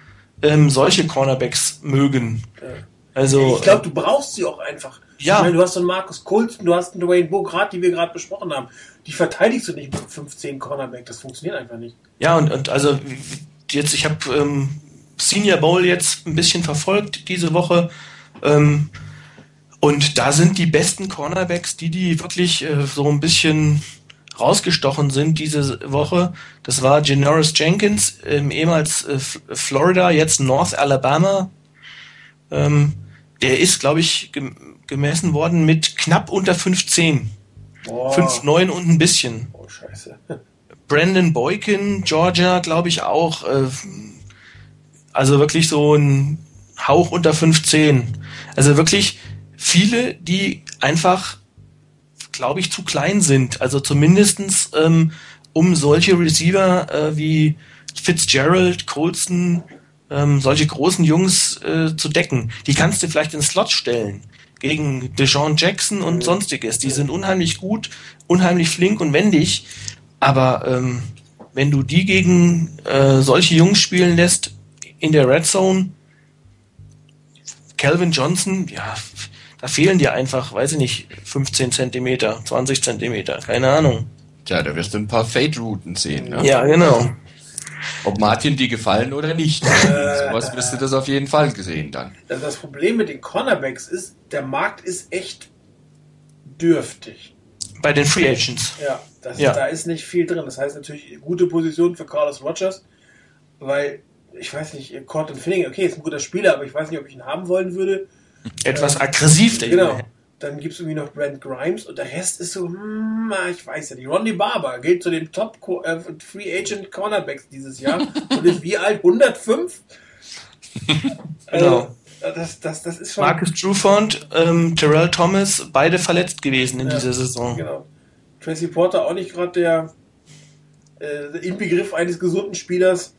ähm, solche Cornerbacks mögen. Ja. Also, ich glaube, du brauchst sie auch einfach. Ja. Ich meine, du hast einen Markus Colston, du hast einen Dwayne Bowe, gerade die wir gerade besprochen haben. Die verteidigst du nicht mit 15 Cornerback. Das funktioniert einfach nicht. Ja, und, und also jetzt, ich habe ähm, Senior Bowl jetzt ein bisschen verfolgt diese Woche. Ähm, und da sind die besten Cornerbacks, die, die wirklich äh, so ein bisschen rausgestochen sind diese Woche. Das war Janoris Jenkins, ähm, ehemals äh, Florida, jetzt North Alabama. Ähm, der ist, glaube ich, gemessen worden mit knapp unter 15. 5,9 und ein bisschen. Oh, scheiße. Brandon Boykin, Georgia, glaube ich auch. Äh, also wirklich so ein Hauch unter 15. Also wirklich viele, die einfach, glaube ich, zu klein sind. Also zumindestens ähm, um solche Receiver äh, wie Fitzgerald, Colston, ähm, solche großen Jungs äh, zu decken. Die kannst du vielleicht in Slot stellen gegen Deshaun Jackson und sonstiges. Die sind unheimlich gut, unheimlich flink und wendig, aber ähm, wenn du die gegen äh, solche Jungs spielen lässt in der Red Zone, Calvin Johnson, ja, da fehlen dir einfach, weiß ich nicht, 15 Zentimeter, 20 Zentimeter, keine Ahnung. Tja, da wirst du ein paar Fade-Routen sehen. Ne? Ja, genau. Ob Martin die gefallen oder nicht. Äh, Sowas wirst du das auf jeden Fall gesehen dann. Das Problem mit den Cornerbacks ist, der Markt ist echt dürftig. Bei den Free Agents. Ja, das, Ja. da ist nicht viel drin. Das heißt natürlich gute Position für Carlos Rogers, weil ich weiß nicht, Corton Finning, okay, ist ein guter Spieler, aber ich weiß nicht, ob ich ihn haben wollen würde. Etwas aggressiv, der Genau. Junge. Dann gibt es irgendwie noch Brent Grimes und der Rest ist so, hm, ah, ich weiß ja nicht. Ronnie Barber gilt zu den Top äh, Free Agent Cornerbacks dieses Jahr [laughs] und ist wie alt? 105? Genau. Also, das, das, das ist schon. Marcus Trufant, ähm, Terrell Thomas, beide verletzt gewesen in Ja, dieser Saison. Genau. Tracy Porter auch nicht gerade der äh, Inbegriff eines gesunden Spielers.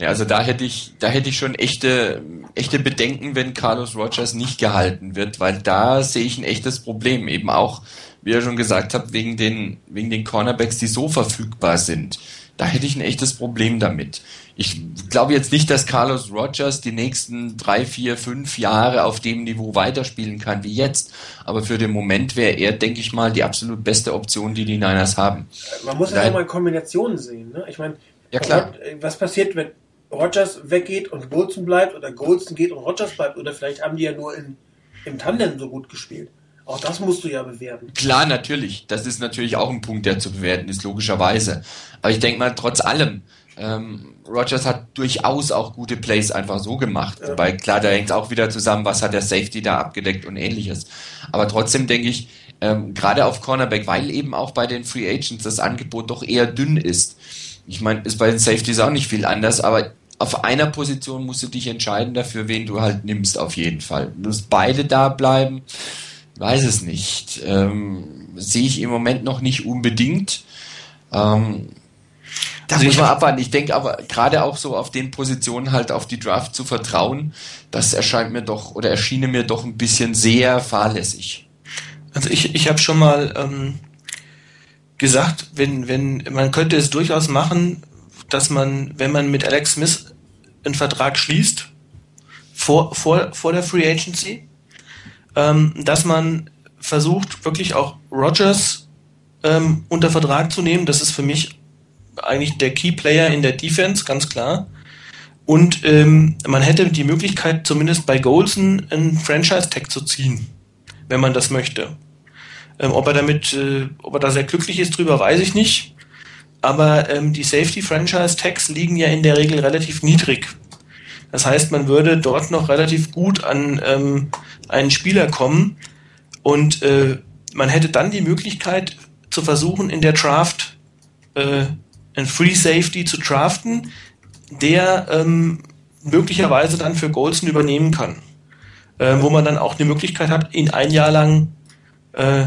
Ja, also da hätte ich, da hätte ich schon echte, echte Bedenken, wenn Carlos Rogers nicht gehalten wird, weil da sehe ich ein echtes Problem. Eben auch, wie ihr schon gesagt habt, wegen den, wegen den Cornerbacks, die so verfügbar sind. Da hätte ich ein echtes Problem damit. Ich glaube jetzt nicht, dass Carlos Rogers die nächsten drei, vier, fünf Jahre auf dem Niveau weiterspielen kann wie jetzt. Aber für den Moment wäre er, denke ich mal, die absolut beste Option, die die Niners haben. Man muss ja auch mal Kombinationen sehen. Ne? Ich meine, Ja, äh, was passiert, wenn Rogers weggeht und Goldston bleibt oder Goldston geht und Rogers bleibt? Oder vielleicht haben die ja nur in, im Tandem so gut gespielt. Auch das musst du ja bewerten. Klar, natürlich. Das ist natürlich auch ein Punkt, der zu bewerten ist, logischerweise. Aber ich denke mal, trotz allem, ähm, Rogers hat durchaus auch gute Plays einfach so gemacht. Ja. Wobei, klar, da hängt auch wieder zusammen, was hat der Safety da abgedeckt und ähnliches. Aber trotzdem denke ich, ähm, gerade auf Cornerback, weil eben auch bei den Free Agents das Angebot doch eher dünn ist. Ich meine, ist bei den Safeties auch nicht viel anders, aber auf einer Position musst du dich entscheiden dafür, wen du halt nimmst, auf jeden Fall. Muss beide da bleiben, weiß es nicht. Ähm, sehe ich im Moment noch nicht unbedingt. Ähm, da Also muss ich man abwarten. Ich denke aber gerade auch so auf den Positionen halt auf die Draft zu vertrauen, das erscheint mir doch oder erschiene mir doch ein bisschen sehr fahrlässig. Also ich, ich habe schon mal ähm, gesagt, wenn, wenn, man könnte es durchaus machen, dass man, wenn man mit Alex Smith einen Vertrag schließt, vor, vor, vor der Free Agency, ähm, dass man versucht, wirklich auch Rogers ähm, unter Vertrag zu nehmen. Das ist für mich eigentlich der Key Player in der Defense, ganz klar. Und ähm, man hätte die Möglichkeit, zumindest bei Golson einen Franchise-Tag zu ziehen, wenn man das möchte. Ähm, ob er damit, äh, ob er da sehr glücklich ist drüber, weiß ich nicht. Aber ähm, die Safety-Franchise-Tags liegen ja in der Regel relativ niedrig. Das heißt, man würde dort noch relativ gut an ähm, einen Spieler kommen und äh, man hätte dann die Möglichkeit zu versuchen, in der Draft äh, einen Free Safety zu draften, der ähm, möglicherweise dann für Golson übernehmen kann. Äh, wo man dann auch die Möglichkeit hat, ihn ein Jahr lang, äh,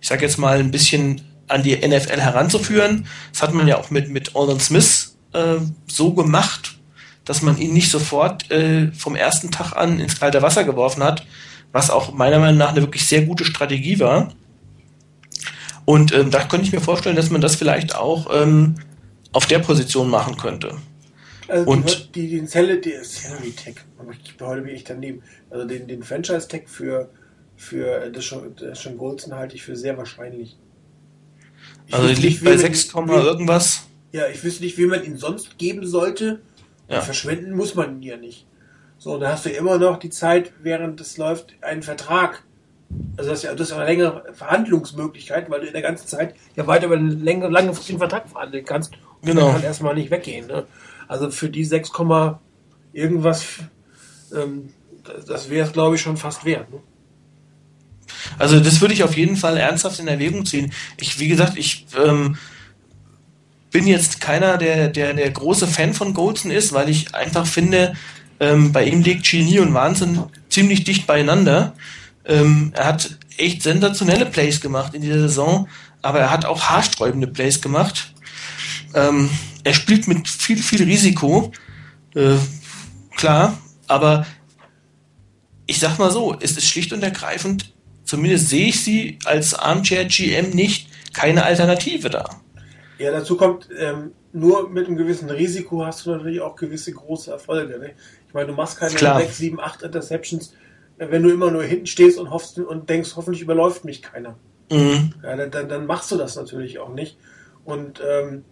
ich sag jetzt mal, ein bisschen an die NFL heranzuführen. Das hat man ja auch mit, mit Alden Smith äh, so gemacht, dass man ihn nicht sofort äh, vom ersten Tag an ins kalte Wasser geworfen hat, was auch meiner Meinung nach eine wirklich sehr gute Strategie war. Und ähm, da könnte ich mir vorstellen, dass man das vielleicht auch ähm, auf der Position machen könnte. Also Und- die, die, den Salary, der Salary Tag, aber ich heute bin ich daneben. Also den, den Franchise Tag für, für das schon, das schon Goldston halte ich für sehr wahrscheinlich. Ich Also liegt nicht, bei wie man- 6, wie- irgendwas. Ja, ich wüsste nicht, wie man ihn sonst geben sollte. Ja. Verschwenden muss man ihn ja nicht. So, da hast du immer noch die Zeit, während es läuft, einen Vertrag. Also das ist ja, das ist ja eine längere Verhandlungsmöglichkeit, weil du in der ganzen Zeit ja weiter über einen länger, langfristigen Vertrag verhandeln kannst. Und Genau. Der kann erstmal nicht weggehen. Ne? Also für die 6, Komma irgendwas, ähm, das, das wäre es, glaube ich, schon fast wert. Ne? Also das würde ich auf jeden Fall ernsthaft in Erwägung ziehen. Ich, wie gesagt, ich ähm, bin jetzt keiner, der, der der große Fan von Golden ist, weil ich einfach finde, ähm, bei ihm liegt Genie und Wahnsinn ziemlich dicht beieinander. Ähm, er hat echt sensationelle Plays gemacht in dieser Saison, aber er hat auch haarsträubende Plays gemacht. Ähm, er spielt mit viel, viel Risiko, äh, klar, aber ich sag mal so, es ist schlicht und ergreifend, zumindest sehe ich sie als Armchair GM nicht, keine Alternative da. Ja, dazu kommt, ähm, nur mit einem gewissen Risiko hast du natürlich auch gewisse große Erfolge. Ne? Ich meine, du machst keine Klar. 6, 7, 8 Interceptions, äh, wenn du immer nur hinten stehst und hoffst und denkst, hoffentlich überläuft mich keiner. Mhm. Ja, dann, dann, machst du das natürlich auch nicht. Und ähm,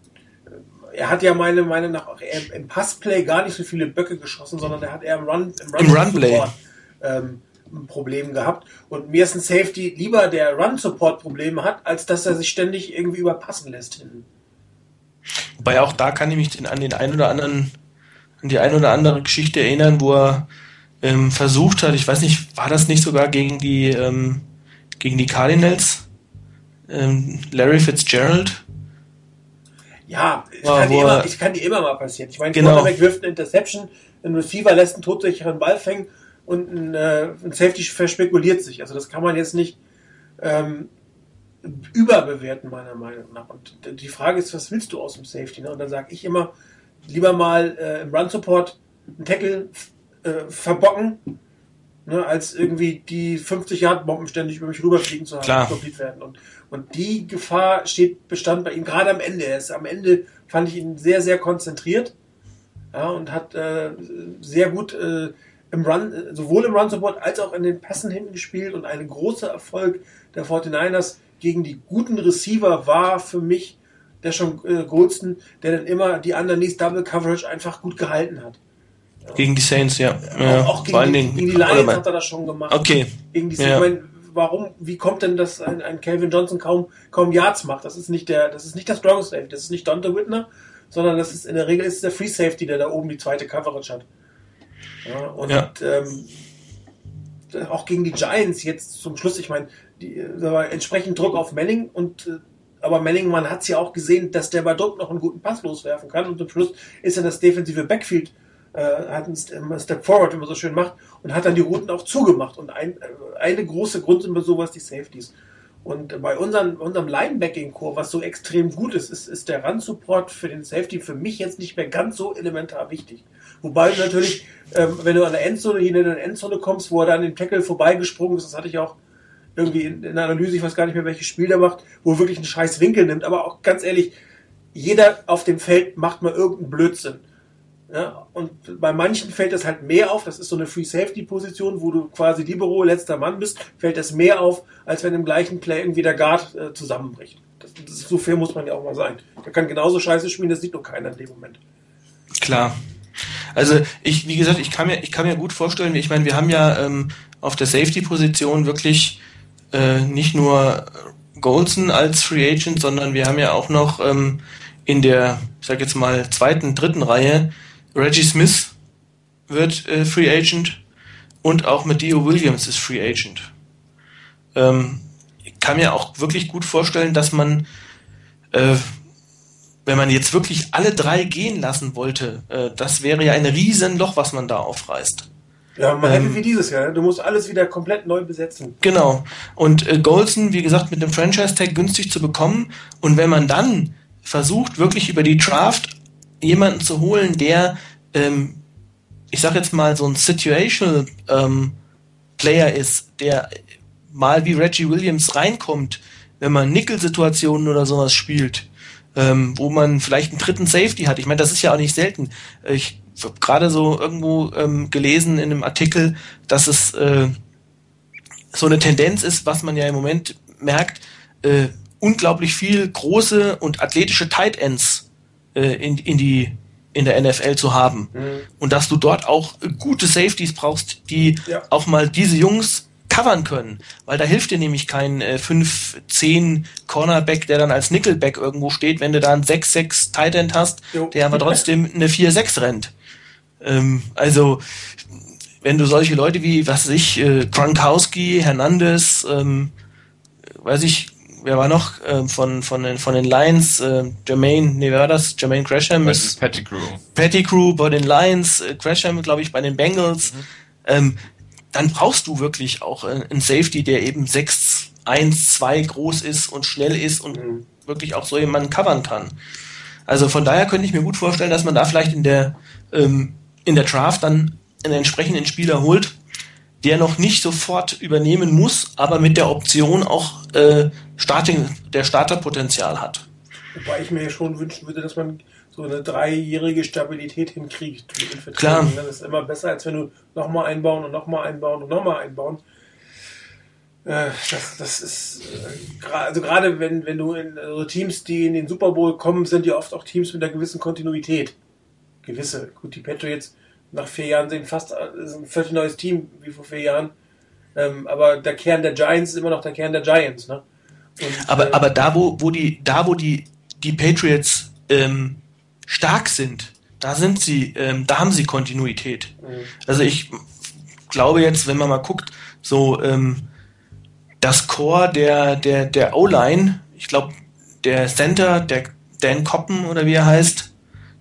er hat ja meine Meinung nach auch im Passplay gar nicht so viele Böcke geschossen, sondern er hat eher im Run, im Im Runplay. Support, ähm, ein Problem gehabt. Und mir ist ein Safety lieber, der Run-Support Probleme hat, als dass er sich ständig irgendwie überpassen lässt hinten. Wobei auch da kann ich mich an den ein oder anderen, an die ein oder andere Geschichte erinnern, wo er ähm, versucht hat, ich weiß nicht, war das nicht sogar gegen die, ähm, gegen die Cardinals? Ähm, Larry Fitzgerald? Ja, es Ja, kann, wo immer, er- es kann dir immer mal passieren. Ich meine, Genau. Quarterback wirft eine Interception, ein Receiver lässt einen todsicheren Ball fängen und ein, äh, ein Safety verspekuliert sich. Also das kann man jetzt nicht ähm, überbewerten, meiner Meinung nach. Und die Frage ist, was willst du aus dem Safety? Ne? Und dann sage ich immer, lieber mal äh, im Run-Support einen Tackle äh, verbocken, ne, als irgendwie die 50 Yard Bomben ständig über mich rüberfliegen zu haben, Klar. complete werden. Und, und die Gefahr steht bestand bei ihm gerade am Ende. Er ist am Ende fand ich ihn sehr, sehr konzentriert ja, und hat äh, sehr gut äh, im Run, äh, sowohl im Run-Support als auch in den Pässen hinten gespielt und ein großer Erfolg der 49ers gegen die guten Receiver war für mich der schon äh, Goldston, der dann immer die Underneath Double Coverage einfach gut gehalten hat. Gegen die Saints, ja. ja. auch auch gegen, die, gegen die Lions hat er das schon gemacht. Okay. Gegen die, Ja. ich meine, warum, wie kommt denn, dass ein, ein Calvin Johnson kaum, kaum Yards macht? Das ist nicht der, das ist nicht der Strong Safety, das ist nicht Dante Whitner, sondern das ist in der Regel ist der Free Safety, der da oben die zweite Coverage hat. Ja, und Ja. Ähm, auch gegen die Giants jetzt zum Schluss, ich meine, die, äh, da war entsprechend Druck auf Manning und äh, aber Manning, man hat es ja auch gesehen, dass der bei Druck noch einen guten Pass loswerfen kann und zum Schluss ist dann das defensive Backfield äh, hat einen St- einen Step Forward, wie man so schön macht, und hat dann die Routen auch zugemacht. Und ein, äh, eine große Grund sind bei sowas die Safeties. Und bei unseren, unserem Linebacking-Core, was so extrem gut ist, ist, ist der Run-Support für den Safety für mich jetzt nicht mehr ganz so elementar wichtig. Wobei natürlich, ähm, wenn du an der Endzone, hier in der Endzone kommst, wo er dann den Tackle vorbeigesprungen ist, das hatte ich auch irgendwie in, in der Analyse, ich weiß gar nicht mehr, welches Spiel der macht, wo er wirklich einen scheiß Winkel nimmt. Aber auch ganz ehrlich, jeder auf dem Feld macht mal irgendeinen Blödsinn. Ja, und bei manchen fällt das halt mehr auf. Das ist so eine Free Safety Position, wo du quasi Libero letzter Mann bist, fällt das mehr auf, als wenn im gleichen Play irgendwie der Guard äh, zusammenbricht. Das, das ist, so fair muss man ja auch mal sein. Der kann genauso scheiße spielen, das sieht nur keiner in dem Moment. Klar. Also ich, wie gesagt, ich kann mir, ich kann mir gut vorstellen, ich meine, wir haben ja ähm, auf der Safety-Position wirklich äh, nicht nur Golson als Free Agent, sondern wir haben ja auch noch ähm, in der, ich sag jetzt mal, zweiten, dritten Reihe Reggie Smith wird äh, Free Agent und auch mit Dio Williams ist Free Agent. Ähm, ich kann mir auch wirklich gut vorstellen, dass man äh, wenn man jetzt wirklich alle drei gehen lassen wollte, äh, das wäre ja ein Riesenloch, was man da aufreißt. Ja, man Ähm, hätte wie dieses Jahr. ne? Du musst alles wieder komplett neu besetzen. Genau. Und äh, Golson, wie gesagt, mit dem Franchise-Tag günstig zu bekommen. Und wenn man dann versucht, wirklich über die Draft jemanden zu holen, der, ähm, ich sag jetzt mal, so ein Situational ähm, Player ist, der mal wie Reggie Williams reinkommt, wenn man Nickel-Situationen oder sowas spielt, ähm, wo man vielleicht einen dritten Safety hat. Ich meine, das ist ja auch nicht selten. Ich gerade so irgendwo ähm, gelesen in einem Artikel, dass es äh, so eine Tendenz ist, was man ja im Moment merkt, äh, unglaublich viel große und athletische Tight Ends äh, in, in die in der NFL zu haben. Und dass du dort auch gute Safeties brauchst, die Ja. auch mal diese Jungs covern können. Weil da hilft dir nämlich kein äh, 5-10 Cornerback, der dann als Nickelback irgendwo steht, wenn du da einen 6-6 Tight End hast, Jo. der aber trotzdem eine 4-6 rennt. Ähm, also wenn du solche Leute wie, was weiß ich, äh, Gronkowski, Hernandez, ähm, weiß ich, wer war noch ähm, von, von, den, von den Lions, äh, Jermaine, nee, wer war das? Jermaine Gresham Das ist Pettigrew. Pettigrew bei den Lions, äh, Gresham, glaube ich, bei den Bengals. Ähm, dann brauchst du wirklich auch äh, einen Safety, der eben 6, 1, 2 groß ist und schnell ist und mhm. wirklich auch so jemanden covern kann. Also von daher könnte ich mir gut vorstellen, dass man da vielleicht in der, ähm, in der Draft dann einen entsprechenden Spieler holt, der noch nicht sofort übernehmen muss, aber mit der Option auch äh, Starting, der Starterpotenzial hat. Wobei ich mir schon wünschen würde, dass man so eine dreijährige Stabilität hinkriegt mit den Verträgen. Klar. Das ist immer besser, als wenn du nochmal einbauen und nochmal einbauen und nochmal einbauen. Äh, das, das ist äh, also gerade wenn, wenn du in also Teams, die in den Super Bowl kommen, sind ja oft auch Teams mit einer gewissen Kontinuität. Gewisse. Gut, die Patriots nach vier Jahren sehen fast ist ein völlig neues Team wie vor vier Jahren. Ähm, aber der Kern der Giants ist immer noch der Kern der Giants, ne? Und, aber, äh, aber da, wo, wo die, da, wo die, die Patriots ähm, stark sind, da sind sie, ähm, da haben sie Kontinuität. Mhm. Also ich glaube jetzt, wenn man mal guckt, so ähm, das Core der, der, der O-Line, ich glaube, der Center, der Dan Koppen oder wie er heißt,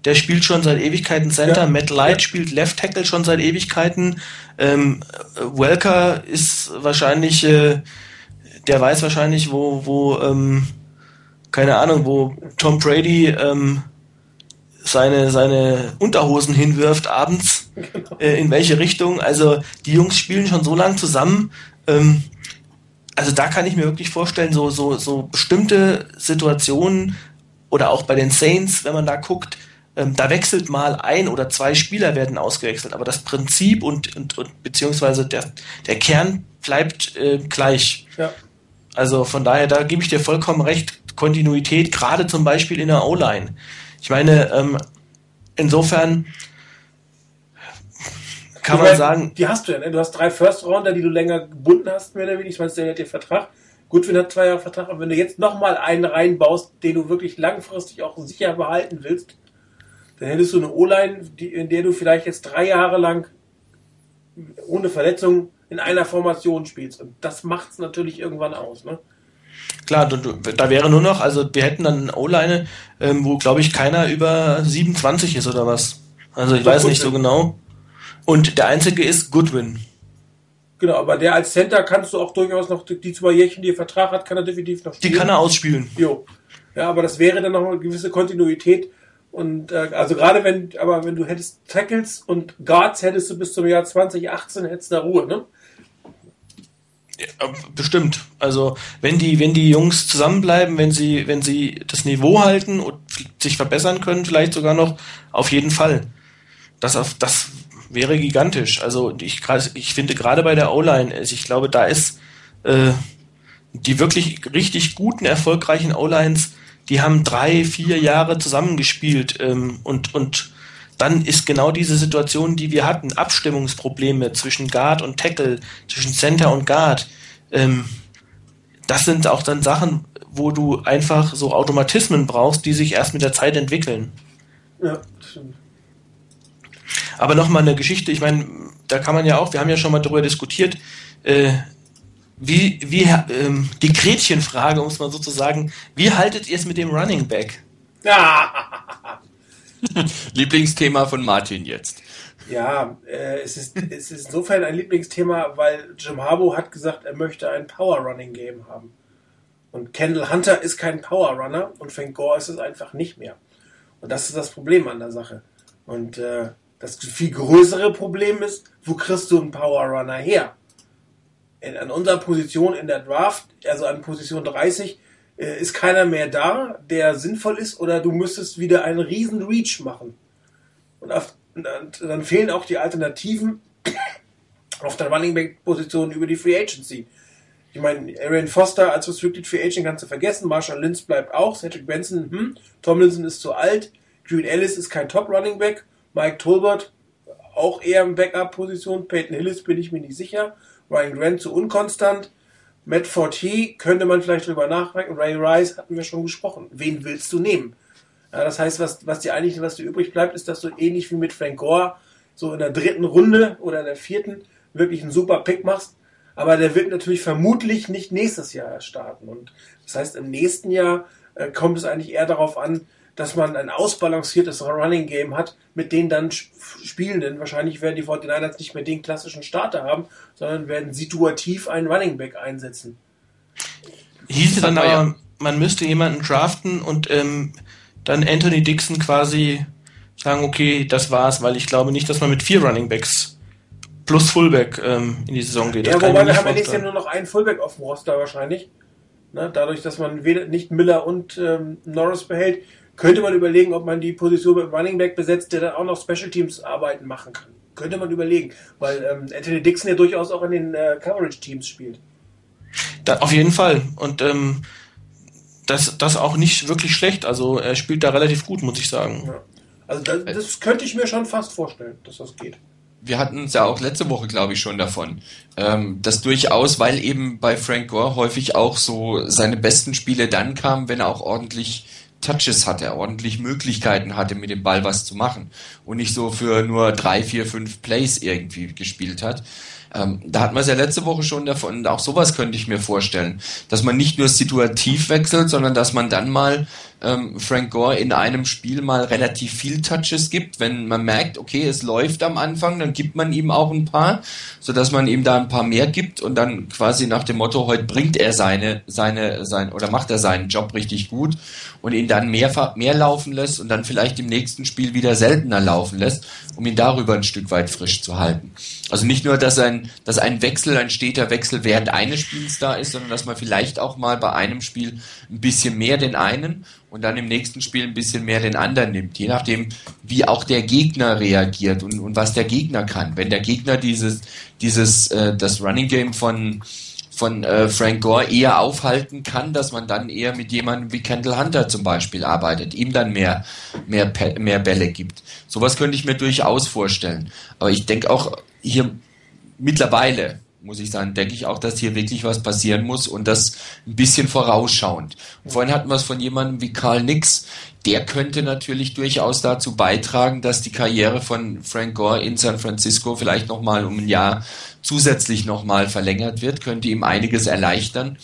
der spielt schon seit Ewigkeiten Center. Ja. Matt Light ja. spielt Left Tackle schon seit Ewigkeiten. Ähm, Welker ist wahrscheinlich, äh, der weiß wahrscheinlich, wo, wo, ähm, keine Ahnung, wo Tom Brady ähm, seine, seine Unterhosen hinwirft abends, genau. äh, in welche Richtung. Also die Jungs spielen schon so lange zusammen. Ähm, also da kann ich mir wirklich vorstellen, so, so, so bestimmte Situationen oder auch bei den Saints, wenn man da guckt, ähm, da wechselt mal ein oder zwei Spieler werden ausgewechselt, aber das Prinzip und, und, und beziehungsweise der, der Kern bleibt äh, gleich. Ja. Also von daher, da gebe ich dir vollkommen recht, Kontinuität, gerade zum Beispiel in der O-Line. Ich meine, ähm, insofern kann man sagen. Die hast du ja, ne? Du hast drei First Rounder, die du länger gebunden hast, mehr oder weniger. Ich meine, der hat den Vertrag. Goodwin hat zwei Jahre Vertrag, aber wenn du jetzt nochmal einen reinbaust, den du wirklich langfristig auch sicher behalten willst, dann hättest du eine O-Line, in der du vielleicht jetzt drei Jahre lang ohne Verletzung in einer Formation spielst. Und das macht es natürlich irgendwann aus. Ne? Klar, da wäre nur noch, also wir hätten dann eine O-Line, ähm, wo glaube ich keiner über 27 ist oder was. Also ich weiß nicht so genau. Und der einzige ist Goodwin. Genau, aber der als Center kannst du auch durchaus noch die zwei Jährchen, die er Vertrag hat, kann er definitiv noch spielen. Die kann er ausspielen. Jo. Ja, aber das wäre dann noch eine gewisse Kontinuität. Und äh, also gerade wenn, aber wenn du hättest Tackles und Guards hättest du bis zum Jahr 2018 hättest du Ruhe, ne? Ja, bestimmt. Also wenn die, wenn die Jungs zusammenbleiben, wenn sie, wenn sie das Niveau halten und sich verbessern können, vielleicht sogar noch, auf jeden Fall. Das, auf, das wäre gigantisch. Also ich, ich finde gerade bei der O-Line, ich glaube, da ist äh, die wirklich richtig guten, erfolgreichen O-Lines, die haben drei, vier Jahre zusammengespielt ähm, und, und dann ist genau diese Situation, die wir hatten, Abstimmungsprobleme zwischen Guard und Tackle, zwischen Center und Guard. Ähm, das sind auch dann Sachen, wo du einfach so Automatismen brauchst, die sich erst mit der Zeit entwickeln. Ja, stimmt. Aber nochmal eine Geschichte, ich meine, da kann man ja auch, wir haben ja schon mal darüber diskutiert, äh, wie, wie ähm, die Gretchenfrage, um es mal so zu sagen, wie haltet ihr es mit dem Running Back? [laughs] Lieblingsthema von Martin jetzt. Ja, äh, es, ist, es ist insofern ein Lieblingsthema, weil Jim Harbaugh hat gesagt, er möchte ein Power Running Game haben. Und Kendall Hunter ist kein Power Runner und Frank Gore ist es einfach nicht mehr. Und das ist das Problem an der Sache. Und äh, das viel größere Problem ist, wo kriegst du einen Power Runner her? In, an unserer Position in der Draft, also an Position 30, äh, ist keiner mehr da, der sinnvoll ist, oder du müsstest wieder einen riesen Reach machen. Und, auf, und dann fehlen auch die Alternativen [coughs] auf der Running Back Position über die Free Agency. Ich meine, Aaron Foster als Restricted Free Agent kannst du vergessen, Marshall Lynch bleibt auch, Cedric Benson, hm, Tomlinson ist zu alt, Green Ellis ist kein Top Running Back, Mike Tolbert auch eher in Backup-Position, Peyton Hillis bin ich mir nicht sicher, Ryan Grant zu unkonstant, Matt Fortier könnte man vielleicht drüber nachdenken. Ray Rice hatten wir schon gesprochen. Wen willst du nehmen? Ja, das heißt, was, was dir eigentlich, was dir übrig bleibt, ist, dass du ähnlich wie mit Frank Gore so in der dritten Runde oder in der vierten wirklich einen super Pick machst. Aber der wird natürlich vermutlich nicht nächstes Jahr starten. Und das heißt, im nächsten Jahr äh, kommt es eigentlich eher darauf an, dass man ein ausbalanciertes Running Game hat, mit denen dann Spielenden, wahrscheinlich werden die 49ers nicht mehr den klassischen Starter haben, sondern werden situativ einen Running Back einsetzen. Hieße dann aber, ja. man müsste jemanden draften und ähm, dann Anthony Dixon quasi sagen, okay, das war's, weil ich glaube nicht, dass man mit vier Running Backs plus Fullback ähm, in die Saison geht. Das ja, wobei wir haben wir nächstes Jahr nur noch einen Fullback auf dem Roster wahrscheinlich. Ne, dadurch, dass man weder, nicht Miller und ähm, Norris behält, könnte man überlegen, ob man die Position mit Running Back besetzt, der dann auch noch Special Teams Arbeiten machen kann. Könnte man überlegen, weil ähm, Anthony Dixon ja durchaus auch in den äh, Coverage Teams spielt. Da, auf jeden Fall. Und ähm, das, das auch nicht wirklich schlecht. Also er spielt da relativ gut, muss ich sagen. Ja. Also das, das könnte ich mir schon fast vorstellen, dass das geht wir hatten es ja auch letzte Woche, glaube ich, schon davon, ähm, dass durchaus, weil eben bei Frank Gore häufig auch so seine besten Spiele dann kamen, wenn er auch ordentlich Touches hatte, ordentlich Möglichkeiten hatte, mit dem Ball was zu machen und nicht so für nur drei, vier, fünf Plays irgendwie gespielt hat. Ähm, da hat man es ja letzte Woche schon davon, auch sowas könnte ich mir vorstellen, dass man nicht nur situativ wechselt, sondern dass man dann mal ähm, Frank Gore in einem Spiel mal relativ viel Touches gibt. Wenn man merkt, okay, es läuft am Anfang, dann gibt man ihm auch ein paar, so dass man ihm da ein paar mehr gibt und dann quasi nach dem Motto, heute bringt er seine, seine, sein, oder macht er seinen Job richtig gut und ihn dann mehrfach mehr laufen lässt und dann vielleicht im nächsten Spiel wieder seltener laufen lässt, um ihn darüber ein Stück weit frisch zu halten. Also nicht nur, dass ein, dass ein Wechsel, ein steter Wechsel während eines Spiels da ist, sondern dass man vielleicht auch mal bei einem Spiel ein bisschen mehr den einen und dann im nächsten Spiel ein bisschen mehr den anderen nimmt, je nachdem, wie auch der Gegner reagiert und, und was der Gegner kann. Wenn der Gegner dieses, dieses, äh, das Running Game von, von äh, Frank Gore eher aufhalten kann, dass man dann eher mit jemandem wie Kendall Hunter zum Beispiel arbeitet, ihm dann mehr, mehr, mehr Bälle gibt. Sowas könnte ich mir durchaus vorstellen. Aber ich denke auch hier mittlerweile, muss ich sagen, denke ich auch, dass hier wirklich was passieren muss und das ein bisschen vorausschauend. Und vorhin hatten wir es von jemandem wie Karl Nix, der könnte natürlich durchaus dazu beitragen, dass die Karriere von Frank Gore in San Francisco vielleicht nochmal um ein Jahr zusätzlich nochmal verlängert wird, könnte ihm einiges erleichtern.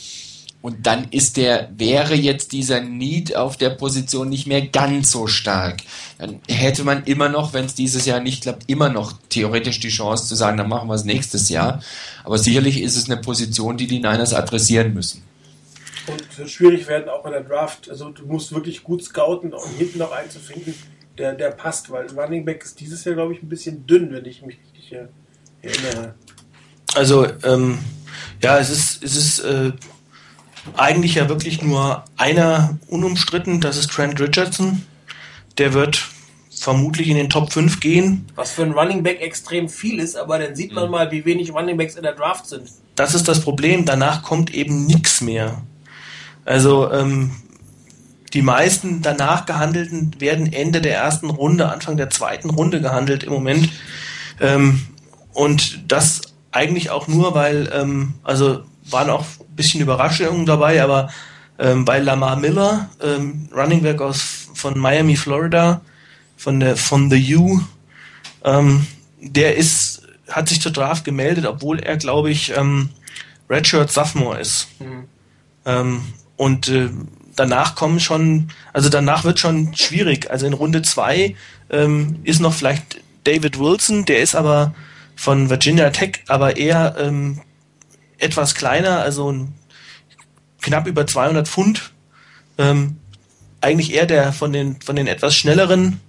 Und dann ist der, wäre jetzt dieser Need auf der Position nicht mehr ganz so stark. Dann hätte man immer noch, wenn es dieses Jahr nicht klappt, immer noch theoretisch die Chance zu sagen, dann machen wir es nächstes Jahr. Aber sicherlich ist es eine Position, die die Niners adressieren müssen. Und es wird schwierig werden, auch in der Draft. Also du musst wirklich gut scouten, um hinten noch einen zu finden, der, der passt, weil Running Back ist dieses Jahr, glaube ich, ein bisschen dünn, wenn ich mich richtig erinnere. Also, ähm, ja, es ist, es ist äh, eigentlich ja wirklich nur einer unumstritten, das ist Trent Richardson. Der wird vermutlich in den Top 5 gehen. Was für ein Running Back extrem viel ist, aber dann sieht man mhm. mal, wie wenig Running Backs in der Draft sind. Das ist das Problem, danach kommt eben nichts mehr. Also ähm, die meisten danach gehandelten werden Ende der ersten Runde, Anfang der zweiten Runde gehandelt im Moment. Ähm, und das eigentlich auch nur, weil, ähm, also waren auch bisschen Überraschungen dabei, aber ähm, bei Lamar Miller, ähm, Running Back aus von Miami, Florida, von der von the U, ähm, der ist, hat sich zur Draft gemeldet, obwohl er, glaube ich, ähm, Redshirt Sophomore ist. Mhm. Ähm, und äh, danach kommen schon, also danach wird schon schwierig. Also in Runde zwei ähm, ist noch vielleicht David Wilson, der ist aber von Virginia Tech, aber eher ähm, etwas kleiner, also knapp über 200 Pfund. Ähm, eigentlich eher der von den von den etwas schnelleren,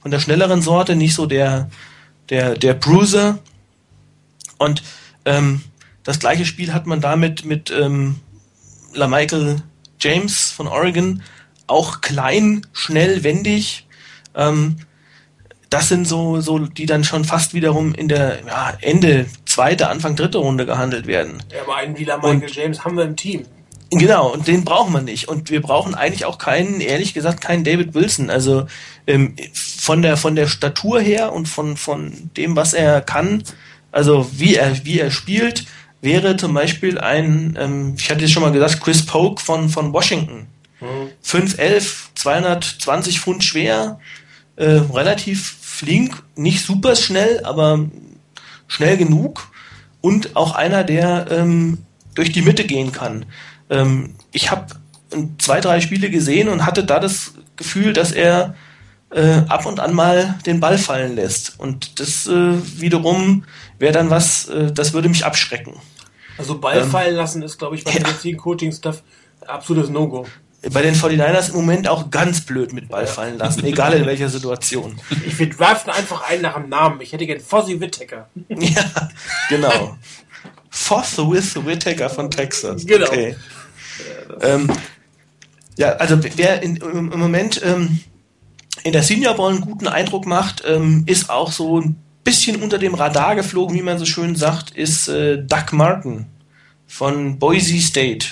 von der schnelleren Sorte, nicht so der der der Bruiser. Und ähm, das gleiche Spiel hat man damit mit ähm, LaMichael James von Oregon, auch klein, schnell, wendig. Ähm, das sind so, so, die dann schon fast wiederum in der ja, Ende zweite, Anfang dritte Runde gehandelt werden. Ja, aber einen wie Michael und, James haben wir im Team. Genau, und den brauchen wir nicht. Und wir brauchen eigentlich auch keinen, ehrlich gesagt, keinen David Wilson. Also ähm, von der von der Statur her und von von dem, was er kann, also wie er wie er spielt, wäre zum Beispiel ein, ähm, ich hatte es schon mal gesagt, Chris Polk von von Washington. Mhm. 5'11, 220 Pfund schwer, äh, relativ flink, nicht super schnell, aber schnell genug und auch einer, der ähm, durch die Mitte gehen kann. Ähm, ich habe zwei, drei Spiele gesehen und hatte da das Gefühl, dass er äh, ab und an mal den Ball fallen lässt. Und das äh, wiederum wäre dann was, äh, das würde mich abschrecken. Also Ball ähm, fallen lassen ist, glaube ich, bei ja. jetzigen Coaching-Stuff absolutes No-Go. Bei den 49ers im Moment auch ganz blöd mit Ball fallen lassen, egal in welcher Situation. Ich will draften einfach einen nach dem Namen. Ich hätte gern Fozzy Whittaker. [laughs] ja, genau. Foss with Whittaker von Texas. Genau. Okay. Ähm, ja, also wer in, im, im Moment ähm, in der Senior Bowl einen guten Eindruck macht, ähm, ist auch so ein bisschen unter dem Radar geflogen, wie man so schön sagt, ist äh, Doug Martin von Boise State.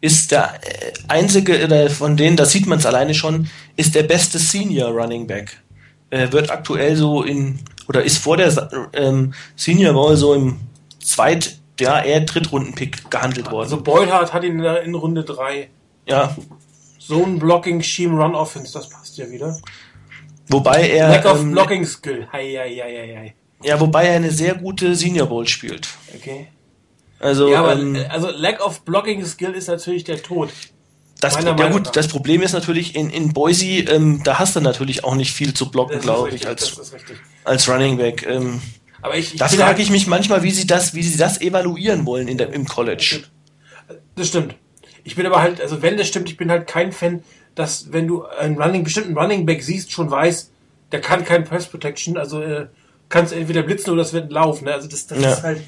Ist der äh, einzige äh, von denen, das sieht man es alleine schon, ist der beste Senior Running Back. Äh, wird aktuell so in, oder ist vor der ähm, Senior Bowl so im Zweit, ja, eher Drittrunden-Pick gehandelt worden. Also Beulhardt hat ihn in Runde 3. Ja, Zone Blocking, Scheme Run Offense, das passt ja wieder. Wobei er. Lack of ähm, Blocking Skill. Hei, hei, hei, hei. Ja, wobei er eine sehr gute Senior Bowl spielt. Okay. Also, ja, aber, ähm, also Lack of Blocking Skill ist natürlich der Tod. Das, ja gut, das Problem ist natürlich in, in Boise, ähm, da hast du natürlich auch nicht viel zu blocken, glaube ich, als, als Running Back. Ähm, aber ich, ich da frage ich mich manchmal, wie sie das, wie sie das evaluieren wollen in der, im College. Das stimmt. Ich bin aber halt, also wenn das stimmt, ich bin halt kein Fan, dass wenn du einen Running, bestimmten Running Back siehst, schon weiß, der kann kein Press Protection, also äh, kannst entweder blitzen oder es wird laufen. Ne? Also das, das ja. ist halt,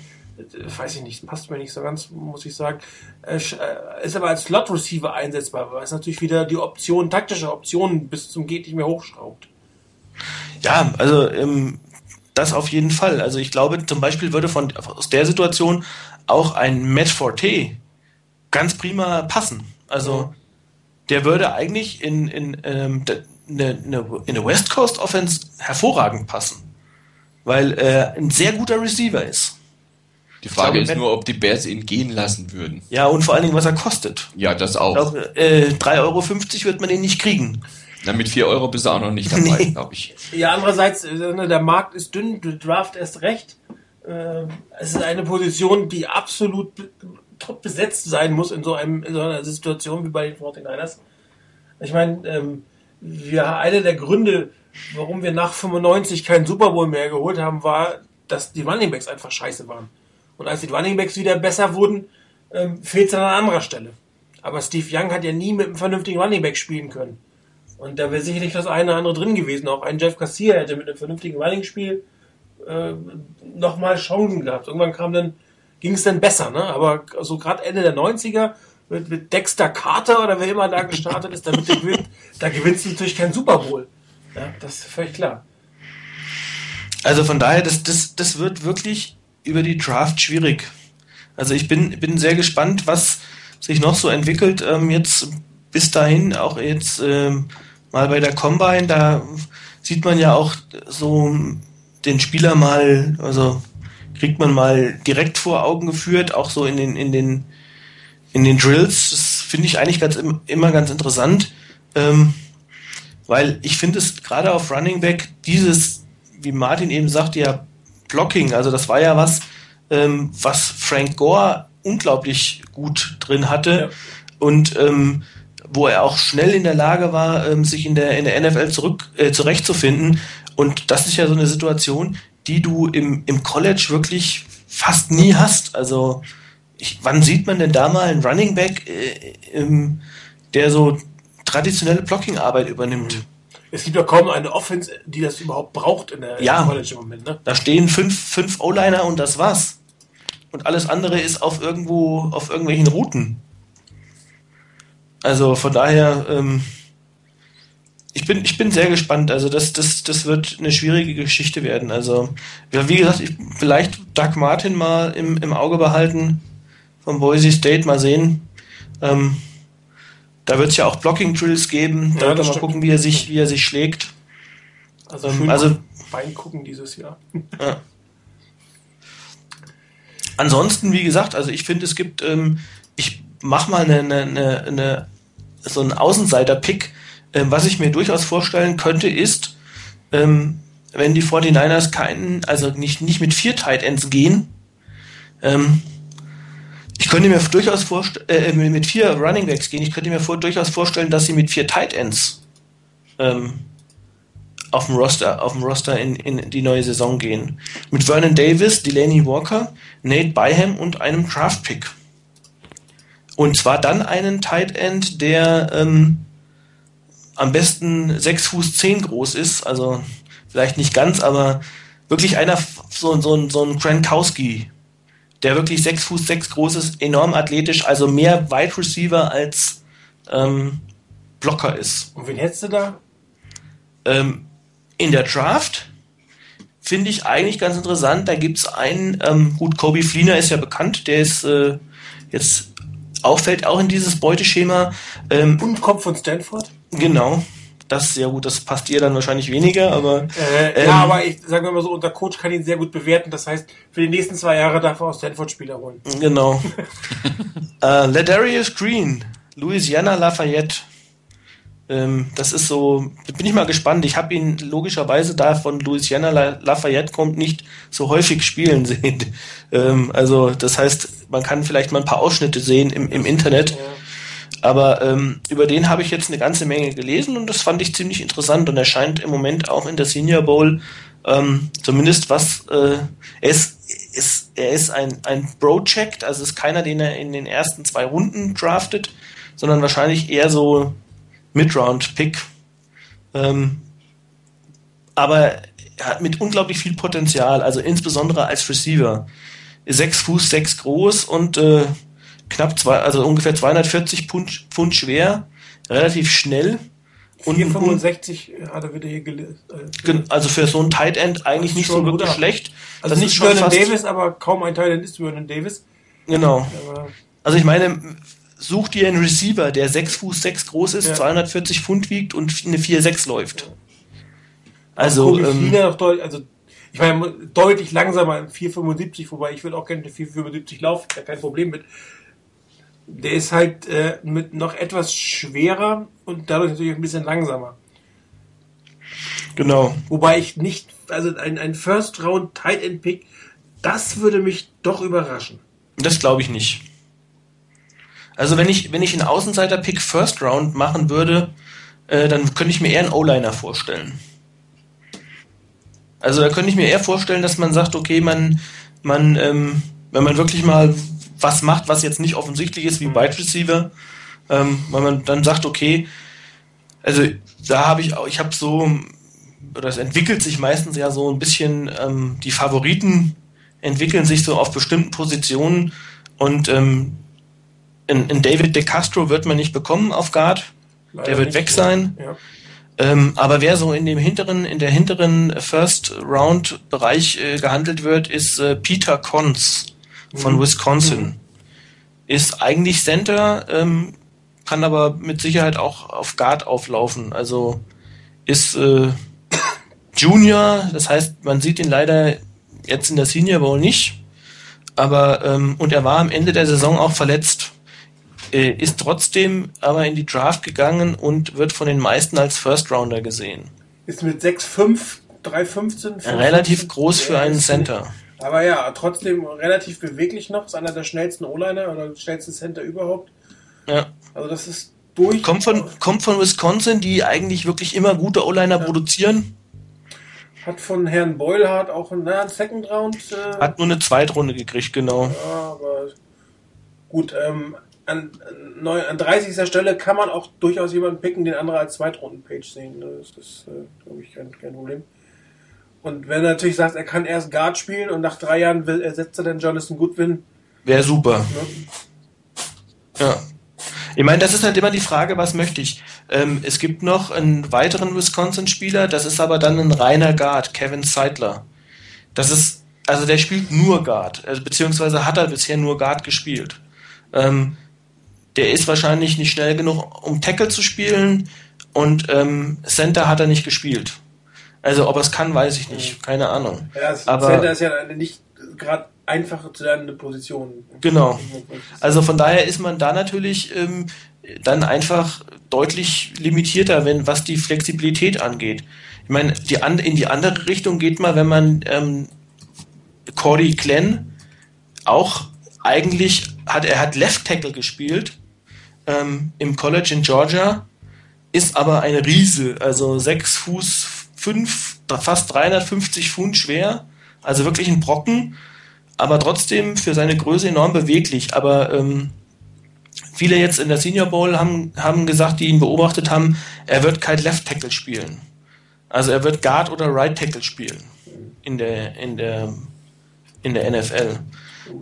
weiß ich nicht, passt mir nicht so ganz, muss ich sagen. Äh, äh, ist aber als Slot Receiver einsetzbar, weil es natürlich wieder die Option, taktische Optionen bis zum geht nicht mehr hochschraubt. Ja, also ähm, das auf jeden Fall. Also ich glaube, zum Beispiel würde von aus der Situation auch ein Matt Forte ganz prima passen. Also der würde eigentlich in, in, ähm, eine, eine, in eine West Coast Offense hervorragend passen, weil er ein sehr guter Receiver ist. Die Frage glaube, ist nur, ob die Bears ihn gehen lassen würden. Ja, und vor allen Dingen, was er kostet. Ja, das auch. Glaube, äh, 3,50 Euro wird man ihn nicht kriegen. Na, mit 4 Euro bist du auch noch nicht dabei, nee. glaube ich. Ja, andererseits, äh, ne, der Markt ist dünn, du draft erst recht. Ähm, es ist eine Position, die absolut top besetzt sein muss in so, einem, in so einer Situation wie bei den 49ers. Ich meine, ähm, wir, einer der Gründe, warum wir nach 95 keinen Super Bowl mehr geholt haben, war, dass die Running Backs einfach scheiße waren. Und als die Running Backs wieder besser wurden, ähm, fehlt es an anderer Stelle. Aber Steve Young hat ja nie mit einem vernünftigen Running Back spielen können. Und da wäre sicherlich das eine oder andere drin gewesen. Auch ein Jeff Garcia hätte mit einem vernünftigen Running-Spiel äh, nochmal Chancen gehabt. Irgendwann kam dann ging es dann besser, ne? Aber so gerade Ende der 90er mit, mit Dexter Carter oder wer immer da gestartet ist, damit gewinnt, da gewinnst du natürlich kein Super Bowl. Ja, das ist völlig klar. Also von daher, das, das, das wird wirklich über die Draft schwierig. Also ich bin, bin sehr gespannt, was sich noch so entwickelt. Ähm, jetzt bis dahin, auch jetzt ähm, mal bei der Combine, da sieht man ja auch so den Spieler mal, also kriegt man mal direkt vor Augen geführt, auch so in den, in den, in den Drills. Das finde ich eigentlich ganz, immer ganz interessant, ähm, weil ich finde es gerade auf Running Back dieses, wie Martin eben sagte, ja, Blocking, also das war ja was, ähm, was Frank Gore unglaublich gut drin hatte ja. und ähm, wo er auch schnell in der Lage war, ähm, sich in der, in der NFL zurück, äh, zurechtzufinden. Und das ist ja so eine Situation, die du im, im College wirklich fast nie hast. Also ich, wann sieht man denn da mal einen Running Back, äh, ähm, der so traditionelle Blocking-Arbeit übernimmt? Es gibt ja kaum eine Offense, die das überhaupt braucht in der ja, College im Moment. Ne? Da stehen fünf, fünf O-Liner und das war's. Und alles andere ist auf irgendwo, auf irgendwelchen Routen. Also von daher, ähm, ich bin, ich bin sehr gespannt. Also das, das, das wird eine schwierige Geschichte werden. Also, ja, wie gesagt, ich, vielleicht Doug Martin mal im, im Auge behalten vom Boise State, mal sehen. Ähm, da wird es ja auch Blocking Drills geben. Da ja, mal stimmt. gucken, wie er sich, wie er sich schlägt. Also, ähm, also Bein gucken dieses Jahr. [laughs] Ja. Ansonsten, wie gesagt, also ich finde, es gibt, ähm, ich mach mal eine, eine, eine, so einen Außenseiter-Pick ähm, was ich mir durchaus vorstellen könnte, ist, ähm, wenn die 49ers keinen, also nicht, nicht mit vier Tight Ends gehen, ähm, ich könnte mir durchaus vorstellen, äh, mit vier Running Backs gehen, ich könnte mir vor, durchaus vorstellen, dass sie mit vier Tight Ends ähm, auf dem Roster, auf dem Roster in, in die neue Saison gehen. Mit Vernon Davis, Delaney Walker, Nate Byham und einem Draft Pick. Und zwar dann einen Tight End, der ähm, am besten 6 Fuß 10 groß ist, also vielleicht nicht ganz, aber wirklich einer, so, so, so ein Krankowski, der wirklich 6 Fuß 6 groß ist, enorm athletisch, also mehr Wide Receiver als ähm, Blocker ist. Und wen hättest du da? Ähm, in der Draft finde ich eigentlich ganz interessant. Da gibt es einen, ähm, gut, Kobe Fleener ist ja bekannt, der ist äh, jetzt auffällt auch in dieses Beuteschema. Ähm, Und kommt von Stanford? Genau. Das sehr gut, das passt ihr dann wahrscheinlich weniger, aber. Äh, ähm, ja, aber ich sage mal so, unser Coach kann ihn sehr gut bewerten. Das heißt, für die nächsten zwei Jahre darf er aus Stanford Spieler holen. Genau. [laughs] äh, Ladarius Green, Louisiana Lafayette. Ähm, das ist so, bin ich mal gespannt. Ich habe ihn logischerweise da von Louisiana Lafayette kommt nicht so häufig spielen [laughs] sehen. Ähm, also das heißt, man kann vielleicht mal ein paar Ausschnitte sehen im, im Internet. Ja. Aber ähm, über den habe ich jetzt eine ganze Menge gelesen und das fand ich ziemlich interessant und er scheint im Moment auch in der Senior Bowl ähm, zumindest was äh, er ist, ist er ist ein ein Project, also ist keiner, den er in den ersten zwei Runden draftet, sondern wahrscheinlich eher so Mid-Round-Pick. Ähm, aber er hat mit unglaublich viel Potenzial, also insbesondere als Receiver. Sechs Fuß, sechs groß und äh, knapp zwei, also ungefähr 240 Pfund, Pfund schwer, relativ schnell. Und 465 hat er wieder hier gelesen. Äh, also für so ein Tight End eigentlich nicht so wirklich schlecht. Also das nicht Vernon Davis, aber kaum ein Tight End ist Vernon Davis. Genau. Also ich meine, such dir einen Receiver, der 6 Fuß 6 groß ist, ja. 240 Pfund wiegt und eine 4-6 läuft. Also, ähm, noch deutlich, also ich meine, deutlich langsamer im 475, wobei ich will auch gerne eine 475 laufen, da kein Problem mit. Der ist halt äh, mit noch etwas schwerer und dadurch natürlich ein bisschen langsamer. Genau. Wobei ich nicht, also ein, ein First Round Tight End Pick, das würde mich doch überraschen. Das glaube ich nicht. Also wenn ich, wenn ich einen Außenseiter-Pick First Round machen würde, äh, dann könnte ich mir eher einen O-Liner vorstellen. Also da könnte ich mir eher vorstellen, dass man sagt, okay, man, man, ähm, wenn man wirklich mal was macht, was jetzt nicht offensichtlich ist wie Wide Receiver, ähm, wenn man dann sagt, okay, also da habe ich auch, ich habe so, oder es entwickelt sich meistens ja so ein bisschen, ähm, die Favoriten entwickeln sich so auf bestimmten Positionen und ähm, in, in David De Castro wird man nicht bekommen auf Guard. Leider der wird nicht, weg sein. Ja. Ähm, aber wer so in dem hinteren, in der hinteren First Round Bereich äh, gehandelt wird, ist äh, Peter Cons von mhm. Wisconsin. Mhm. Ist eigentlich Center, ähm, kann aber mit Sicherheit auch auf Guard auflaufen. Also ist äh, [coughs] Junior, das heißt, man sieht ihn leider jetzt in der Senior Bowl nicht. Aber ähm, und er war am Ende der Saison auch verletzt äh, ist trotzdem aber in die Draft gegangen und wird von den meisten als First Rounder gesehen. Ist mit 6'5, 3'15. Relativ groß für einen Center. Aber ja, trotzdem relativ beweglich noch. Ist einer der schnellsten O-Liner oder schnellsten Center überhaupt. Ja. Also das ist durch. Kommt von, kommt von Wisconsin, die eigentlich wirklich immer gute O-Liner ja. produzieren. Hat von Herrn Beulhardt auch einen, einen Second Round. Äh Hat nur eine Zweitrunde gekriegt, genau. Ja, aber gut, ähm, an, an 30. Stelle kann man auch durchaus jemanden picken, den andere als Zweitrunden-Page sehen. Das ist, äh, glaube ich, kein, kein Problem. Und wenn er natürlich sagt, er kann erst Guard spielen und nach drei Jahren will, ersetzt er dann Jonathan Goodwin. Wäre super. Ne? Ja. Ich meine, das ist halt immer die Frage, was möchte ich? Ähm, es gibt noch einen weiteren Wisconsin-Spieler, das ist aber dann ein reiner Guard, Kevin Seidler. Das ist, also der spielt nur Guard, also, beziehungsweise hat er bisher nur Guard gespielt. Ähm, der ist wahrscheinlich nicht schnell genug, um Tackle zu spielen und ähm, Center hat er nicht gespielt. Also ob er es kann, weiß ich nicht. Keine Ahnung. Ja, Aber, Center ist ja nicht gerade einfach zu lernende Position. Genau. Also von daher ist man da natürlich ähm, dann einfach deutlich limitierter, wenn was die Flexibilität angeht. Ich meine, die an, in die andere Richtung geht man, wenn man ähm, Corey Glenn auch eigentlich hat er hat Left Tackle gespielt ähm, im College in Georgia, ist aber ein Riese, also 6 Fuß 5, fast 350 Pfund schwer, also wirklich ein Brocken, aber trotzdem für seine Größe enorm beweglich. Aber ähm, viele jetzt in der Senior Bowl haben, haben gesagt, die ihn beobachtet haben, er wird kein Left Tackle spielen. Also er wird Guard oder Right Tackle spielen in der, in der, in der NFL.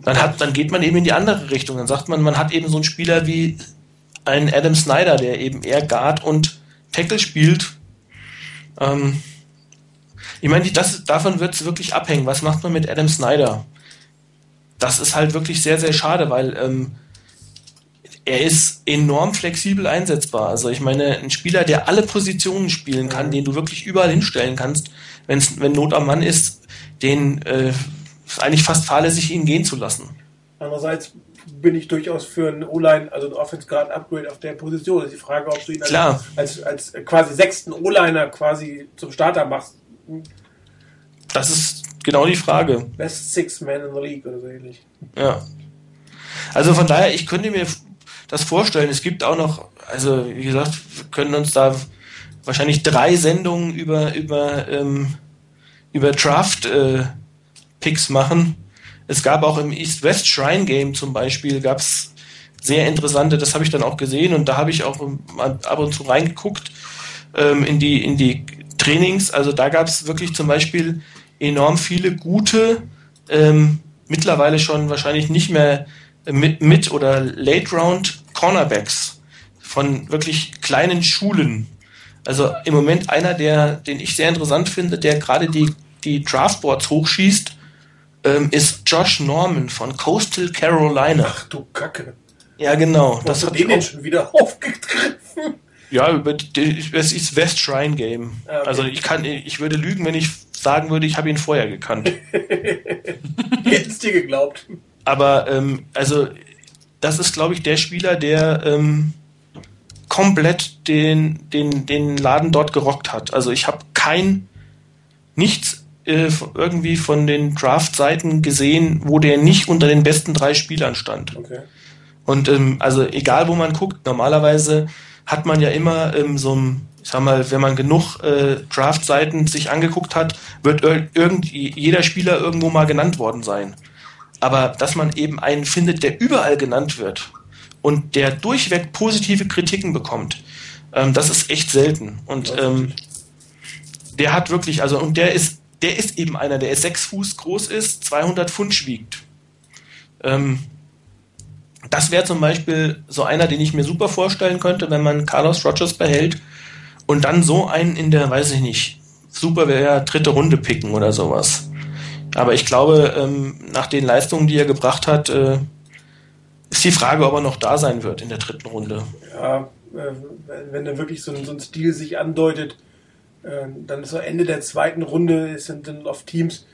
Dann, hat, dann geht man eben in die andere Richtung. Dann sagt man, man hat eben so einen Spieler wie einen Adam Snyder, der eben eher Guard und Tackle spielt. Ähm, ich meine, das, davon wird es wirklich abhängen. Was macht man mit Adam Snyder? Das ist halt wirklich sehr, sehr schade, weil ähm, er ist enorm flexibel einsetzbar. Also ich meine, ein Spieler, der alle Positionen spielen kann, den du wirklich überall hinstellen kannst, wenn's, wenn Not am Mann ist, den äh, ist eigentlich fast fahrlässig, ihn gehen zu lassen. Andererseits bin ich durchaus für ein O-Line, also ein Offense Guard Upgrade auf der Position. Das ist die Frage, ob du ihn als, als, als, quasi sechsten O-Liner quasi zum Starter machst. Das ist genau die Frage. Best Six Man in the League oder so ähnlich. Ja. Also von daher, ich könnte mir das vorstellen. Es gibt auch noch, also wie gesagt, wir können uns da wahrscheinlich drei Sendungen über über ähm, über Draft äh, Picks machen. Es gab auch im East-West Shrine Game zum Beispiel gab's sehr interessante. Das habe ich dann auch gesehen und da habe ich auch ab und zu reingeguckt ähm, in die in die Trainings. Also da gab es wirklich zum Beispiel enorm viele gute, ähm, mittlerweile schon wahrscheinlich nicht mehr mit, mit oder Late Round Cornerbacks von wirklich kleinen Schulen. Also im Moment einer, der, den ich sehr interessant finde, der gerade die, die Draftboards hochschießt, ähm, ist Josh Norman von Coastal Carolina. Ach du Kacke. Ja, genau. Das hat den schon wieder [laughs] aufgegriffen. Ja, das ist West Shrine Game. Ah, okay. Also ich kann, ich würde lügen, wenn ich sagen würde, ich habe ihn vorher gekannt. [laughs] Hättest dir geglaubt. Aber ähm, also das ist, glaube ich, der Spieler, der ähm, komplett den, den, den Laden dort gerockt hat. Also ich habe kein, nichts äh, irgendwie von den Draft-Seiten gesehen, wo der nicht unter den besten drei Spielern stand. Okay. Und ähm, also egal, wo man guckt, normalerweise hat man ja immer ähm, so ein, ich sag mal, wenn man genug äh, Draft-Seiten sich angeguckt hat, wird irgend, jeder Spieler irgendwo mal genannt worden sein. Aber dass man eben einen findet, der überall genannt wird und der durchweg positive Kritiken bekommt, ähm, das ist echt selten. Und ähm, der hat wirklich, also, und der ist, der ist eben einer, der sechs Fuß groß ist, 200 Pfund wiegt. Ähm, das wäre zum Beispiel so einer, den ich mir super vorstellen könnte, wenn man Carlos Rogers behält und dann so einen in der, weiß ich nicht, super wäre dritte Runde picken oder sowas. Aber ich glaube, ähm, nach den Leistungen, die er gebracht hat, äh, ist die Frage, ob er noch da sein wird in der dritten Runde. Ja, äh, wenn da wirklich so ein, so ein Stil sich andeutet, dann ist so Ende der zweiten Runde, es sind dann oft Teams,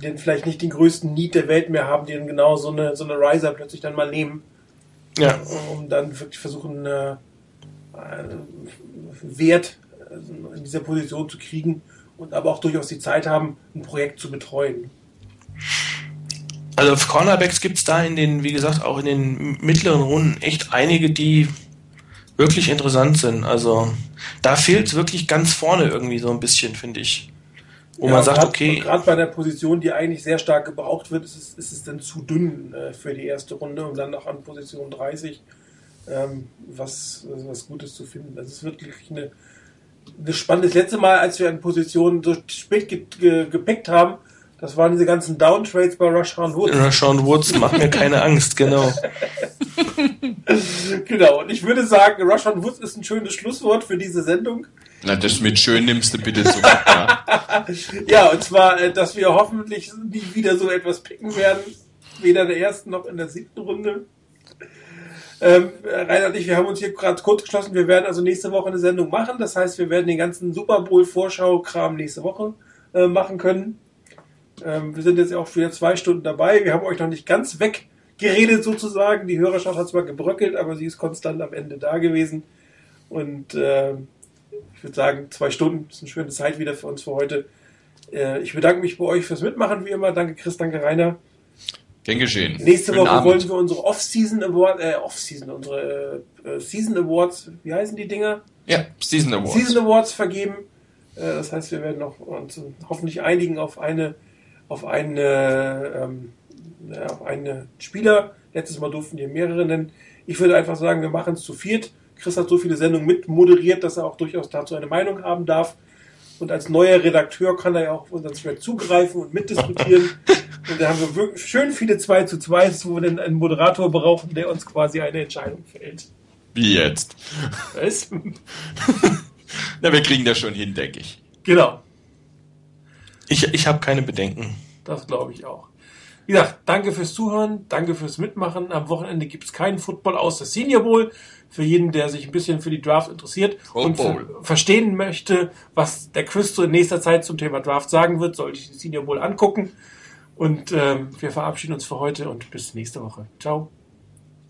die dann vielleicht nicht den größten Need der Welt mehr haben, die dann genau so eine, so eine Riser plötzlich dann mal nehmen. Ja. Um dann wirklich versuchen, äh, Wert in dieser Position zu kriegen und aber auch durchaus die Zeit haben, ein Projekt zu betreuen. Also auf Cornerbacks gibt es da in den, wie gesagt, auch in den mittleren Runden echt einige, die wirklich interessant sind. Also da fehlt es wirklich ganz vorne irgendwie so ein bisschen, finde ich. Wo ja, man sagt, grad, okay. Gerade bei der Position, die eigentlich sehr stark gebraucht wird, ist es, ist es dann zu dünn äh, für die erste Runde und dann noch an Position 30 ähm, was, was Gutes zu finden. Das ist wirklich eine, eine spannende. Das letzte Mal, als wir an Positionen so spät ge, ge, gepickt haben, das waren diese ganzen Downtrades bei Rashawn Woods. Rashawn Woods macht mir keine Angst, genau. [laughs] genau, und ich würde sagen, Rashawn Woods ist ein schönes Schlusswort für diese Sendung. Na, das mit schön nimmst du bitte so. ja. [laughs] ja, und zwar, äh, dass wir hoffentlich nie wieder so etwas picken werden. Weder in der ersten noch in der siebten Runde. Ähm, Rainer und ich, wir haben uns hier gerade kurz geschlossen. Wir werden also nächste Woche eine Sendung machen. Das heißt, wir werden den ganzen Super Bowl-Vorschau-Kram nächste Woche äh, machen können. Ähm, wir sind jetzt auch wieder zwei Stunden dabei. Wir haben euch noch nicht ganz weggeredet sozusagen. Die Hörerschaft hat zwar gebröckelt, aber sie ist konstant am Ende da gewesen. Und äh, ich würde sagen, zwei Stunden ist eine schöne Zeit wieder für uns für heute. Äh, ich bedanke mich bei euch fürs Mitmachen, wie immer. Danke Chris, danke Rainer. Gern geschehen. Nächste Schönen Woche Abend. wollen wir unsere Off-Season Award, äh, Off-Season, unsere äh, Season Awards, wie heißen die Dinger? Ja, Season Awards. Season Awards vergeben. Äh, das heißt, wir werden noch uns hoffentlich einigen auf eine, auf eine, ähm, auf eine Spieler. Letztes Mal durften wir mehrere nennen. Ich würde einfach sagen, wir machen es zu viert. Chris hat so viele Sendungen mit moderiert, dass er auch durchaus dazu eine Meinung haben darf. Und als neuer Redakteur kann er ja auch auf unseren Thread zugreifen und mitdiskutieren. [laughs] und da haben wir wirklich schön viele 2 zu 2, wo wir dann einen Moderator brauchen, der uns quasi eine Entscheidung fällt. Wie jetzt. Weißt? [laughs] Na, wir kriegen das schon hin, denke ich. genau. Ich, ich habe keine Bedenken. Das glaube ich auch. Wie gesagt, danke fürs Zuhören, danke fürs Mitmachen. Am Wochenende gibt es keinen Football aus der Senior Bowl. Für jeden, der sich ein bisschen für die Draft interessiert Pro und ver Bowl. verstehen möchte, was der Chris so in nächster Zeit zum Thema Draft sagen wird, sollte ich die Senior Bowl angucken. Und ähm, wir verabschieden uns für heute und bis nächste Woche. Ciao.